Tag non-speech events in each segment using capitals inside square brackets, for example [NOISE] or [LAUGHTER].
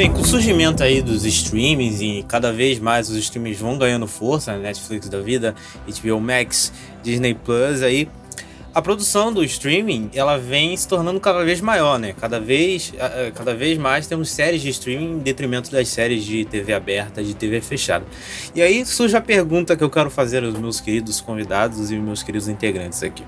Bem, com o surgimento aí dos streamings e cada vez mais os streamings vão ganhando força, né? Netflix da vida, HBO Max, Disney Plus aí, a produção do streaming ela vem se tornando cada vez maior, né? Cada vez, cada vez mais temos séries de streaming em detrimento das séries de TV aberta, de TV fechada. E aí surge a pergunta que eu quero fazer aos meus queridos convidados e meus queridos integrantes aqui.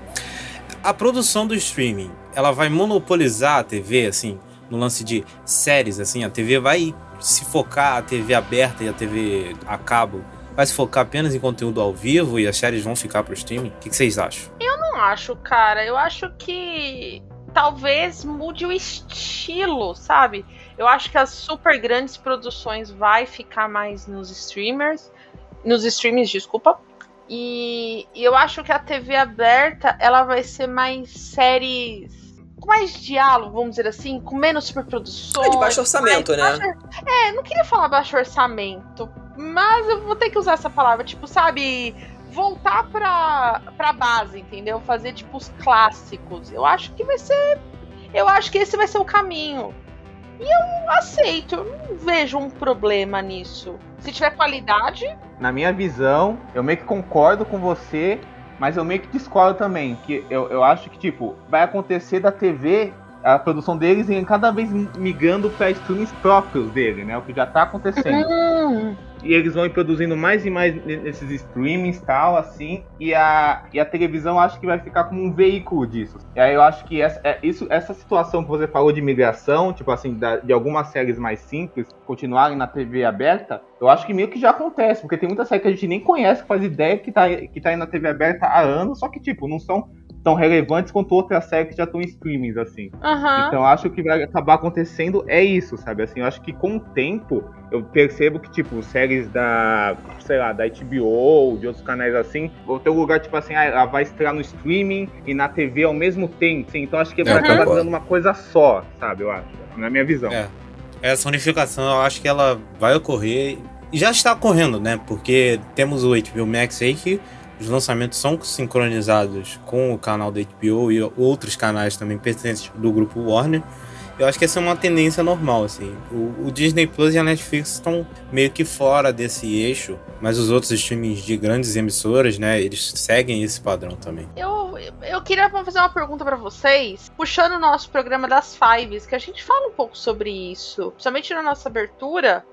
A produção do streaming, ela vai monopolizar a TV, assim, no lance de séries, assim, a TV vai se focar a TV aberta e a TV a cabo vai se focar apenas em conteúdo ao vivo e as séries vão ficar pro streaming? O que, vocês acham? Eu não acho, cara. Eu acho que talvez mude o estilo, sabe? Eu acho que as super grandes produções vai ficar mais nos streamers, nos streamings, desculpa. E, e eu acho que a TV aberta ela vai ser mais séries com mais diálogo, vamos dizer assim, com menos superproduções. É de baixo orçamento, né? Baixo... É, não queria falar baixo orçamento, mas eu vou ter que usar essa palavra, tipo, sabe, voltar pra, pra base, entendeu? Fazer, tipo, os clássicos. Eu acho que vai ser. Eu acho que esse vai ser o caminho. E eu aceito, eu não vejo um problema nisso. Se tiver qualidade. Na minha visão, eu meio que concordo com você mas eu meio que discordo também, que eu, eu acho que, tipo, vai acontecer da TV, a produção deles em cada vez migrando para streams próprios dele, né? O que já tá acontecendo. E eles vão produzindo mais e mais nesses streamings tal, assim, e a, e a televisão acho que vai ficar como um veículo disso. E aí eu acho que essa, é, isso, essa situação que você falou de migração, tipo assim, da, de algumas séries mais simples continuarem na TV aberta, eu acho que meio que já acontece, porque tem muita série que a gente nem conhece, que faz ideia que tá, que tá aí na TV aberta há anos, só que, tipo, não são tão relevantes quanto outras séries que já estão em streamings, assim. Uhum. Então acho que vai acabar acontecendo é isso, sabe? Assim, eu acho que com o tempo eu percebo que, tipo, séries da, sei lá, da HBO, de outros canais assim, vão ter um lugar, tipo assim, ah, ela vai estrear no streaming e na TV ao mesmo tempo, assim. Então acho que vai uhum. acabar dando uma coisa só, sabe? Eu acho, na minha visão. É. Essa unificação, eu acho que ela vai ocorrer e já está ocorrendo, né? Porque temos o HBO Max aí que os lançamentos são sincronizados com o canal da HBO e outros canais também pertencentes do grupo Warner. Eu acho que essa é uma tendência normal, assim. O, o, Disney Plus e a Netflix estão meio que fora desse eixo, mas os outros streamings de grandes emissoras, né, eles seguem esse padrão também. Eu, eu queria fazer uma pergunta para vocês, puxando o nosso programa das Fives, que a gente fala um pouco sobre isso, principalmente na nossa abertura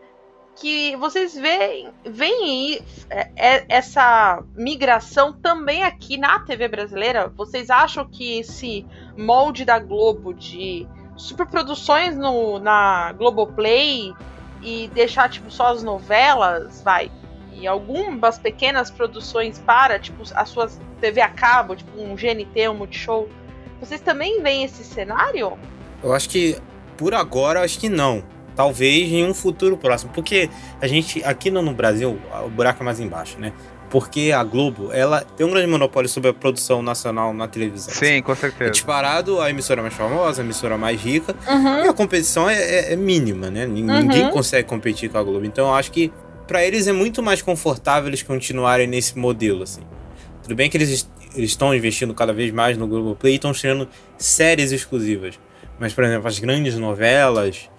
que vocês veem, veem é, é, essa migração também aqui na TV brasileira? Vocês acham que esse molde da Globo de superproduções no, na Globoplay e deixar tipo só as novelas, vai, e algumas pequenas produções para, tipo, as suas TV a cabo, tipo um GNT, um Multishow, vocês também veem esse cenário? Eu acho que por agora acho que não. Talvez em um futuro próximo. Porque a gente, aqui no, Brasil, o buraco é mais embaixo, né? Porque a Globo, ela tem um grande monopólio sobre a produção nacional na televisão. Sim, com certeza. É disparado a emissora mais famosa, a emissora mais rica. Uhum. E a competição é, é, é mínima, né? Ninguém uhum. consegue competir com a Globo. Então eu acho que para eles é muito mais confortável eles continuarem nesse modelo, assim. Tudo bem que eles, eles estão investindo cada vez mais no Globoplay e estão estreando séries exclusivas. Mas, por exemplo, as grandes novelas,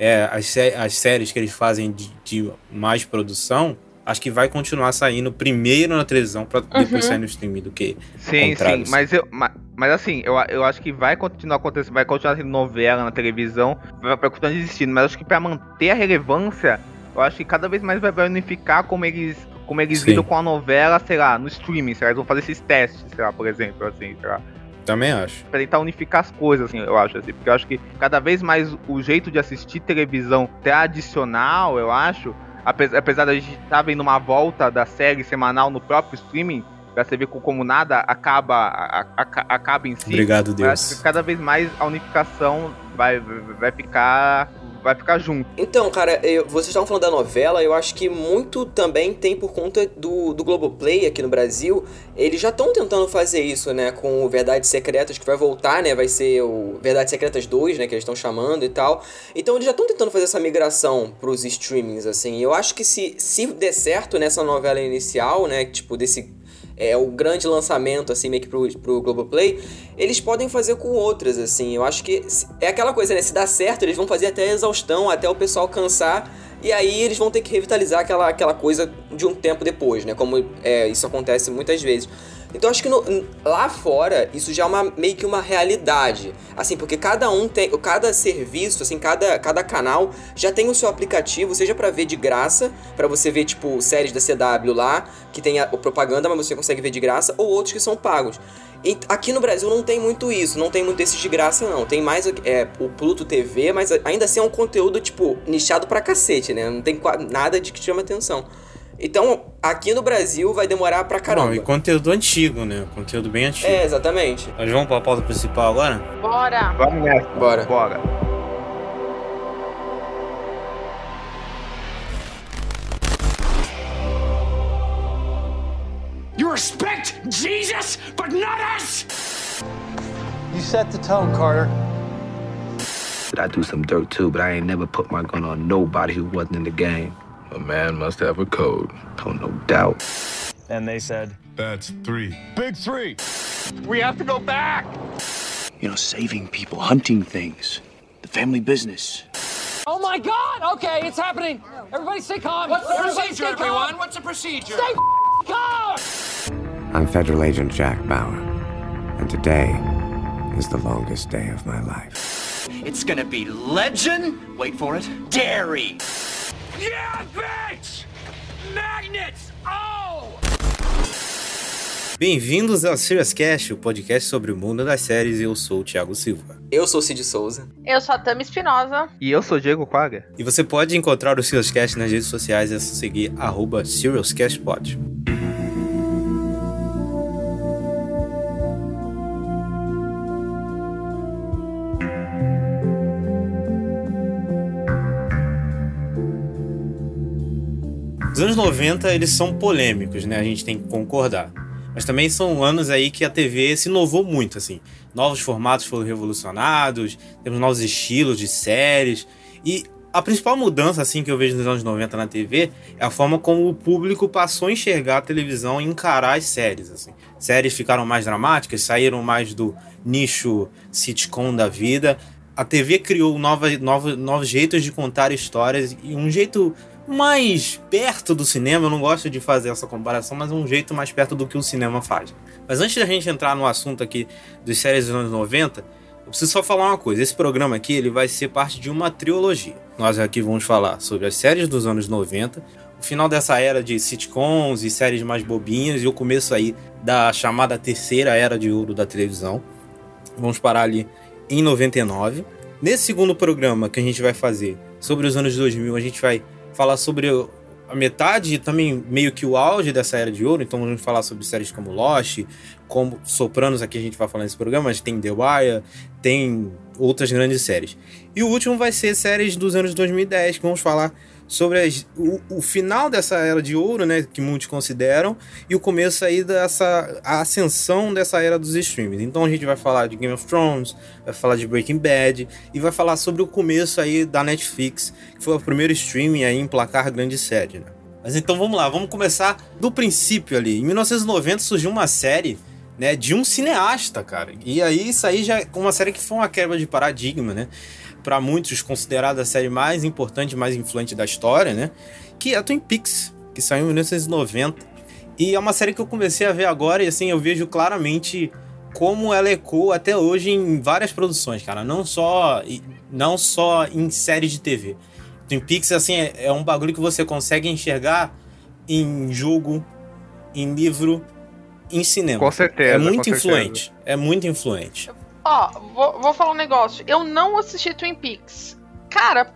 é, as, as séries que eles fazem de, de, mais produção, acho que vai continuar saindo primeiro na televisão para depois uhum. sair no streaming do que Sim, sim, mas eu mas, mas, assim, eu, eu acho que vai continuar acontecendo, vai continuar sendo novela na televisão, vai, vai continuar existindo, mas acho que para manter a relevância, eu acho que cada vez mais vai, vai unificar como eles como eles lidam com a novela, sei lá, no streaming, sei lá, eles vão fazer esses testes, sei lá, por exemplo, assim, sei lá. Também acho. Pra tentar unificar as coisas, assim, eu acho, assim. Porque eu acho que cada vez mais o jeito de assistir televisão tradicional, eu acho, apesar, da gente estar tá vendo uma volta da série semanal no próprio streaming, pra você ver como nada acaba, a, a, acaba em si. Obrigado, Deus. cada vez mais a unificação vai, vai ficar vai ficar junto. Então, cara, eu, vocês estavam falando da novela, eu acho que muito também tem por conta do, do Globoplay aqui no Brasil. Eles já estão tentando fazer isso, né, com o Verdades Secretas, que vai voltar, né, vai ser o Verdades Secretas 2, né, que eles estão chamando e tal. Então eles já estão tentando fazer essa migração pros streamings, assim. Eu acho que se, se der certo nessa novela inicial, né, tipo, desse é o grande lançamento, assim, meio que pro, pro Globoplay, eles podem fazer com outras, assim. Eu acho que é aquela coisa, né? Se dá certo, eles vão fazer até a exaustão, até o pessoal cansar. E aí eles vão ter que revitalizar aquela, aquela coisa de um tempo depois, né? Como é, isso acontece muitas vezes. Então acho que no, lá fora isso já é uma, meio que uma realidade. Assim, porque cada um tem. Cada serviço, assim, cada, cada canal já tem o seu aplicativo, seja para ver de graça, para você ver, tipo, séries da CW lá, que tem a, a propaganda, mas você consegue ver de graça, ou outros que são pagos. E aqui no Brasil não tem muito isso, não tem muito esses de graça, não. Tem mais é, o Pluto TV, mas ainda assim é um conteúdo, tipo, nichado pra cacete, né? Não tem nada de que chama atenção. Então, aqui no Brasil vai demorar pra caramba. Não, e conteúdo antigo, né? Conteúdo bem antigo. É, exatamente. Nós vamos pra pauta principal agora? Bora! Vamos nessa. Bora. Bora. You respect Jesus, but not us! You set the tone, Carter. I do some dirt too, but I ain't never put my gun on nobody who wasn't in the game. A man must have a code. Oh, no doubt. And they said, That's three. Big three. We have to go back! You know, saving people, hunting things, the family business. Oh my god! Okay, it's happening! Everybody stay calm! What's the Everybody procedure, stay calm. everyone? What's the procedure? Stay calm! I'm Federal Agent Jack Bauer, and today is the longest day of my life. It's gonna be legend. Wait for it. Dairy. Yeah, bitch! Magnets! Oh! Bem-vindos ao Serious Cast, o podcast sobre o mundo das séries. Eu sou o Thiago Silva. Eu sou o Cid Souza. Eu sou a Tami Espinosa. E eu sou Diego Quaga. E você pode encontrar o Serious Cast nas redes sociais, é só seguir arroba SeriousCastPod. Os anos 90, eles são polêmicos, né? A gente tem que concordar. Mas também são anos aí que a TV se inovou muito, assim. Novos formatos foram revolucionados, temos novos estilos de séries. E a principal mudança, assim, que eu vejo nos anos 90 na TV é a forma como o público passou a enxergar a televisão e encarar as séries, assim. Séries ficaram mais dramáticas, saíram mais do nicho sitcom da vida. A TV criou nova, novos jeitos de contar histórias e um jeito mais perto do cinema, eu não gosto de fazer essa comparação, mas um jeito mais perto do que o cinema faz. Mas antes da gente entrar no assunto aqui dos séries dos anos 90, eu preciso só falar uma coisa. Esse programa aqui ele vai ser parte de uma trilogia. Nós aqui vamos falar sobre as séries dos anos 90, o final dessa era de sitcoms e séries mais bobinhas e o começo aí da chamada terceira era de ouro da televisão. Vamos parar ali em 99. Nesse segundo programa que a gente vai fazer sobre os anos 2000, a gente vai falar sobre a metade e também meio que o auge dessa era de ouro. Então vamos falar sobre séries como Lost, como Sopranos, aqui a gente vai falar nesse programa, mas tem The Wire, tem outras grandes séries. E o último vai ser séries dos anos 2010, que vamos falar sobre as, o, o, final dessa era de ouro, né, que muitos consideram, e o começo aí dessa a ascensão dessa era dos streams. Então a gente vai falar de Game of Thrones, vai falar de Breaking Bad e vai falar sobre o começo aí da Netflix, que foi o primeiro streaming aí em placar grande série, né? Mas então vamos lá, vamos começar do princípio ali. Em 1990 surgiu uma série né, de um cineasta, cara. E aí isso aí já é uma série que foi uma quebra de paradigma, né? Para muitos considerada a série mais importante, mais influente da história, né? Que é Twin Peaks, que saiu em 1990. E é uma série que eu comecei a ver agora e assim eu vejo claramente como ela ecoa até hoje em várias produções, cara, não só não só em séries de TV. Twin Peaks assim é, é um bagulho que você consegue enxergar em jogo, em livro, em cinema. Com certeza. É muito influente. Certeza. É muito influente. Ó, vou, vou falar um negócio. Eu não assisti Twin Peaks. Cara,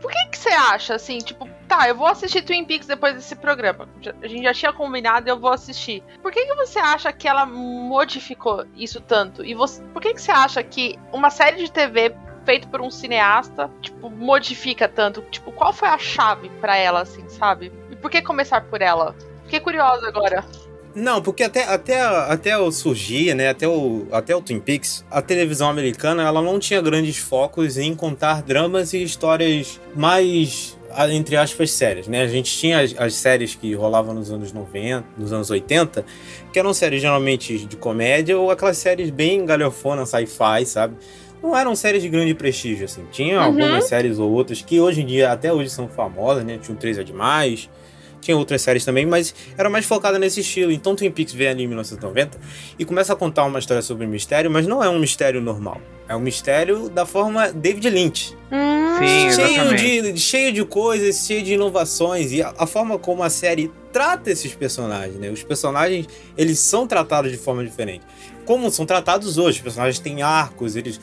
por que que você acha, assim, tipo, tá, eu vou assistir Twin Peaks depois desse programa. A gente já tinha combinado eu vou assistir. Por que que você acha que ela modificou isso tanto? E você, por que que você acha que uma série de TV feita por um cineasta, tipo, modifica tanto? Tipo, qual foi a chave para ela, assim, sabe? E por que começar por ela? Fiquei curiosa agora. Não, porque até, até, até o surgir, né, até o, até o Twin Peaks, a televisão americana ela não tinha grandes focos em contar dramas e histórias mais entre aspas, séries, né? A gente tinha as, as, séries que rolavam nos anos 90, nos anos 80, que eram séries geralmente de comédia ou aquelas séries bem galhofona, sci-fi, sabe? Não eram séries de grande prestígio, assim. Tinha uhum. algumas séries ou outras que hoje em dia, até hoje, são famosas, né? Tinha o 3 é Demais, tinha outras séries também, mas era mais focada nesse estilo. Então Twin Peaks vem ali em 1990 e começa a contar uma história sobre mistério, mas não é um mistério normal. É um mistério da forma David Lynch. Hum. Sim, cheio de, cheio de coisas, cheio de inovações. E a, a, forma como a série trata esses personagens, né? Os personagens, eles são tratados de forma diferente. Como são tratados hoje. Os personagens têm arcos, eles...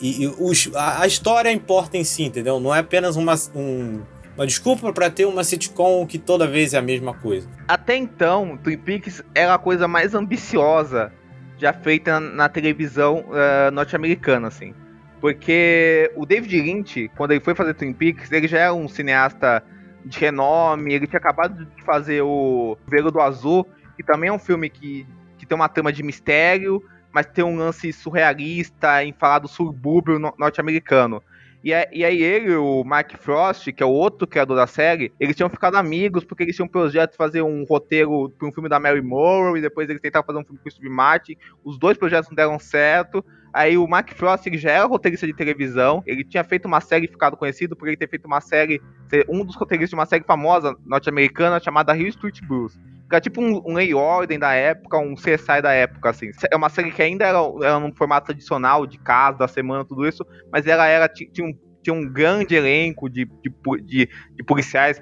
E, e os, a, a, história importa em si, entendeu? Não é apenas uma, um, uma desculpa para ter uma sitcom que toda vez é a mesma coisa. Até então, Twin Peaks era a coisa mais ambiciosa já feita na televisão uh, norte-americana, assim. Porque o David Lynch, quando ele foi fazer Twin Peaks, ele já era um cineasta de renome, ele tinha acabado de fazer o Velo do Azul, que também é um filme que, que tem uma trama de mistério, mas tem um lance surrealista em falar do subúrbio norte-americano. E, e aí ele, o Mark Frost, que é o outro criador da série, eles tinham ficado amigos porque eles tinham um projeto de fazer um roteiro para um filme da Mary Morrow e depois eles tentaram fazer um filme com o Steve Martin. Os dois projetos não deram certo. Aí o Mark Frost ele já era roteirista de televisão, ele tinha feito uma série ficado conhecido por ele ter feito uma série, ser um dos roteiristas de uma série famosa norte-americana chamada Hill Street Blues. Era tipo um, um Lei Ordem da época, um CSI da época, assim. É uma série que ainda era, era num formato tradicional, de casa, da semana, tudo isso, mas ela era, tinha um tinha um grande elenco de, de, de, de policiais,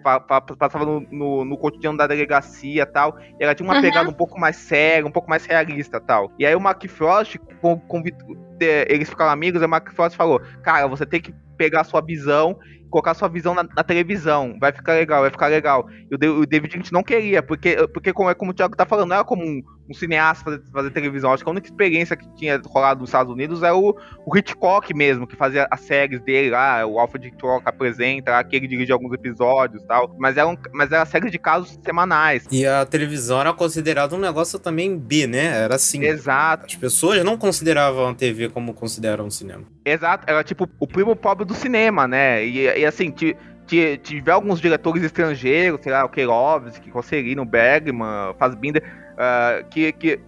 passava no, no, no, cotidiano da delegacia e tal. E ela tinha uma uhum. pegada um pouco mais séria, um pouco mais realista tal. E aí o Mark Frost, convidou, eles ficaram amigos, e o Mark Frost falou: Cara, você tem que pegar a sua visão colocar sua visão na, na, televisão. Vai ficar legal, vai ficar legal. E o, o David Lynch não queria, porque, porque como, é como o Thiago tá falando, não era como um, um cineasta fazer, fazer, televisão. Acho que a única experiência que tinha rolado nos Estados Unidos é o, o Hitchcock mesmo, que fazia as séries dele lá, o Alfred Hitchcock apresenta, lá, que ele dirige alguns episódios e tal. Mas era, um, mas era série de casos semanais. E a televisão era considerada um negócio também B, né? Era assim. Exato. As pessoas não consideravam a TV como consideram o cinema. Exato, era tipo o primo pobre do cinema, né? E, e assim, te, tiver alguns diretores estrangeiros, sei lá, o Keirovski, Rosserino, Bergman, Fassbinder, uh, que, que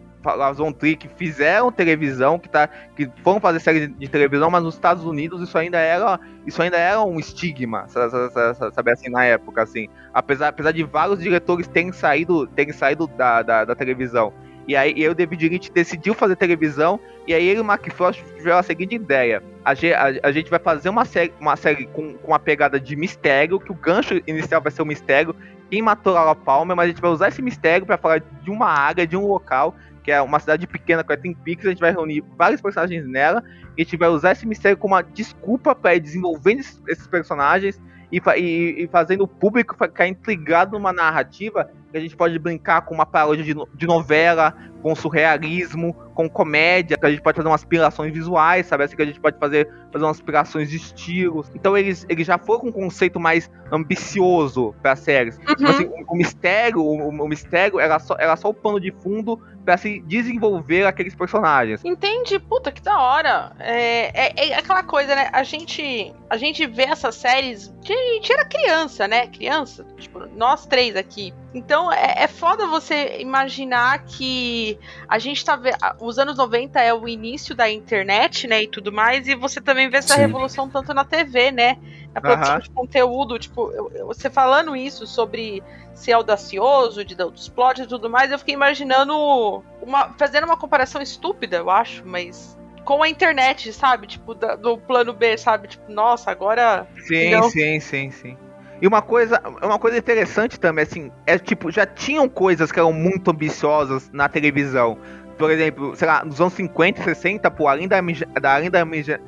fizeram televisão, que, tá, que foram fazer séries de, televisão, mas nos Estados Unidos isso ainda era, isso ainda era um estigma, sabe assim, na época, assim. Apesar, apesar de vários diretores terem saído, terem saído da, da, da televisão. E aí, e o David Lynch decidiu fazer televisão, e aí ele e o Mark Frost tiveram a seguinte ideia. A, a, a, gente vai fazer uma série, uma série com, com uma pegada de mistério, que o gancho inicial vai ser um mistério, quem matou Laura Palmer, mas a gente vai usar esse mistério para falar de uma área, de um local, que é uma cidade pequena com a Twin Peaks, a gente vai reunir vários personagens nela, e a gente vai usar esse mistério como uma desculpa para ir desenvolvendo esses, personagens e, e, e, fazendo o público ficar intrigado numa narrativa a gente pode brincar com uma paródia de, de novela, com surrealismo, com comédia, que a gente pode fazer umas aspirações visuais, sabe? Assim que a gente pode fazer, fazer umas aspirações de estilos. Então eles, eles já foram com um conceito mais ambicioso para as séries. Uhum. Tipo assim, o, o, mistério, o, o, mistério era só, era só o pano de fundo para se desenvolver aqueles personagens. Entende? Puta, que da hora. É, é, é, aquela coisa, né? A gente, a gente vê essas séries a gente era criança, né? Criança, tipo, nós três aqui. Então é, é foda você imaginar que a gente tá vendo. Os anos 90 é o início da internet, né? E tudo mais, e você também vê essa Sim. revolução tanto na TV, né? Na produção uhum. de conteúdo, tipo, você falando isso sobre ser audacioso, de dar outros plots e tudo mais, eu fiquei imaginando uma. fazendo uma comparação estúpida, eu acho, mas com a internet, sabe? Tipo, do plano B, sabe? Tipo, nossa, agora. Sim, não... sim, sim, sim. E uma coisa, uma coisa interessante também, assim, é tipo, já tinham coisas que eram muito ambiciosas na televisão. Por exemplo, sei lá, nos anos 50 e 60, pô, Além da, da, Além da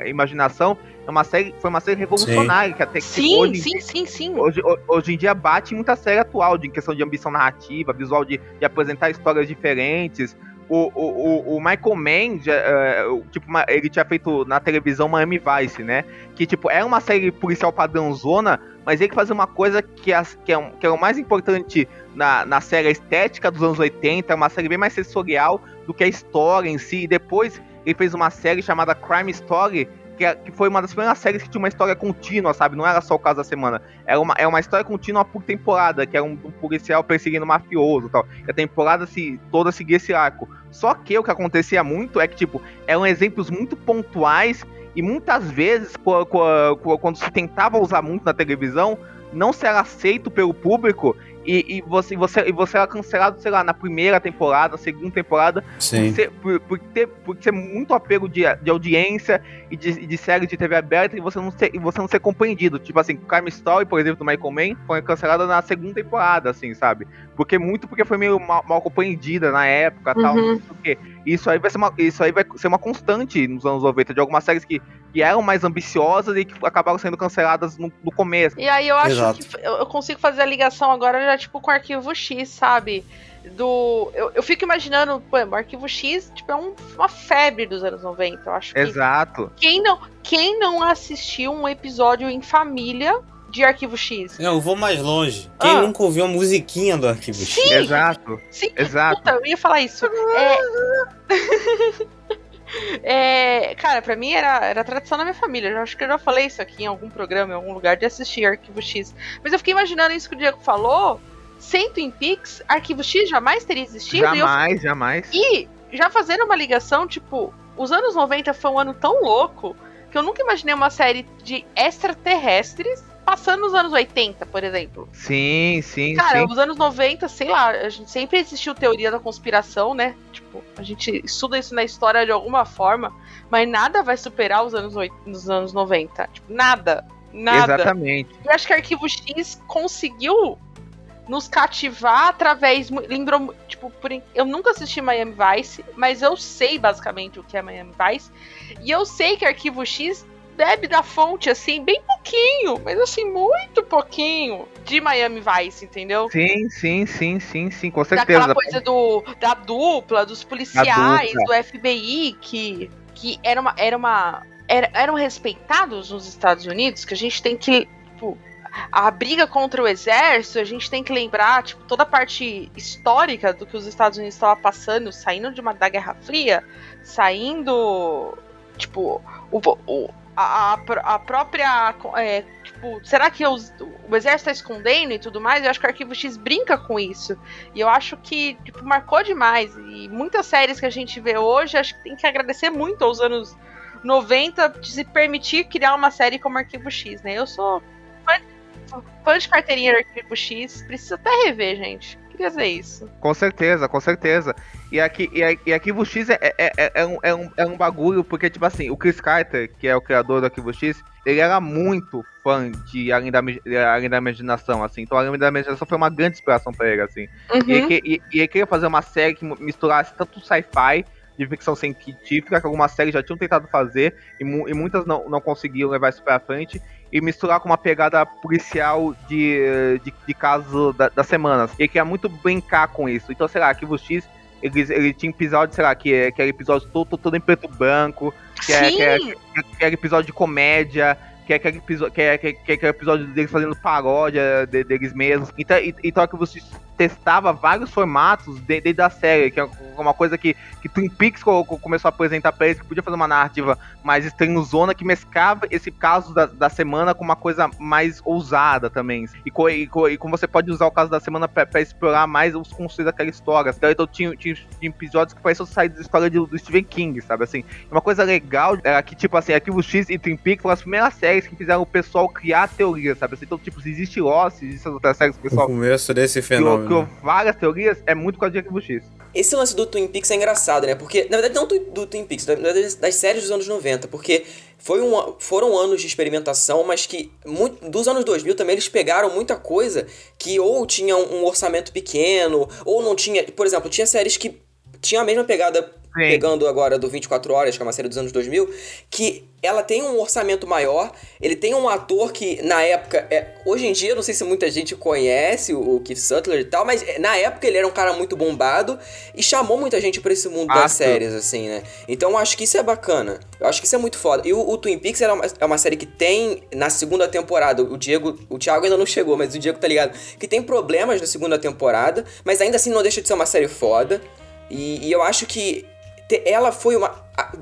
Imaginação, é uma série, foi uma série revolucionária. Sim, que até, sim, hoje, sim, sim, sim. Hoje, hoje em dia bate muita série atual, de, questão de ambição narrativa, visual de, de apresentar histórias diferentes. O, o, o, Michael Mann, uh, tipo, ele tinha feito na televisão Miami Vice, né? Que, tipo, é uma série policial padrãozona, mas ele fazia uma coisa que, as, que, é, que é o mais importante na, na série estética dos anos 80, é uma série bem mais sensorial do que a história em si. E depois ele fez uma série chamada Crime Story, que, que foi uma das primeiras séries que tinha uma história contínua, sabe? Não era só o caso da semana. Era uma, é uma história contínua por temporada, que era um, um policial perseguindo um mafioso e tal. E a temporada se, toda seguia esse arco. Só que o que acontecia muito é que, tipo, eram exemplos muito pontuais e muitas vezes, quando se tentava usar muito na televisão, não ser aceito pelo público e, e, você, você, e você era cancelado, sei lá, na primeira temporada, segunda temporada, Sim. Por, ser, por, por, ter, por ser muito apego de, de audiência e de, de série de TV aberta e você não ser, e você não ser compreendido. Tipo assim, Crime Story, por exemplo, do Michael Mann, foi cancelada na segunda temporada, assim, sabe? Porque muito porque foi meio mal, mal compreendida na época tal, uhum. não sei o quê. Isso aí vai ser uma, isso aí vai ser uma constante nos anos 90, de algumas séries que que eram mais ambiciosas e que acabaram sendo canceladas no, no começo. E aí eu acho Exato. que eu consigo fazer a ligação agora já, tipo, com o arquivo X, sabe? Do. Eu, eu fico imaginando, pô, o arquivo X, tipo, é um, uma febre dos anos 90. Eu acho que. Exato. Quem não, quem não assistiu um episódio em família de Arquivo X. Não, eu vou mais longe. Quem ah. nunca ouviu a musiquinha do Arquivo Sim. X? Exato. Sim, Exato. Puta, eu ia falar isso. É... [LAUGHS] É, cara, pra mim era, era tradição na minha família. Eu acho que eu já falei isso aqui em algum programa, em algum lugar, de assistir Arquivo X. Mas eu fiquei imaginando isso que o Diego falou. Sem Twin Peaks, Arquivo X jamais teria existido. Jamais, eu... jamais. E já fazendo uma ligação, tipo, os anos 90 foi um ano tão louco que eu nunca imaginei uma série de extraterrestres passando nos anos 80, por exemplo. Sim, sim, Cara, sim. os anos 90, sei lá, a gente sempre existiu teoria da conspiração, né? Tipo, a gente estuda isso na história de alguma forma, mas nada vai superar os anos, 8, nos anos 90. Tipo, nada. Nada. Exatamente. E acho que Arquivo X conseguiu nos cativar através. Lembrou, tipo, por, eu nunca assisti Miami Vice, mas eu sei basicamente o que é Miami Vice. E eu sei que Arquivo X bebe da fonte, assim, bem pouquinho, mas assim, muito pouquinho de Miami Vice, entendeu? Sim, sim, sim, sim, sim, com certeza. Daquela coisa do, da dupla, dos policiais, dupla. do FBI, que, que era uma. Era uma era, eram respeitados nos Estados Unidos, que a gente tem que. Tipo, a briga contra o exército, a gente tem que lembrar, tipo, toda a parte histórica do que os Estados Unidos estavam passando, saindo de uma da Guerra Fria, saindo. Tipo, o, o, a, a própria. É, tipo, será que os, o exército tá escondendo e tudo mais? Eu acho que o Arquivo X brinca com isso. E eu acho que tipo, marcou demais. E muitas séries que a gente vê hoje, acho que tem que agradecer muito aos anos 90 de se permitir criar uma série como Arquivo X, né? Eu sou fã, de carteirinha do Arquivo X, preciso até rever, gente queria dizer isso. Com certeza, com certeza. E aqui, e, e Arquivo X é, é, é, é, um, é, um, é um bagulho, porque, tipo assim, o Chris Carter, que é o criador do Arquivo X, ele era muito fã de Além da, Além da Imaginação, assim. Então, Além da Imaginação foi uma grande inspiração pra ele, assim. Uhum. E, ele, e, e ele queria fazer uma série que misturasse tanto sci-fi de ficção científica que algumas séries já tinham tentado fazer e, mu e muitas não, não conseguiam levar isso pra frente e misturar com uma pegada policial de, de, de casos da, das semanas. Ele queria muito brincar com isso. Então, sei lá, Arquivo X, ele, ele tinha episódio, sei lá, que, que era episódio todo, todo em preto branco, que era, que, era, que era episódio de comédia, que é aquele episódio, que é, que é episódio deles fazendo paródia de, deles mesmos. Então, então que você testava vários formatos dentro da série, que é uma coisa que, que Twin Peaks começou a apresentar pra eles, que podia fazer uma narrativa mais estranhozona, que mescava esse caso da, da semana com uma coisa mais ousada também. E, co, e, co, e como você pode usar o caso da semana pra, pra explorar mais os conceitos daquela história. Então, então tinha, tinha, tinha, episódios que pareciam sair da história de, do Stephen King, sabe? Assim, uma coisa legal era que, tipo assim, Arquivo X e Twin Peaks foram as primeiras séries que fizeram o pessoal criar teorias, sabe? Assim, então, tipo, se existe Lost, existem outras séries que o pessoal. O começo desse fenômeno criou várias teorias, é muito com a Arquivo X. Esse lance do Twin Peaks é engraçado, né? Porque, na verdade, não do Twin Peaks, na verdade, das séries dos anos 90, porque foi um, foram anos de experimentação, mas que muito, dos anos 2000 também eles pegaram muita coisa que ou tinha um orçamento pequeno, ou não tinha. Por exemplo, tinha séries que tinha a mesma pegada. Pegando agora do 24 Horas, que é uma série dos anos 2000, que ela tem um orçamento maior, ele tem um ator que na época, é, hoje em dia, não sei se muita gente conhece o, o Keith Sutler e tal, mas é, na época ele era um cara muito bombado e chamou muita gente para esse mundo ah, das séries, assim, né? Então eu acho que isso é bacana, eu acho que isso é muito foda. E o, o Twin Peaks é uma, é uma série que tem, na segunda temporada, o Diego, o Thiago ainda não chegou, mas o Diego tá ligado, que tem problemas na segunda temporada, mas ainda assim não deixa de ser uma série foda. E, e eu acho que ela foi uma.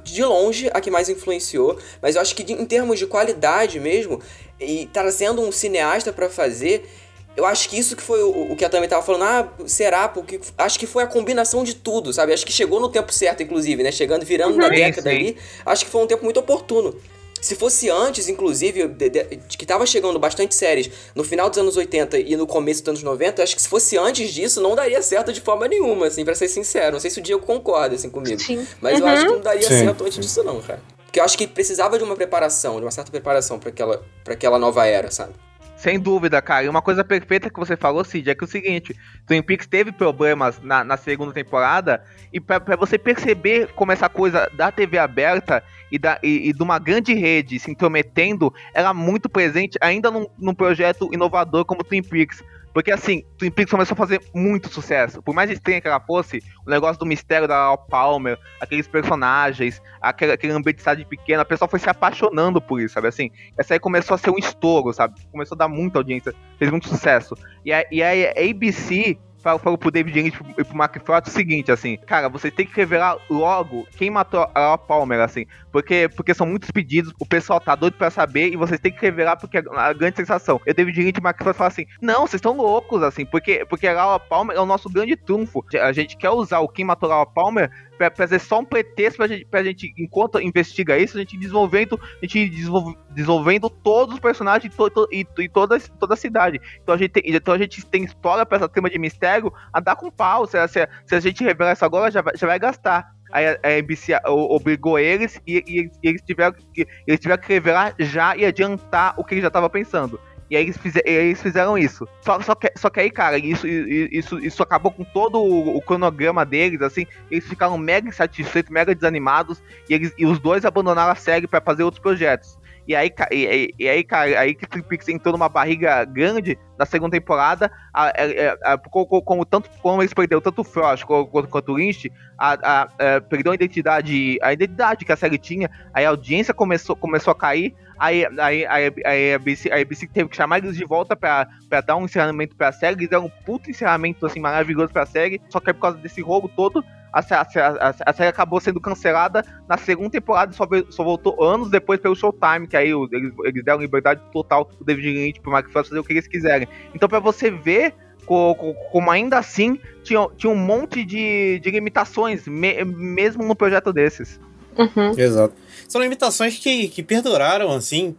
de longe a que mais influenciou, mas eu acho que de- em termos de qualidade mesmo, e trazendo um cineasta pra fazer, eu acho que isso que foi o, o que a Tami tava falando, ah, será? Porque acho que foi a combinação de tudo, sabe? Acho que chegou no tempo certo, inclusive, né? Chegando, virando na Sim, década sim. ali, acho que foi um tempo muito oportuno. Se fosse antes, inclusive, de- de- de que tava chegando bastante séries no final dos anos 80 e no começo dos anos 90, acho que se fosse antes disso, não daria certo de forma nenhuma, assim, pra ser sincero. Não sei se o Diego concorda, assim, comigo. Sim. Mas eu Uhum. acho que não daria Sim. certo antes disso, não, cara. Porque eu acho que precisava de uma preparação, de uma certa preparação pra aquela, pra aquela nova era, sabe? Sem dúvida, cara. E uma coisa perfeita que você falou, Cid, é que é o seguinte: Twin Peaks teve problemas na, na segunda temporada, e pra você perceber como essa coisa da TV aberta e, da, e, e de uma grande rede se intrometendo era muito presente ainda num, num projeto inovador como Twin Peaks. Porque assim, Twin Peaks começou a fazer muito sucesso. Por mais estranha que ela fosse, o negócio do mistério da Laura Palmer, aqueles personagens, aquele, aquele ambiente de cidade pequena, o pessoal foi se apaixonando por isso, sabe assim? Essa aí começou a ser um estouro, sabe? Começou a dar muita audiência, fez muito sucesso. E a, e a ABC falou, falou pro David Lynch e pro Mark Frost o seguinte, assim, cara, vocês têm que revelar logo quem matou a Laura Palmer, assim, porque, porque são muitos pedidos, o pessoal tá doido pra saber e vocês têm que revelar porque é a grande sensação. E o David Lynch e o Mark Frost falam assim, não, vocês estão loucos, assim, porque, porque a Laura Palmer é o nosso grande trunfo. A gente quer usar o quem matou a Laura Palmer pra, ser só um pretexto pra gente, pra gente, enquanto investiga isso, a gente desenvolvendo, a gente desenvolve- desenvolvendo todos os personagens to- to- e, e toda, toda a cidade. Então a gente tem, então a gente tem história pra essa trama de mistério a dar com pau. Se, se, se a gente revelar isso agora, já já vai gastar. Aí a, o- obrigou eles e, e e eles, tiveram, que- eles tiveram que revelar já e adiantar o que eles já estavam pensando. E aí eles, fize- aí eles fizeram isso. Só, só, que, só que aí, cara, isso, isso, isso acabou com todo o, o cronograma deles, assim. Eles ficaram mega insatisfeitos, mega desanimados. E, eles, e os dois abandonaram a série pra fazer outros projetos. E aí, e, e- aí, cara, aí que Twin Peaks entrou numa barriga grande na segunda temporada, a- a- a- como, como tanto como eles perderam tanto o Frost quanto, quanto- o Lynch, a, a- perdeu a identidade, a identidade que a série tinha, aí a audiência começou, começou a cair, aí, aí, aí, aí a, ABC, a ABC teve que chamar eles de volta pra, pra dar um encerramento pra série, eles deram um puto encerramento assim, maravilhoso pra série, só que por causa desse rolo todo, a, a, a, a série acabou sendo cancelada na segunda temporada só, só voltou anos depois pelo Showtime, que aí o- eles, eles deram liberdade total pro David Lynch, pro Mark Frost fazer o que eles quiserem. Então pra você ver co- co- como ainda assim tinha, tinha um monte de, de limitações, me- mesmo num projeto desses. Uhum. Exato. São limitações que, que perduraram, assim,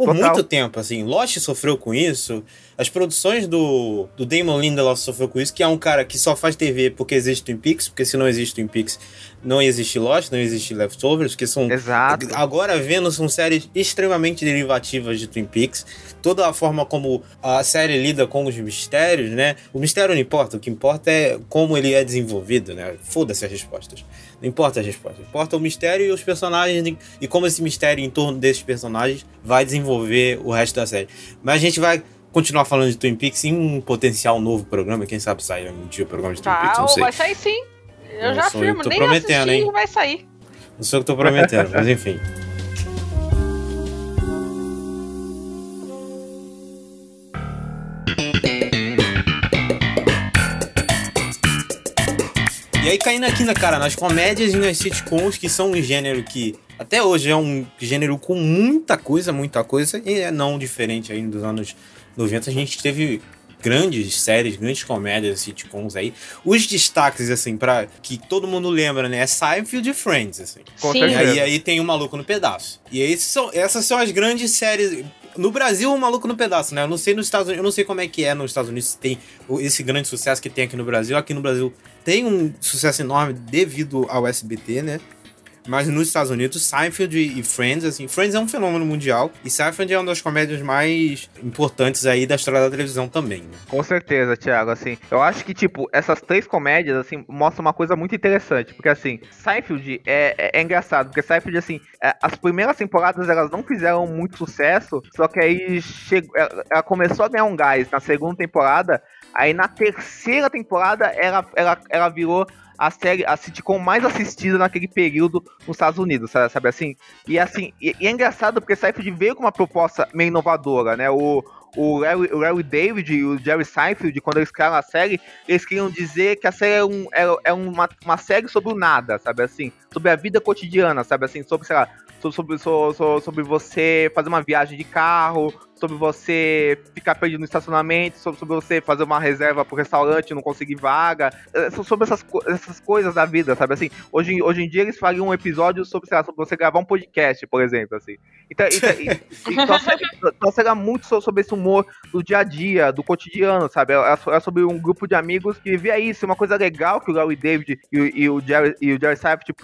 por Total. muito tempo, assim. Lost sofreu com isso, as produções do, do Damon Lindelof sofreu com isso, que é um cara que só faz TV porque existe Twin Peaks, porque se não existe Twin Peaks, não existe Lost, não existe Leftovers, que são... Exato. Agora vendo, são séries extremamente derivativas de Twin Peaks. Toda a forma como a série lida com os mistérios, né? O mistério não importa, o que importa é como ele é desenvolvido, né? Foda-se as respostas. Não importa as respostas. Importa o mistério e os personagens e- como esse mistério em torno desses personagens vai desenvolver o resto da série. Mas a gente vai continuar falando de Twin Peaks em um potencial novo programa. Quem sabe sair um dia o programa de Twin Peaks, não sei. vai sair sim. Eu já eu afirmo, nem prometendo, assisti, hein? vai sair. Não sou eu que tô prometendo, mas enfim. [LAUGHS] E aí caindo aqui na cara, nas comédias e nas sitcoms, que são um gênero que até hoje é um gênero com muita coisa, muita coisa, e é não diferente aí dos anos 90. A gente teve grandes séries, grandes comédias, sitcoms aí. Os destaques, assim, para que todo mundo lembra, né? É Seinfeld e Friends, assim. Sim. E aí, aí tem o Maluco no Pedaço. E aí são, essas são as grandes séries. No Brasil, o Maluco no Pedaço, né? Eu não sei nos Estados Unidos, eu não sei como é que é nos Estados Unidos se tem esse grande sucesso que tem aqui no Brasil. Aqui no Brasil tem um sucesso enorme devido ao SBT, né? Mas nos Estados Unidos, Seinfeld e Friends, assim, Friends é um fenômeno mundial e Seinfeld é uma das comédias mais importantes aí da história da televisão também, né? Com certeza, Thiago, assim, eu acho que, tipo, essas três comédias, assim, mostram uma coisa muito interessante, porque, assim, Seinfeld é, é, é engraçado, porque Seinfeld, assim, é, as primeiras temporadas, elas não fizeram muito sucesso, só que aí chegou, ela, ela começou a ganhar um gás na segunda temporada, aí na terceira temporada, ela, ela, ela virou a série, a sitcom mais assistida naquele período nos Estados Unidos, sabe, sabe assim? E assim, e, e é engraçado porque Seinfeld veio com uma proposta meio inovadora, né? O, o Larry, o Larry David e o Jerry Seinfeld, quando eles criaram a série, eles queriam dizer que a série é, um, é, é uma, uma série sobre o nada, sabe assim? Sobre a vida cotidiana, sabe assim? Sobre, sei lá, sobre, sobre, sobre você fazer uma viagem de carro, sobre você ficar perdido no estacionamento, sobre, sobre você fazer uma reserva pro restaurante e não conseguir vaga, é, sobre essas, essas coisas da vida, sabe assim? Hoje, hoje em dia eles fariam um episódio sobre, sei lá, sobre você gravar um podcast, por exemplo, assim. Então, então, [LAUGHS] então, então será muito sobre esse humor do dia a dia, do cotidiano, sabe? É, é sobre um grupo de amigos que via isso, uma coisa legal que o Larry David e, e o Jerry, e o Jerry Seinfeld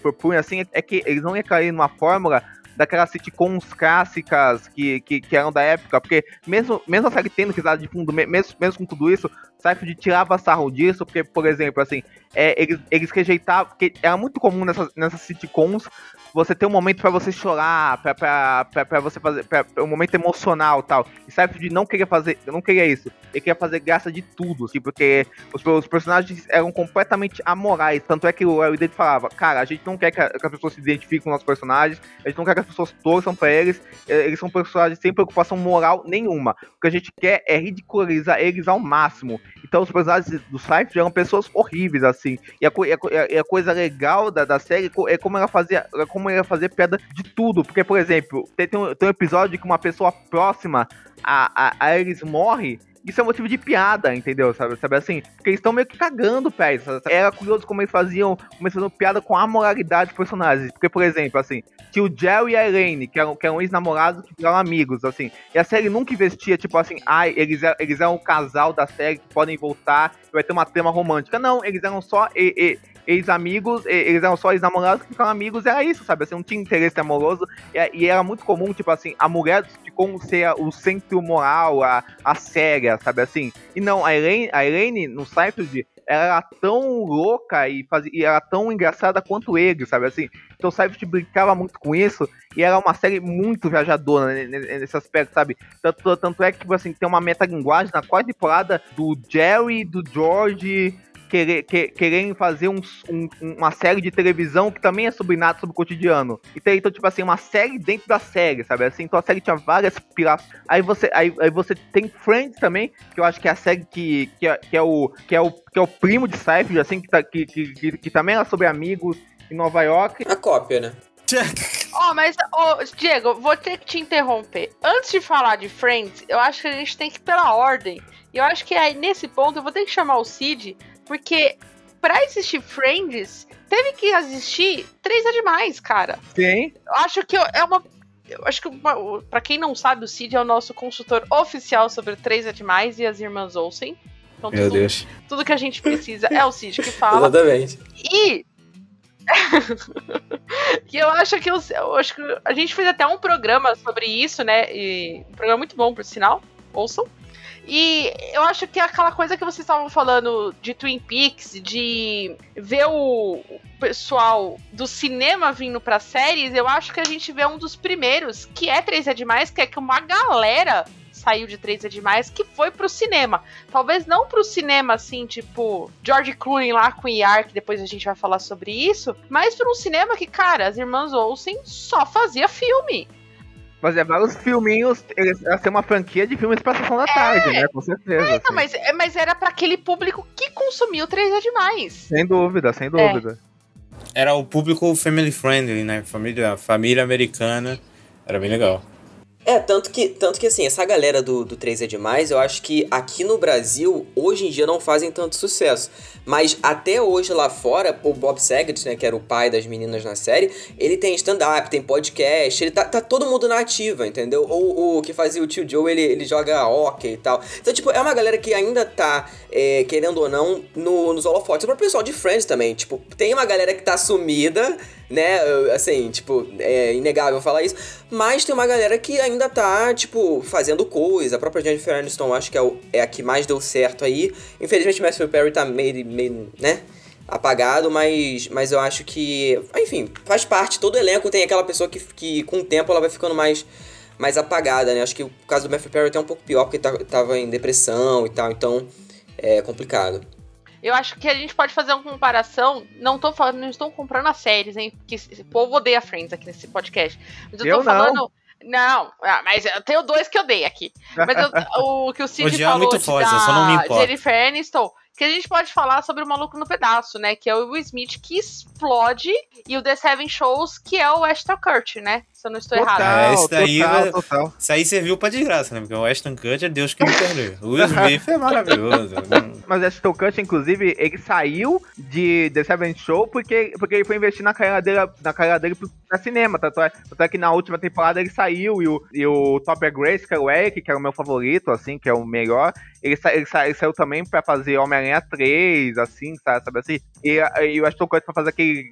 propunham, assim, é que eles não iam cair numa fórmula daquelas sitcoms clássicas que, que, que, eram da época, porque mesmo, mesmo a série tendo risada de fundo, mesmo, mesmo com tudo isso, Seinfeld tirava sarro disso, porque, por exemplo, assim, é, eles, eles rejeitavam, porque era muito comum nessas, nessas sitcoms você ter um momento para você chorar, para você fazer, pra, um momento emocional tal. E Seinfeld não queria fazer, não queria isso. Ele queria fazer graça de tudo, assim, porque os, os personagens eram completamente amorais. Tanto é que o Larry David falava, cara, a gente não quer que, a, que, as pessoas se identifiquem com os nossos personagens, a gente não quer que as pessoas torçam para eles, eles são personagens sem preocupação moral nenhuma. O que a gente quer é ridicularizar eles ao máximo. Então os personagens do Seinfeld eram pessoas horríveis, assim. E a, e a, a coisa legal da, da série é como ela fazia. Como como ia fazer piada de tudo. Porque, por exemplo, tem, tem, um, tem um episódio que uma pessoa próxima a, a, a eles morre isso é motivo de piada, entendeu? Sabe, sabe assim? Porque eles estão meio que cagando pé. Era curioso como eles faziam, faziam piada com a moralidade dos personagens. Porque, por exemplo, assim, tinha o Jerry e a Elaine, que eram, que eram ex-namorados que viraram amigos, assim. E a série nunca investia, tipo assim, ai, eles, eles eram o casal da série que podem voltar vai ter uma trama romântica. Não, eles eram só. E, e, ex-amigos, eles eram só ex-namorados que ficaram amigos, era isso, sabe? Assim, não tinha interesse amoroso. E, e era muito comum, tipo assim, a mulher como ser o centro moral, a, a séria, sabe? Assim. E não, a Elaine, a Elaine no Seinfeld, era tão louca e, fazia, e era tão engraçada quanto ele, sabe? Assim. Então o Seinfeld brincava muito com isso e era uma série muito viajadora nesse aspecto, sabe? Tanto, tanto é que, tipo assim, tem uma metalinguagem na quarta temporada do Jerry, do George querer, que, querem fazer um, um, uma série de televisão que também é sobre nada, sobre o cotidiano. Então, então, tipo assim, uma série dentro da série, sabe? Assim, então a série tinha várias pirações. Aí você, aí, aí você tem Friends também, que eu acho que é a série que, que, é, que, é, o, que, é, o, que é o primo de Seinfeld, assim, que, tá, que, que, que, que também é sobre amigos em Nova York. A cópia, né? [LAUGHS] Ó, oh, mas, oh, Diego, vou ter que te interromper. Antes de falar de Friends, eu acho que a gente tem que ir pela ordem. E eu acho que aí, nesse ponto, eu vou ter que chamar o Cid porque pra existir Friends, teve que existir três é demais, cara. Sim. Eu acho que é uma. Eu acho que, para quem não sabe, o Cid é o nosso consultor oficial sobre Três é Demais e as Irmãs Olsen. Então, Meu tudo, Deus. Tudo que a gente precisa é o Cid que fala. Exatamente. E. [LAUGHS] e eu acho que eu, eu, acho que a gente fez até um programa sobre isso, né? E, um programa muito bom, por sinal. Ouçam. E eu acho que é aquela coisa que vocês estavam falando de Twin Peaks, de ver o pessoal do cinema vindo para séries, eu acho que a gente vê um dos primeiros, que é 3 é demais, que é que uma galera saiu de 3 é demais, que foi pro cinema. Talvez não pro cinema, assim, tipo, George Clooney lá com IAR, que depois a gente vai falar sobre isso, mas para um cinema que, cara, as irmãs Olsen só fazia filme fazia vários filminhos, eles têm uma franquia de filmes pra sessão da é. tarde, né? Com certeza. É, assim. mas, é, mas era para aquele público que consumiu 3 é demais. Sem dúvida, sem dúvida. É. Era o público family friendly, né? Família, família americana. Era bem legal. É, tanto que, tanto que assim, essa galera do, do 3 é demais, eu acho que aqui no Brasil, hoje em dia, não fazem tanto sucesso. Mas até hoje lá fora, o Bob Saget, né, que era o pai das meninas na série, ele tem stand-up, tem podcast, ele tá, tá todo mundo na ativa, entendeu? Ou o que fazia o tio Joe, ele, ele joga hockey e tal. Então, tipo, é uma galera que ainda tá, é, querendo ou não, no, nos holofotes. Para o pessoal de Friends também, tipo, tem uma galera que tá sumida né? Assim, tipo, é inegável falar isso. Mas tem uma galera que ainda tá, tipo, fazendo coisa. A própria Jennifer Aniston acho que é, o, é a que mais deu certo aí. Infelizmente, Matthew Perry tá meio, meio né? Apagado, mas, mas eu acho que, enfim, faz parte. Todo elenco tem aquela pessoa que, que com o tempo ela vai ficando mais, mais apagada, né? Acho que o caso do Matthew Perry é até um pouco pior, porque tá, tava em depressão e tal, então é complicado. Eu acho que a gente pode fazer uma comparação. Não tô falando, não estou comprando as séries, hein? Porque o povo odeia Friends aqui nesse podcast. Mas eu, Eu tô não. falando. Não, ah, mas eu tenho dois que eu dei aqui. Mas eu- [LAUGHS] o que o Cid Odiar é falou muito de forte, da eu só não me importo. Jennifer Aniston, que a gente pode falar sobre o Maluco no Pedaço, né? Que é o Will Smith que explode e o The Seven Shows, que é o Ashton Kutcher, né? Se eu não estou Total, errado. É, esse daí total, vai- total. Isso aí serviu pra desgraça, né? Porque o Ashton Kutcher, Deus que me perdoe. O Will Smith é maravilhoso. [LAUGHS] Mas o Kutcher, inclusive, ele saiu de The Seven Show porque, porque ele foi investir na carreira dele, na carreira dele pro, na cinema. Tanto é, tanto é que na última temporada ele saiu e o, e o Topper Grace, que era o Eric, que era o meu favorito, assim, que é o melhor, ele, sa, ele, sa, ele saiu também pra fazer Homem-Aranha 3, assim, sabe, sabe assim? E, e o Ashton Kutcher pra fazer aquele,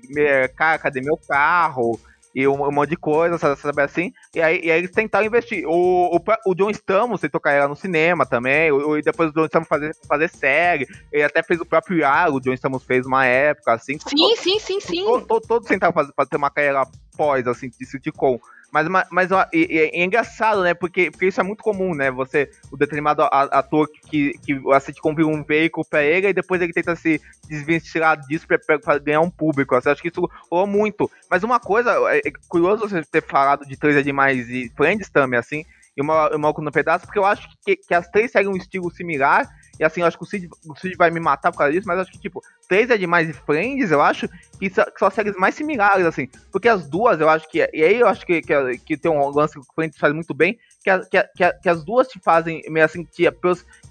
cara, cadê meu carro? E um, um monte de coisa, sabe, sabe assim? E aí, e aí eles tentaram investir. O, o, o John Stamos tentou carreira no cinema também. E depois o John Stamos fazer, fazer série. Ele até fez o próprio Yaro, o John Stamos fez uma época, assim. Sim, sim, sim, sim. To- to- Todos tentaram fazer, fazer uma carreira pós, assim, de sitcom. Mas, ma- mas e é, engraçado, né? Porque, porque isso é muito comum, né? Você, o determinado ator que, que a sitcom vira um veículo pra ele e depois ele tenta se desvencilhar disso pra, pra- ganhar um público. Assim, acho que isso rolou muito. Mas uma coisa, é, é curioso você ter falado de Três é Demais e Friends também, assim, e uma, uma no pedaço, porque eu acho que, que as três seguem um estilo similar. E assim, eu acho que o Cid, o Cid vai me matar por causa disso, mas eu acho que, tipo, Três é Demais e Friends, eu acho que, são- que são séries mais similares, assim. Porque as duas, eu acho que. E aí eu acho que, que, que tem um lance que o Friends faz muito bem, que, a- que, a- que, as duas te fazem meio assim, que é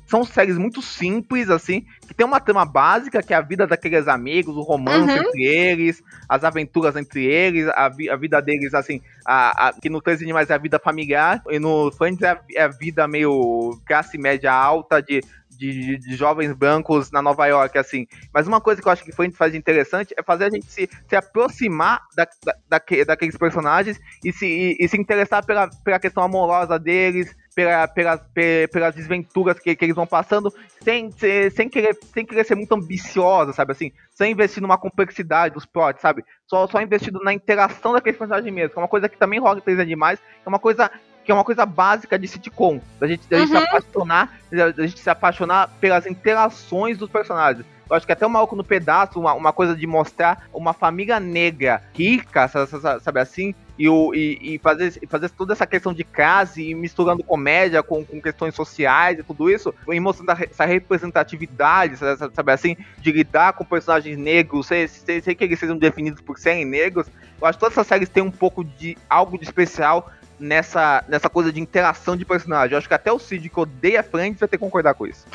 são séries muito simples, assim, que tem uma trama básica, que é a vida daqueles amigos, o romance Uhum. entre eles, as aventuras entre eles, a, vi- a vida deles, assim, a, a- que no Três Animais é a vida familiar, e no Friends é a, é a vida meio classe média alta, de, de, de jovens brancos na Nova York, assim. Mas uma coisa que eu acho que Friends faz interessante é fazer a gente se, se aproximar da, da, daque- daqueles personagens e se, e, e se interessar pela, pela questão amorosa deles, pela, pelas, pe- pelas desventuras que, que eles vão passando, sem, sem, querer, sem querer ser muito ambiciosa, sabe assim? Sem investir numa complexidade dos plots, sabe? Só, só investido na interação daqueles personagens mesmo, que é uma coisa que também rola em 3 é demais, é uma coisa que é uma coisa básica de sitcom, da gente, da gente se Uhum. apaixonar, da gente se apaixonar pelas interações dos personagens. Eu acho que até o Maluco no Pedaço, uma, uma coisa de mostrar uma família negra rica, sa- sa- sa- sabe assim? E, o, e, e fazer, fazer toda essa questão de classe e misturando comédia com, com questões sociais e tudo isso, e mostrando essa representatividade, sa- sa- sabe assim? De lidar com personagens negros, sem, sem, sem que eles sejam definidos por serem negros. Eu acho que todas essas séries têm um pouco de algo de especial nessa, nessa coisa de interação de personagem. Eu acho que até o Cid, que odeia Friends, vai ter que concordar com isso.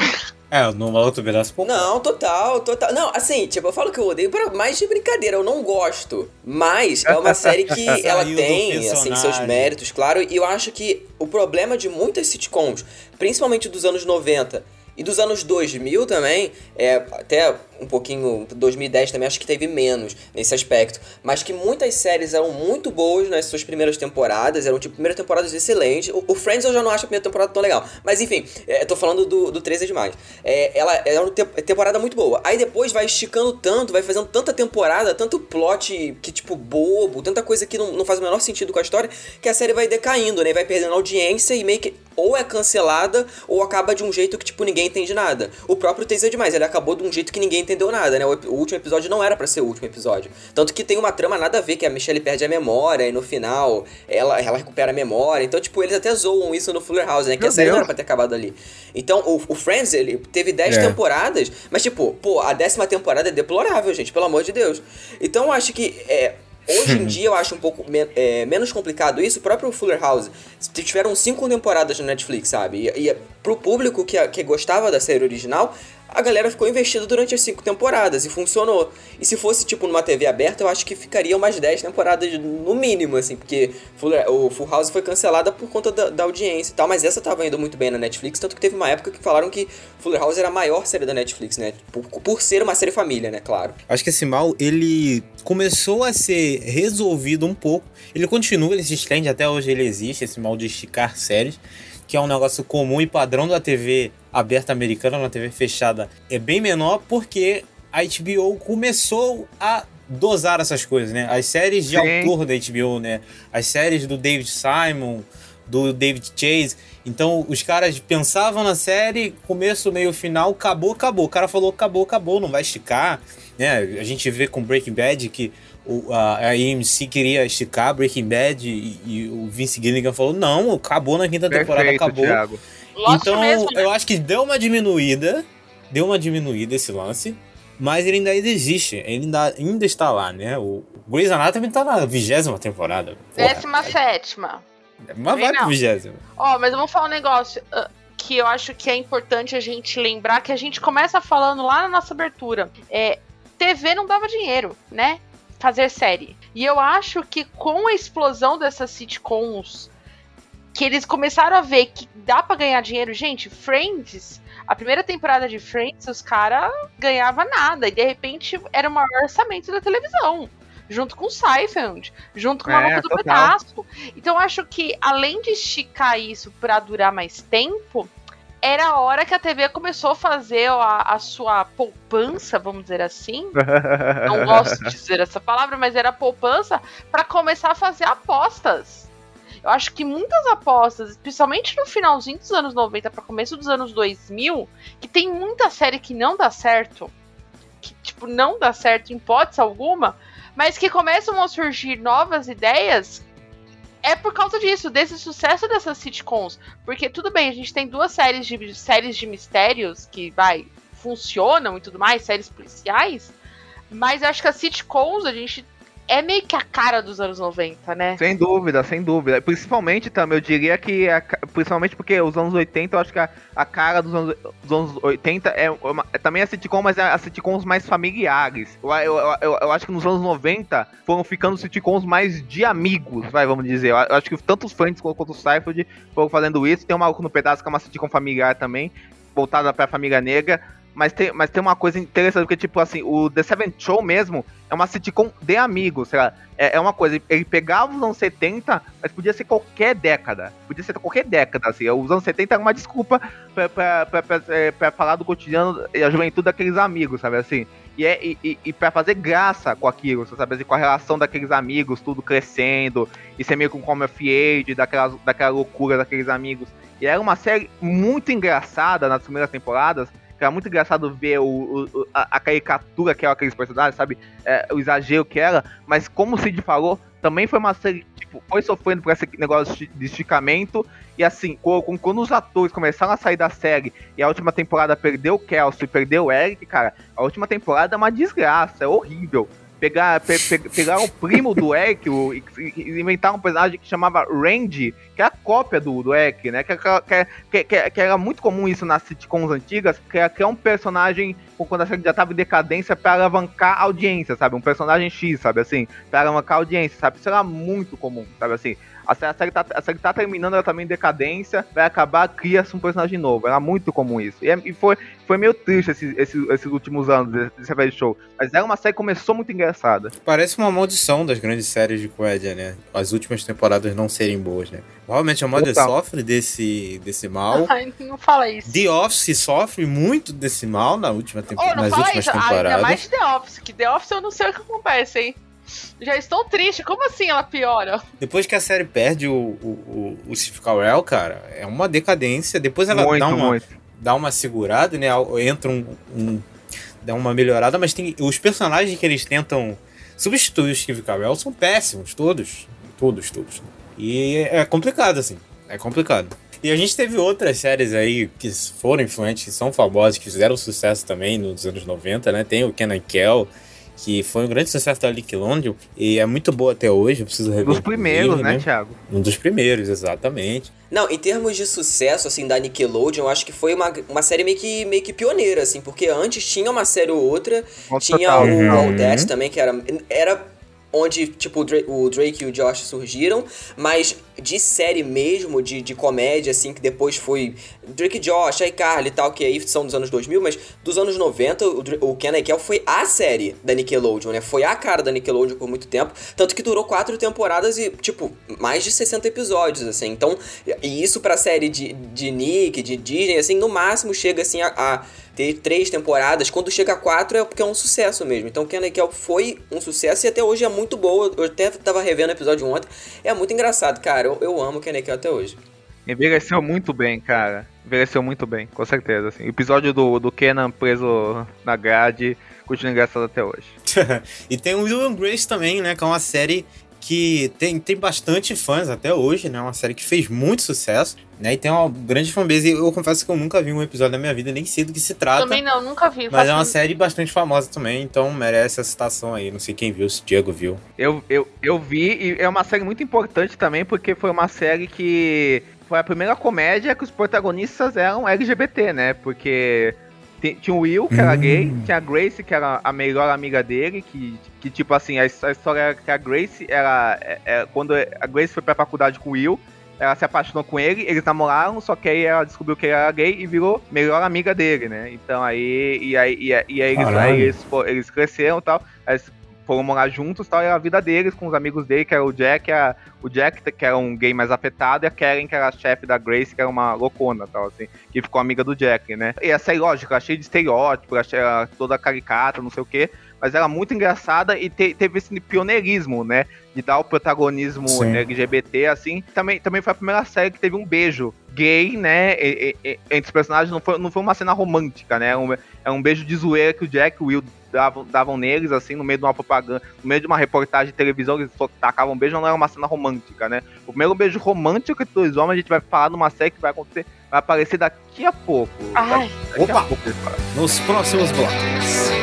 É, no outro pedaço. Não, total, total. Não, assim, tipo, eu falo que eu odeio mais de brincadeira, eu não gosto. Mas é uma série que [LAUGHS] ela tem, assim, seus méritos, claro. E eu acho que o problema de muitas sitcoms, principalmente dos anos 90 e dos anos 2000 também, é até um pouquinho, 2010 também acho que teve menos nesse aspecto, mas que muitas séries eram muito boas nas suas primeiras temporadas, eram tipo primeiras temporadas excelentes. O, o Friends eu já não acho a primeira temporada tão legal, mas enfim, é, tô falando do, do 13 é demais. É, ela é uma te- temporada muito boa. Aí depois vai esticando tanto, vai fazendo tanta temporada, tanto plot que tipo bobo, tanta coisa que não, não faz o menor sentido com a história, que a série vai decaindo, né? Vai perdendo audiência e meio que ou é cancelada ou acaba de um jeito que tipo ninguém entende nada. O próprio 13 é demais, ele acabou de um jeito que ninguém entendeu nada, né? O, último episódio não era pra ser o último episódio. Tanto que tem uma trama nada a ver, que a Michelle perde a memória e no final ela, ela recupera a memória. Então, tipo, eles até zoam isso no Fuller House, né? Que Meu a série não Deus. era pra ter acabado ali. Então, o, o Friends, ele teve 10 É. temporadas, mas, tipo, pô, a décima temporada é deplorável, gente, pelo amor de Deus. Então, eu acho que. É, Hoje em dia eu acho um pouco men- é, menos complicado isso. O próprio Fuller House tiveram cinco temporadas no Netflix, sabe? E, e pro público que, que gostava da série original, a galera ficou investida durante as cinco temporadas e funcionou. E se fosse tipo numa TV aberta, eu acho que ficaria umas 10 temporadas no mínimo, assim, porque o Full House foi cancelada por conta da, da audiência e tal, mas essa tava indo muito bem na Netflix, tanto que teve uma época que falaram que Fuller House era a maior série da Netflix, né? Por, por ser uma série família, né? Claro. Acho que esse mal, ele começou a ser resolvido um pouco. Ele continua, ele se estende, até hoje ele existe, esse mal de esticar séries, que é um negócio comum e padrão da TV aberta americana, na TV fechada, é bem menor porque a HBO começou a dosar essas coisas, né? As séries de Sim. autor da HBO, né? As séries do David Simon, do David Chase. Então os caras pensavam na série, começo, meio, final, acabou, acabou. O cara falou acabou, acabou, não vai esticar. Né? A gente vê com Breaking Bad que o, a, a AMC queria esticar Breaking Bad e, e, o Vince Gilligan falou: não, acabou na quinta temporada, Perfeito, acabou. Thiago. Então mesmo, né? eu acho que deu uma diminuída, deu uma diminuída esse lance. Mas ele ainda existe, ele ainda, ainda está lá, né? O Grey's Anatomy tá na vigésima temporada. Décima sétima. mas vai não. vigésima. Ó, mas eu vou falar um negócio ah, que eu acho que é importante a gente lembrar que a gente começa falando lá na nossa abertura. É, TV não dava dinheiro, né? Fazer série. E eu acho que com a explosão dessas sitcoms, que eles começaram a ver que dá pra ganhar dinheiro, gente, Friends, a primeira temporada de Friends, os caras ganhavam nada. E de repente era o maior orçamento da televisão. Junto com Seinfeld, junto com o É, Maluco do total. Pedaço. Então acho que, além de esticar isso pra durar mais tempo, era a hora que a TV começou a fazer a, a sua poupança, vamos dizer assim. [LAUGHS] Não gosto de dizer essa palavra, mas era poupança pra começar a fazer apostas. Eu acho que muitas apostas, especialmente no finalzinho dos anos 90 para começo dos anos 2000, que tem muita série que não dá certo, que tipo não dá certo em hipótese alguma, mas que começam a surgir novas ideias é por causa disso, desse sucesso dessas sitcoms. Porque tudo bem, a gente tem duas séries de séries de mistérios que vai funcionam e tudo mais, séries policiais, mas acho que as sitcoms a gente é meio que a cara dos anos 90, né? Sem dúvida, sem dúvida. Principalmente também, eu diria que, a ca- principalmente porque os anos 80, eu acho que a, a cara dos anos, dos anos 80 é, uma- é também a sitcom, mas é a sitcoms mais familiares. Eu, eu, eu, eu acho que nos anos 90 foram ficando sitcoms mais de amigos, vai, vamos dizer. Eu, acho que tanto os Friends quanto o Seinfeld foram fazendo isso. Tem o Maluco no Pedaço, que é uma sitcom familiar também, voltada pra família negra. Mas tem, mas tem uma coisa interessante, porque, tipo assim, o The Seven Show mesmo é uma sitcom de amigos, sei lá. É, é uma coisa, ele pegava os anos 70, mas podia ser qualquer década. Podia ser qualquer década, assim. Os anos 70 era uma desculpa pra, pra, pra, pra, é, pra falar do cotidiano e a juventude daqueles amigos, sabe assim? E, é, e, e, pra fazer graça com aquilo, sabe assim? Com a relação daqueles amigos, tudo crescendo, e ser meio com come of age, daquela, daquela loucura daqueles amigos. E era uma série muito engraçada nas primeiras temporadas, era muito engraçado ver o, o- a, a caricatura que eram aqueles personagens, sabe? É, o exagero que era, mas como o Cid falou, também foi uma série, tipo, foi sofrendo por esse negócio de esticamento, e assim, quando os atores começaram a sair da série, e a última temporada perdeu o Kelso e perdeu o Eric, cara, a última temporada é uma desgraça, é horrível. Pegar, pe, pe, pegaram o primo do Eric e, inventaram um personagem que chamava Randy, que é a cópia do, do né? Que, que, que, que, que era muito comum isso nas sitcoms antigas, que era criar um personagem quando a série já tava em decadência pra alavancar a audiência, sabe? Um personagem X, sabe assim? Pra alavancar a audiência, sabe? Isso era muito comum, sabe assim? A série, a série, tá, a série tá terminando, ela tá meio em decadência, vai acabar, cria-se um personagem novo. Era muito comum isso. E, é- e foi, foi meio triste esses, esses, esses últimos anos desse, desse velho show. Mas era uma série que começou muito engraçada. Parece uma maldição das grandes séries de comédia, né? As últimas temporadas não serem boas, né? Provavelmente a Mother Total. sofre desse, desse mal. Ai, não fala isso. The Office sofre muito desse mal na última tempo- Oh, não nas fala últimas isso. Ah, ainda temporadas. mais de The Office, que The Office eu não sei o que acontece, hein? Já estou triste. Como assim ela piora? Depois que a série perde o, o, o, o Steve Carell, cara, é uma decadência. Depois ela muito, dá, uma, muito. dá uma segurada, né? Entra um, um- dá uma melhorada, mas tem os personagens que eles tentam substituir o Steve Carell são péssimos, todos. Todos, todos. E é complicado, assim. É complicado. E a gente teve outras séries aí que foram influentes, que são famosas, que fizeram sucesso também nos anos 90, né? Tem o Kenan Kel, que foi um grande sucesso da Nickelodeon e é muito boa até hoje, eu preciso rever. Dos primeiros, inclusive, né, Thiago? Um dos primeiros, exatamente. Não, em termos de sucesso, assim, da Nickelodeon, eu acho que foi uma, uma série meio que, meio que pioneira, assim, porque antes tinha uma série ou outra, Nossa, tinha total. o Uhum. All That também, que era, era onde, tipo, o Drake, e o Josh surgiram, mas de série mesmo, de, de comédia, assim, que depois foi Drake e Josh, iCarly e tal, que aí são dos anos 2000, mas dos anos 90, o, o Kenan e Kel foi a série da Nickelodeon, né? Foi a cara da Nickelodeon por muito tempo, tanto que durou quatro temporadas e, tipo, mais de 60 episódios, assim. Então, e isso pra série de, de Nick, de Disney, assim, no máximo chega, assim, a, a ter três temporadas. Quando chega a quatro é porque é um sucesso mesmo. Então Kenan Kel foi um sucesso e até hoje é muito boa. Eu até tava revendo o episódio ontem. É muito engraçado, cara. Eu, eu amo Kenan Kel até hoje. Envelheceu muito bem, cara. Envelheceu muito bem, com certeza. Assim. O episódio do, do Kenan preso na grade continua engraçado até hoje. [LAUGHS] e tem o Will and Grace também, né? Que é uma série que tem, tem bastante fãs até hoje, né? Uma série que fez muito sucesso, né? E tem uma grande fanbase. Eu confesso que eu nunca vi um episódio da minha vida, nem sei do que se trata. Também não, nunca vi. Mas é uma série bastante famosa também, então merece a citação aí. Não sei quem viu, se o Diego viu. Eu, eu, eu vi, e é uma série muito importante também, porque foi uma série que foi a primeira comédia que os protagonistas eram LGBT, né? Porque tinha o Will, que era gay, Hum. tinha a Grace, que era a melhor amiga dele, que, que tipo assim, a, his- a história era que a Grace era. é- é- quando a Grace foi pra faculdade com o Will, ela se apaixonou com ele, eles namoraram, só que aí ela descobriu que ele era gay e virou melhor amiga dele, né? Então aí. E aí, e aí, e aí eles, aí eles, eles cresceram e tal. Eles foram morar juntos tal, e a vida deles com os amigos dele, que era o Jack, a, o Jack, que era um gay mais afetado, e a Karen, que era a chefe da Grace, que era uma loucona tal, assim, que ficou amiga do Jack, né? E essa aí, lógico, ela cheia de estereótipos, achei ela toda caricata, não sei o quê, mas era muito engraçada e te- teve esse pioneirismo, né? De dar o protagonismo Sim. LGBT, assim. Também, também foi a primeira série que teve um beijo gay, né? e- e- e- entre os personagens, não foi, não foi uma cena romântica, né? Era um, era um beijo de zoeira que o Jack e o Will davam, davam neles, assim, no meio de uma propaganda, no meio de uma reportagem de televisão, eles só tacavam um beijo, não era uma cena romântica, né? O primeiro beijo romântico entre dois homens, a gente vai falar numa série que vai acontecer, vai aparecer daqui a pouco. Ai. Daqui Opa! a pouco. Nos próximos blocos.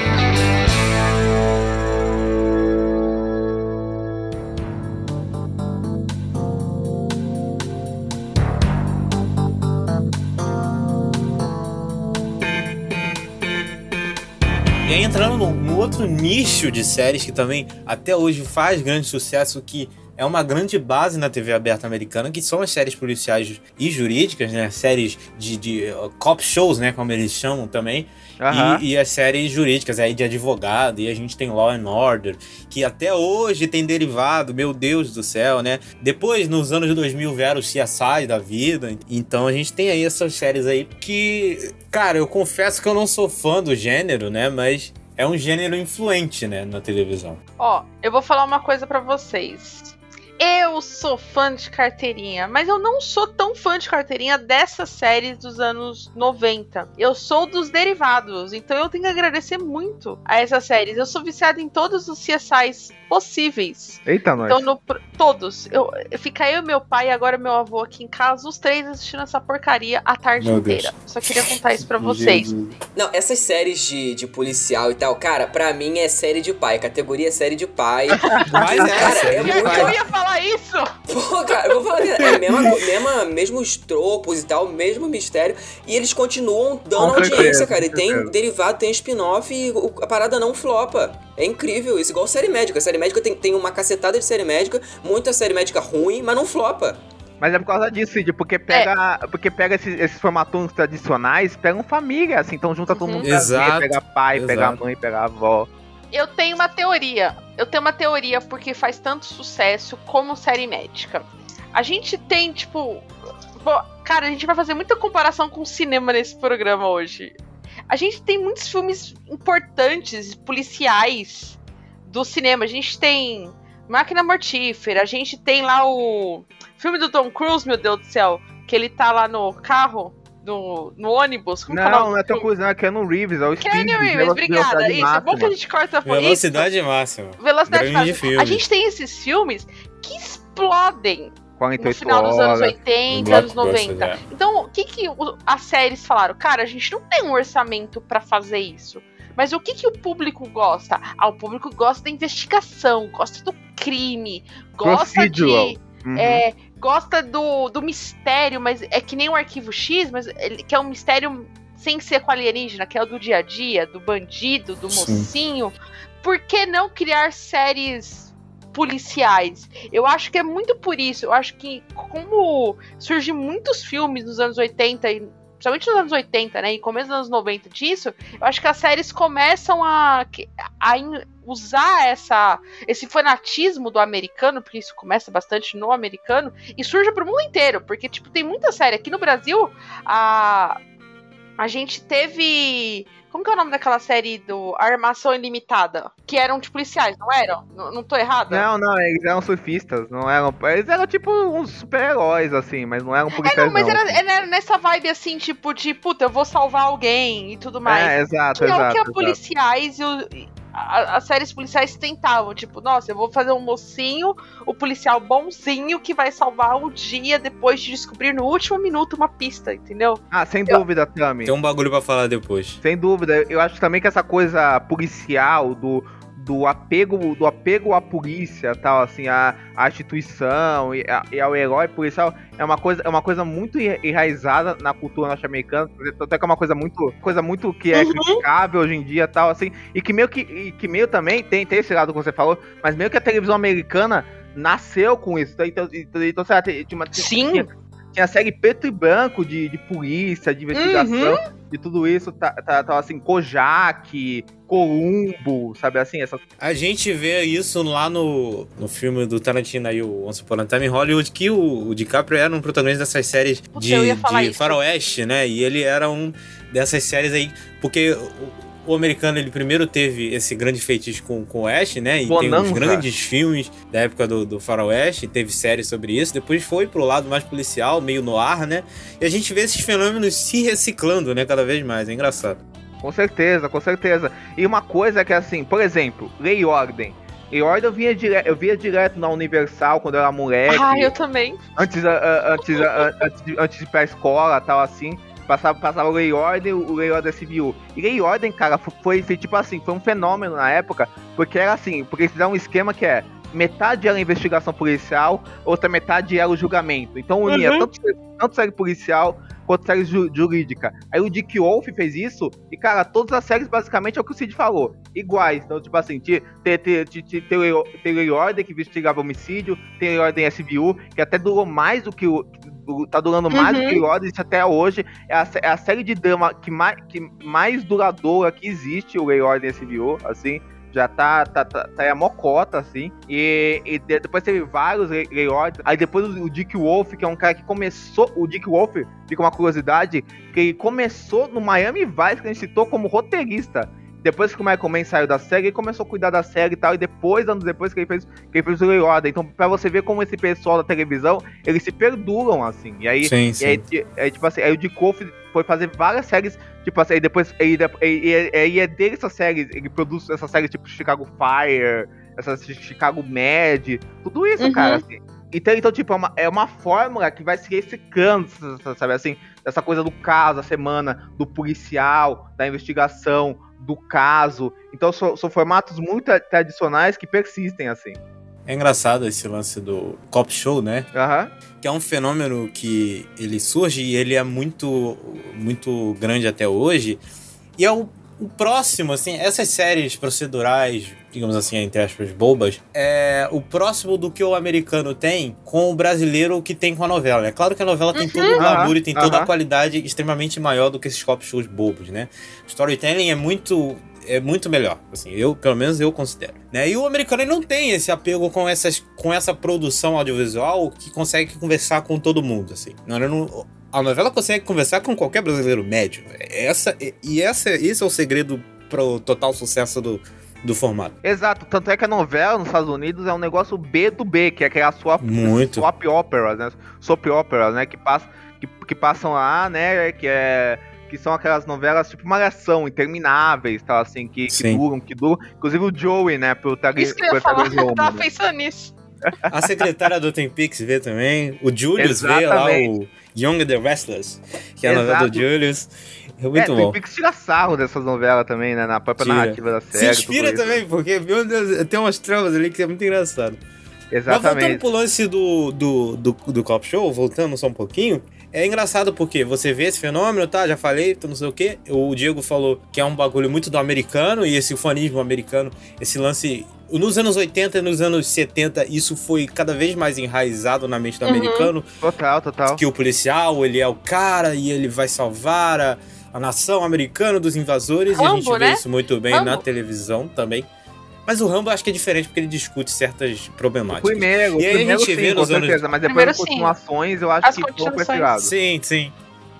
E aí entrando no outro nicho de séries que também até hoje faz grande sucesso, que é uma grande base na TV aberta americana, que são as séries policiais e jurídicas, né? Séries de, de uh, cop shows, né? Como eles chamam também. Aham. E, e as séries jurídicas aí de advogado, e a gente tem Law and Order, que até hoje tem derivado, meu Deus do céu, né? Depois, nos anos 2000, vieram o CSI da vida, então a gente tem aí essas séries aí que, cara, eu confesso que eu não sou fã do gênero, né? Mas é um gênero influente, né, na televisão. Ó, eu vou falar uma coisa pra vocês. Eu sou fã de carteirinha, mas eu não sou tão fã de carteirinha dessas séries dos anos 90. Eu sou dos derivados, então eu tenho que agradecer muito a essas séries. Eu sou viciada em todos os CSIs possíveis. Eita, nós. Então, no todos. Eu, fica eu, meu pai e agora meu avô aqui em casa, os três assistindo essa porcaria a tarde Meu Deus. inteira. Só queria contar isso pra vocês. Não, essas séries de, de policial e tal, cara, pra mim é série de pai, categoria série de pai. [LAUGHS] Mas é, Cara, série é de muito-. Eu ia falar isso! Pô, cara, eu vou falar, é a mesma, mesma, mesmos tropos e tal, mesmo mistério. E eles continuam dando Com certeza, audiência, cara. E tem certeza. derivado, tem spin-off e a parada não flopa. É incrível isso, igual série médica. Série médica tem, tem uma cacetada de série médica, muita série médica ruim, mas não flopa. Mas é por causa disso, Cid, porque pega, porque pega esses, esses formatões tradicionais, pegam família, assim, então junta todo Uhum. mundo pra ver, Exato, pega pai, pega exato. mãe, pega avó. Eu tenho uma teoria. Eu tenho uma teoria porque faz tanto sucesso como série médica. A gente tem, tipo. Cara, a gente vai fazer muita comparação com o cinema nesse programa hoje. A gente tem muitos filmes importantes, policiais do cinema. A gente tem Máquina Mortífera, a gente tem lá o filme do Tom Cruise, meu Deus do céu, que ele tá lá no carro, no, no ônibus. Como é Não, não é não, é Keanu Reeves, é o Speed. Keanu Reeves, obrigada. Velocidade Isso, é bom que a Máxima. gente corta por isso. Velocidade máxima. Velocidade Grande máxima. filme. A gente tem esses filmes que explodem no 48 final dos anos horas. 80, anos Blockbuster, 90. é. Então, o que, que as séries falaram? Cara, a gente não tem um orçamento pra fazer isso. Mas o que, que o público gosta? Ah, o público gosta da investigação, gosta do crime, gosta Procedural. de. Uhum. É, gosta do, do mistério, mas é que nem o arquivo X, mas ele, que é um mistério sem ser com alienígena, que é o do dia a dia, do bandido, do Sim. mocinho. Por que não criar séries policiais? Eu acho que é muito por isso. Eu acho que como surgem muitos filmes nos anos 80 e principalmente nos anos 80, né, e começo dos anos 90 disso, eu acho que as séries começam a, a usar essa esse fanatismo do americano, porque isso começa bastante no americano, e surge pro mundo inteiro, porque, tipo, tem muita série. Aqui no Brasil, a, A gente teve. Como que é o nome daquela série do Armação Ilimitada? Que eram de policiais, não eram? Não, não tô errada? Não, não, eles eram surfistas, não eram. Eles eram tipo uns super-heróis, assim, mas não eram É, policiais. não, mas não. era, era nessa vibe assim, tipo, de puta, eu vou salvar alguém e tudo mais. É, exato, que é o exato. que a exato. policiais e e a- as séries policiais tentavam, tipo, nossa, eu vou fazer um mocinho, o policial bonzinho que vai salvar o dia depois de descobrir no último minuto uma pista, entendeu? Ah, sem dúvida, Tami. Tem um bagulho pra falar depois. Sem dúvida. Eu acho também que essa coisa policial, do, do apego do apego à polícia, tal, assim, à, à instituição e, a- e ao herói policial, é uma coisa, é uma coisa muito enra- enraizada na cultura norte-americana, até que é uma coisa muito, coisa muito que é Uhum. criticável hoje em dia, tal, assim, e que meio que, que meio também tem, tem esse lado que você falou, mas meio que a televisão americana nasceu com isso. Então, então, então sei lá, tinha, tinha, Sim. tinha, tinha série preto e branco de, de polícia, de investigação, Uhum. de tudo isso, tá, tá, tá assim, Kojak, Columbo, sabe assim, essas A gente vê isso lá no, no filme do Tarantino aí, o Once Upon a Time in Hollywood, que o, o DiCaprio era um protagonista dessas séries Puta, de, de faroeste, né? E ele era um dessas séries aí, porque o, americano, ele primeiro teve esse grande feitiço com, com o Oeste, né? E tem Bonanza. uns grandes filmes da época do, do faroeste, teve séries sobre isso. Depois foi pro lado mais policial, meio no ar, né? E a gente vê esses fenômenos se reciclando, né? Cada vez mais, é engraçado. Com certeza, com certeza. E uma coisa que é assim, por exemplo, Lei e Ordem. Lei e Ordem eu via, dire... eu via direto na Universal quando eu era moleque. Ah, eu também. Antes, antes, antes, de, antes de ir pra escola tal assim. Passava, passava o Lei Ordem, o Lei Ordem SBU. E Lei Ordem, cara, fo- foi, foi tipo assim, foi um fenômeno na época, porque era assim, porque eles fizeram um esquema que é metade era investigação policial, outra metade era o julgamento. Então unia Uhum. tanto, tanto série policial quanto série ju- jurídica. Aí o Dick Wolf fez isso, e cara, todas as séries basicamente é o que o Cid falou, iguais. Então, tipo assim, Lei e Ordem que investigava homicídio, e Ordem SBU, que até durou mais do que o. do- Tá durando mais do Uhum. que o Ordem, isso até hoje. É a, é a série de drama que mais, que mais duradoura que existe, o e Ordem SBU, assim. Já tá, tá, tá, tá aí a mocota, assim. E, e de- depois teve vários Ordem. Aí depois o, o Dick Wolf, que é um cara que começou. O Dick Wolf, fica uma curiosidade, que ele começou no Miami Vice, que a gente citou como roteirista. Depois que o Michael Mann saiu da série, ele começou a cuidar da série e tal, e depois, anos depois, que ele fez, que ele fez o Ordem. Então, pra você ver como esse pessoal da televisão, eles se perduram, assim. E aí, Sim, e sim. aí, ti- aí, tipo assim, aí o Dick Wolf foi fazer várias séries, tipo assim, aí depois, aí, aí, é dele essas séries, ele produz essas séries tipo Chicago Fire, essas Chicago Med, tudo isso, Uhum. cara, assim. Então, então, tipo, é uma, é uma fórmula que vai se reciclando, sabe assim? Dessa coisa do caso, da semana, do policial, da investigação, do caso. Então, são, são formatos muito tradicionais que persistem, assim. É engraçado esse lance do cop show, né? Aham. que é um fenômeno que ele surge e ele é muito muito grande até hoje. E é o, o próximo, assim, essas séries procedurais, digamos assim, entre aspas, bobas, é o próximo do que o americano tem com o brasileiro que tem com a novela. É claro que a novela tem todo o glamour e tem toda a aham. qualidade extremamente maior do que esses cop shows bobos, né? Storytelling é muito é muito melhor, assim, eu, pelo menos eu considero. Né? E o americano não tem esse apego com, essas, com essa produção audiovisual que consegue conversar com todo mundo, assim. Não, não- a novela consegue conversar com qualquer brasileiro médio. Essa, e essa, esse é o segredo pro total sucesso do, do formato. Exato, tanto é que a novela nos Estados Unidos é um negócio B do B, que é aquela swap, Muito. swap operas, né? Soap operas, né? Que, pass, que, que passam lá, né? Que é. Que são aquelas novelas tipo malhação, intermináveis, tal, assim, que, que duram, que duram. Inclusive o Joey, né? Pro tag, Isso que eu ia falar, eu tava pensando nisso. [LAUGHS] A secretária do Peaks vê também. O Julius vê lá, Exatamente. o Young the Restless, que é a novela do. Julius. É É, muito Twin bom. Sarro dessas novelas também, né? Na própria Tira. narrativa da Se série. inspira tudo isso. também, porque, meu Deus, tem umas tramas ali que é muito engraçado. Mas voltando Exatamente. pro lance do, do, do, do Cop Show, voltando só um pouquinho, é engraçado porque você vê esse fenômeno, tá? Já falei, não sei o quê. O Diego falou que é um bagulho muito do americano e esse ufanismo americano, esse lance. Nos anos 80 e nos anos 70, isso foi cada vez mais enraizado na mente do Uhum. americano. Total, total. Que o policial, ele é o cara e ele vai salvar a, a nação americana dos invasores. e a gente Rambo, vê né? isso muito bem Rambo. na televisão também. Mas o Rambo eu acho que é diferente porque ele discute certas O problemáticas. primeiro, o E aí a primeiro gente sim, vê com nos anos- certeza, mas depois Primeiro as sim. continuações eu acho As que continuações. lado. Sim, sim.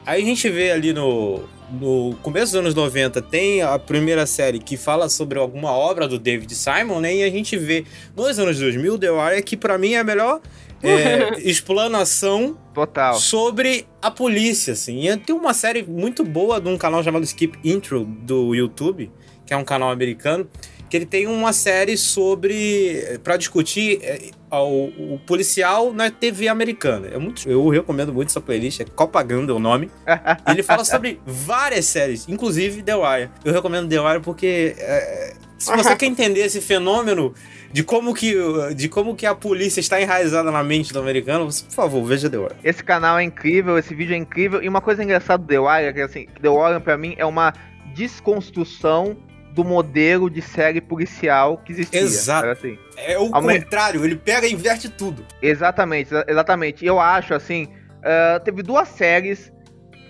Aí a gente vê ali no, no começo dos anos 90 tem a primeira série que fala sobre alguma obra do David Simon, né? E a gente vê nos anos 2000 The Wire que para mim é a melhor é, [LAUGHS] explanação Total. sobre a polícia, assim. E tem uma série muito boa de um canal chamado Skip Intro do YouTube, que é um canal americano, que ele tem uma série sobre para discutir é, o, o, policial na TV americana. É muito, eu recomendo muito essa playlist, é Copaganda o nome. [LAUGHS] ele fala sobre várias séries, inclusive The Wire. Eu recomendo The Wire porque é, se você quer entender esse fenômeno de como que de como que a polícia está enraizada na mente do americano, você, por favor, veja The Wire. Esse canal é incrível, esse vídeo é incrível e uma coisa engraçada do The Wire é que assim, The Wire para mim é uma desconstrução do modelo de série policial que existia. Exato. Assim. É o Ao contrário, ele pega e inverte tudo. Exatamente, exatamente. E eu acho, assim, uh, teve duas séries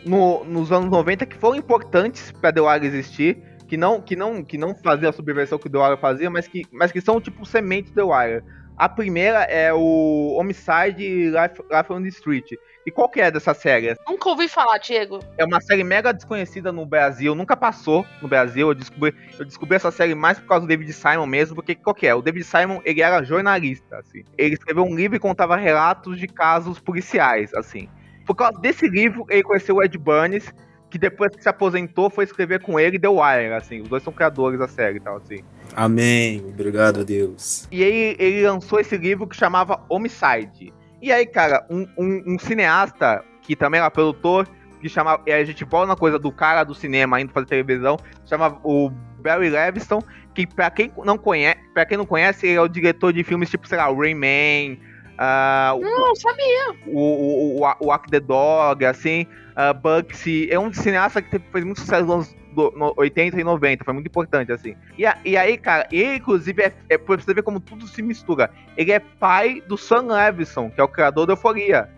no, nos anos 90 que foram importantes para The Wire existir, que não, que não, que não fazia a subversão que o The Wire fazia, mas que, mas que são tipo sementes do The Wire. A primeira é o Homicide Life, Life on the Street, e qual que é dessa série? Nunca ouvi falar, Diego. É uma série mega desconhecida no Brasil, nunca passou no Brasil. Eu descobri, eu descobri essa série mais por causa do David Simon mesmo, porque qual que é? O David Simon, ele era jornalista, assim. Ele escreveu um livro e contava relatos de casos policiais, assim. Por causa desse livro, ele conheceu o Ed Burns, que depois que se aposentou foi escrever com ele The Wire, assim. Os dois são criadores da série e tal, assim. Amém. Obrigado a Deus. E aí ele lançou esse livro que chamava Homicide. E aí, cara, um, um, um cineasta, que também era produtor, que chama. E a gente volta na coisa do cara do cinema indo fazer televisão, chama o Barry Levinson, que pra quem não conhece, para quem não conhece, ele é o diretor de filmes tipo, sei lá, Rayman. Uh, não, sabia. O, o, o, o Walk the Dog, assim, uh, Bugsy. É um cineasta que fez muito sucesso nos anos do, no 80 e 90, foi muito importante, assim. E, a, e aí, cara, ele, inclusive, é, é, pra você ver como tudo se mistura. Ele é pai do Sam Levinson, que é o criador da Euforia.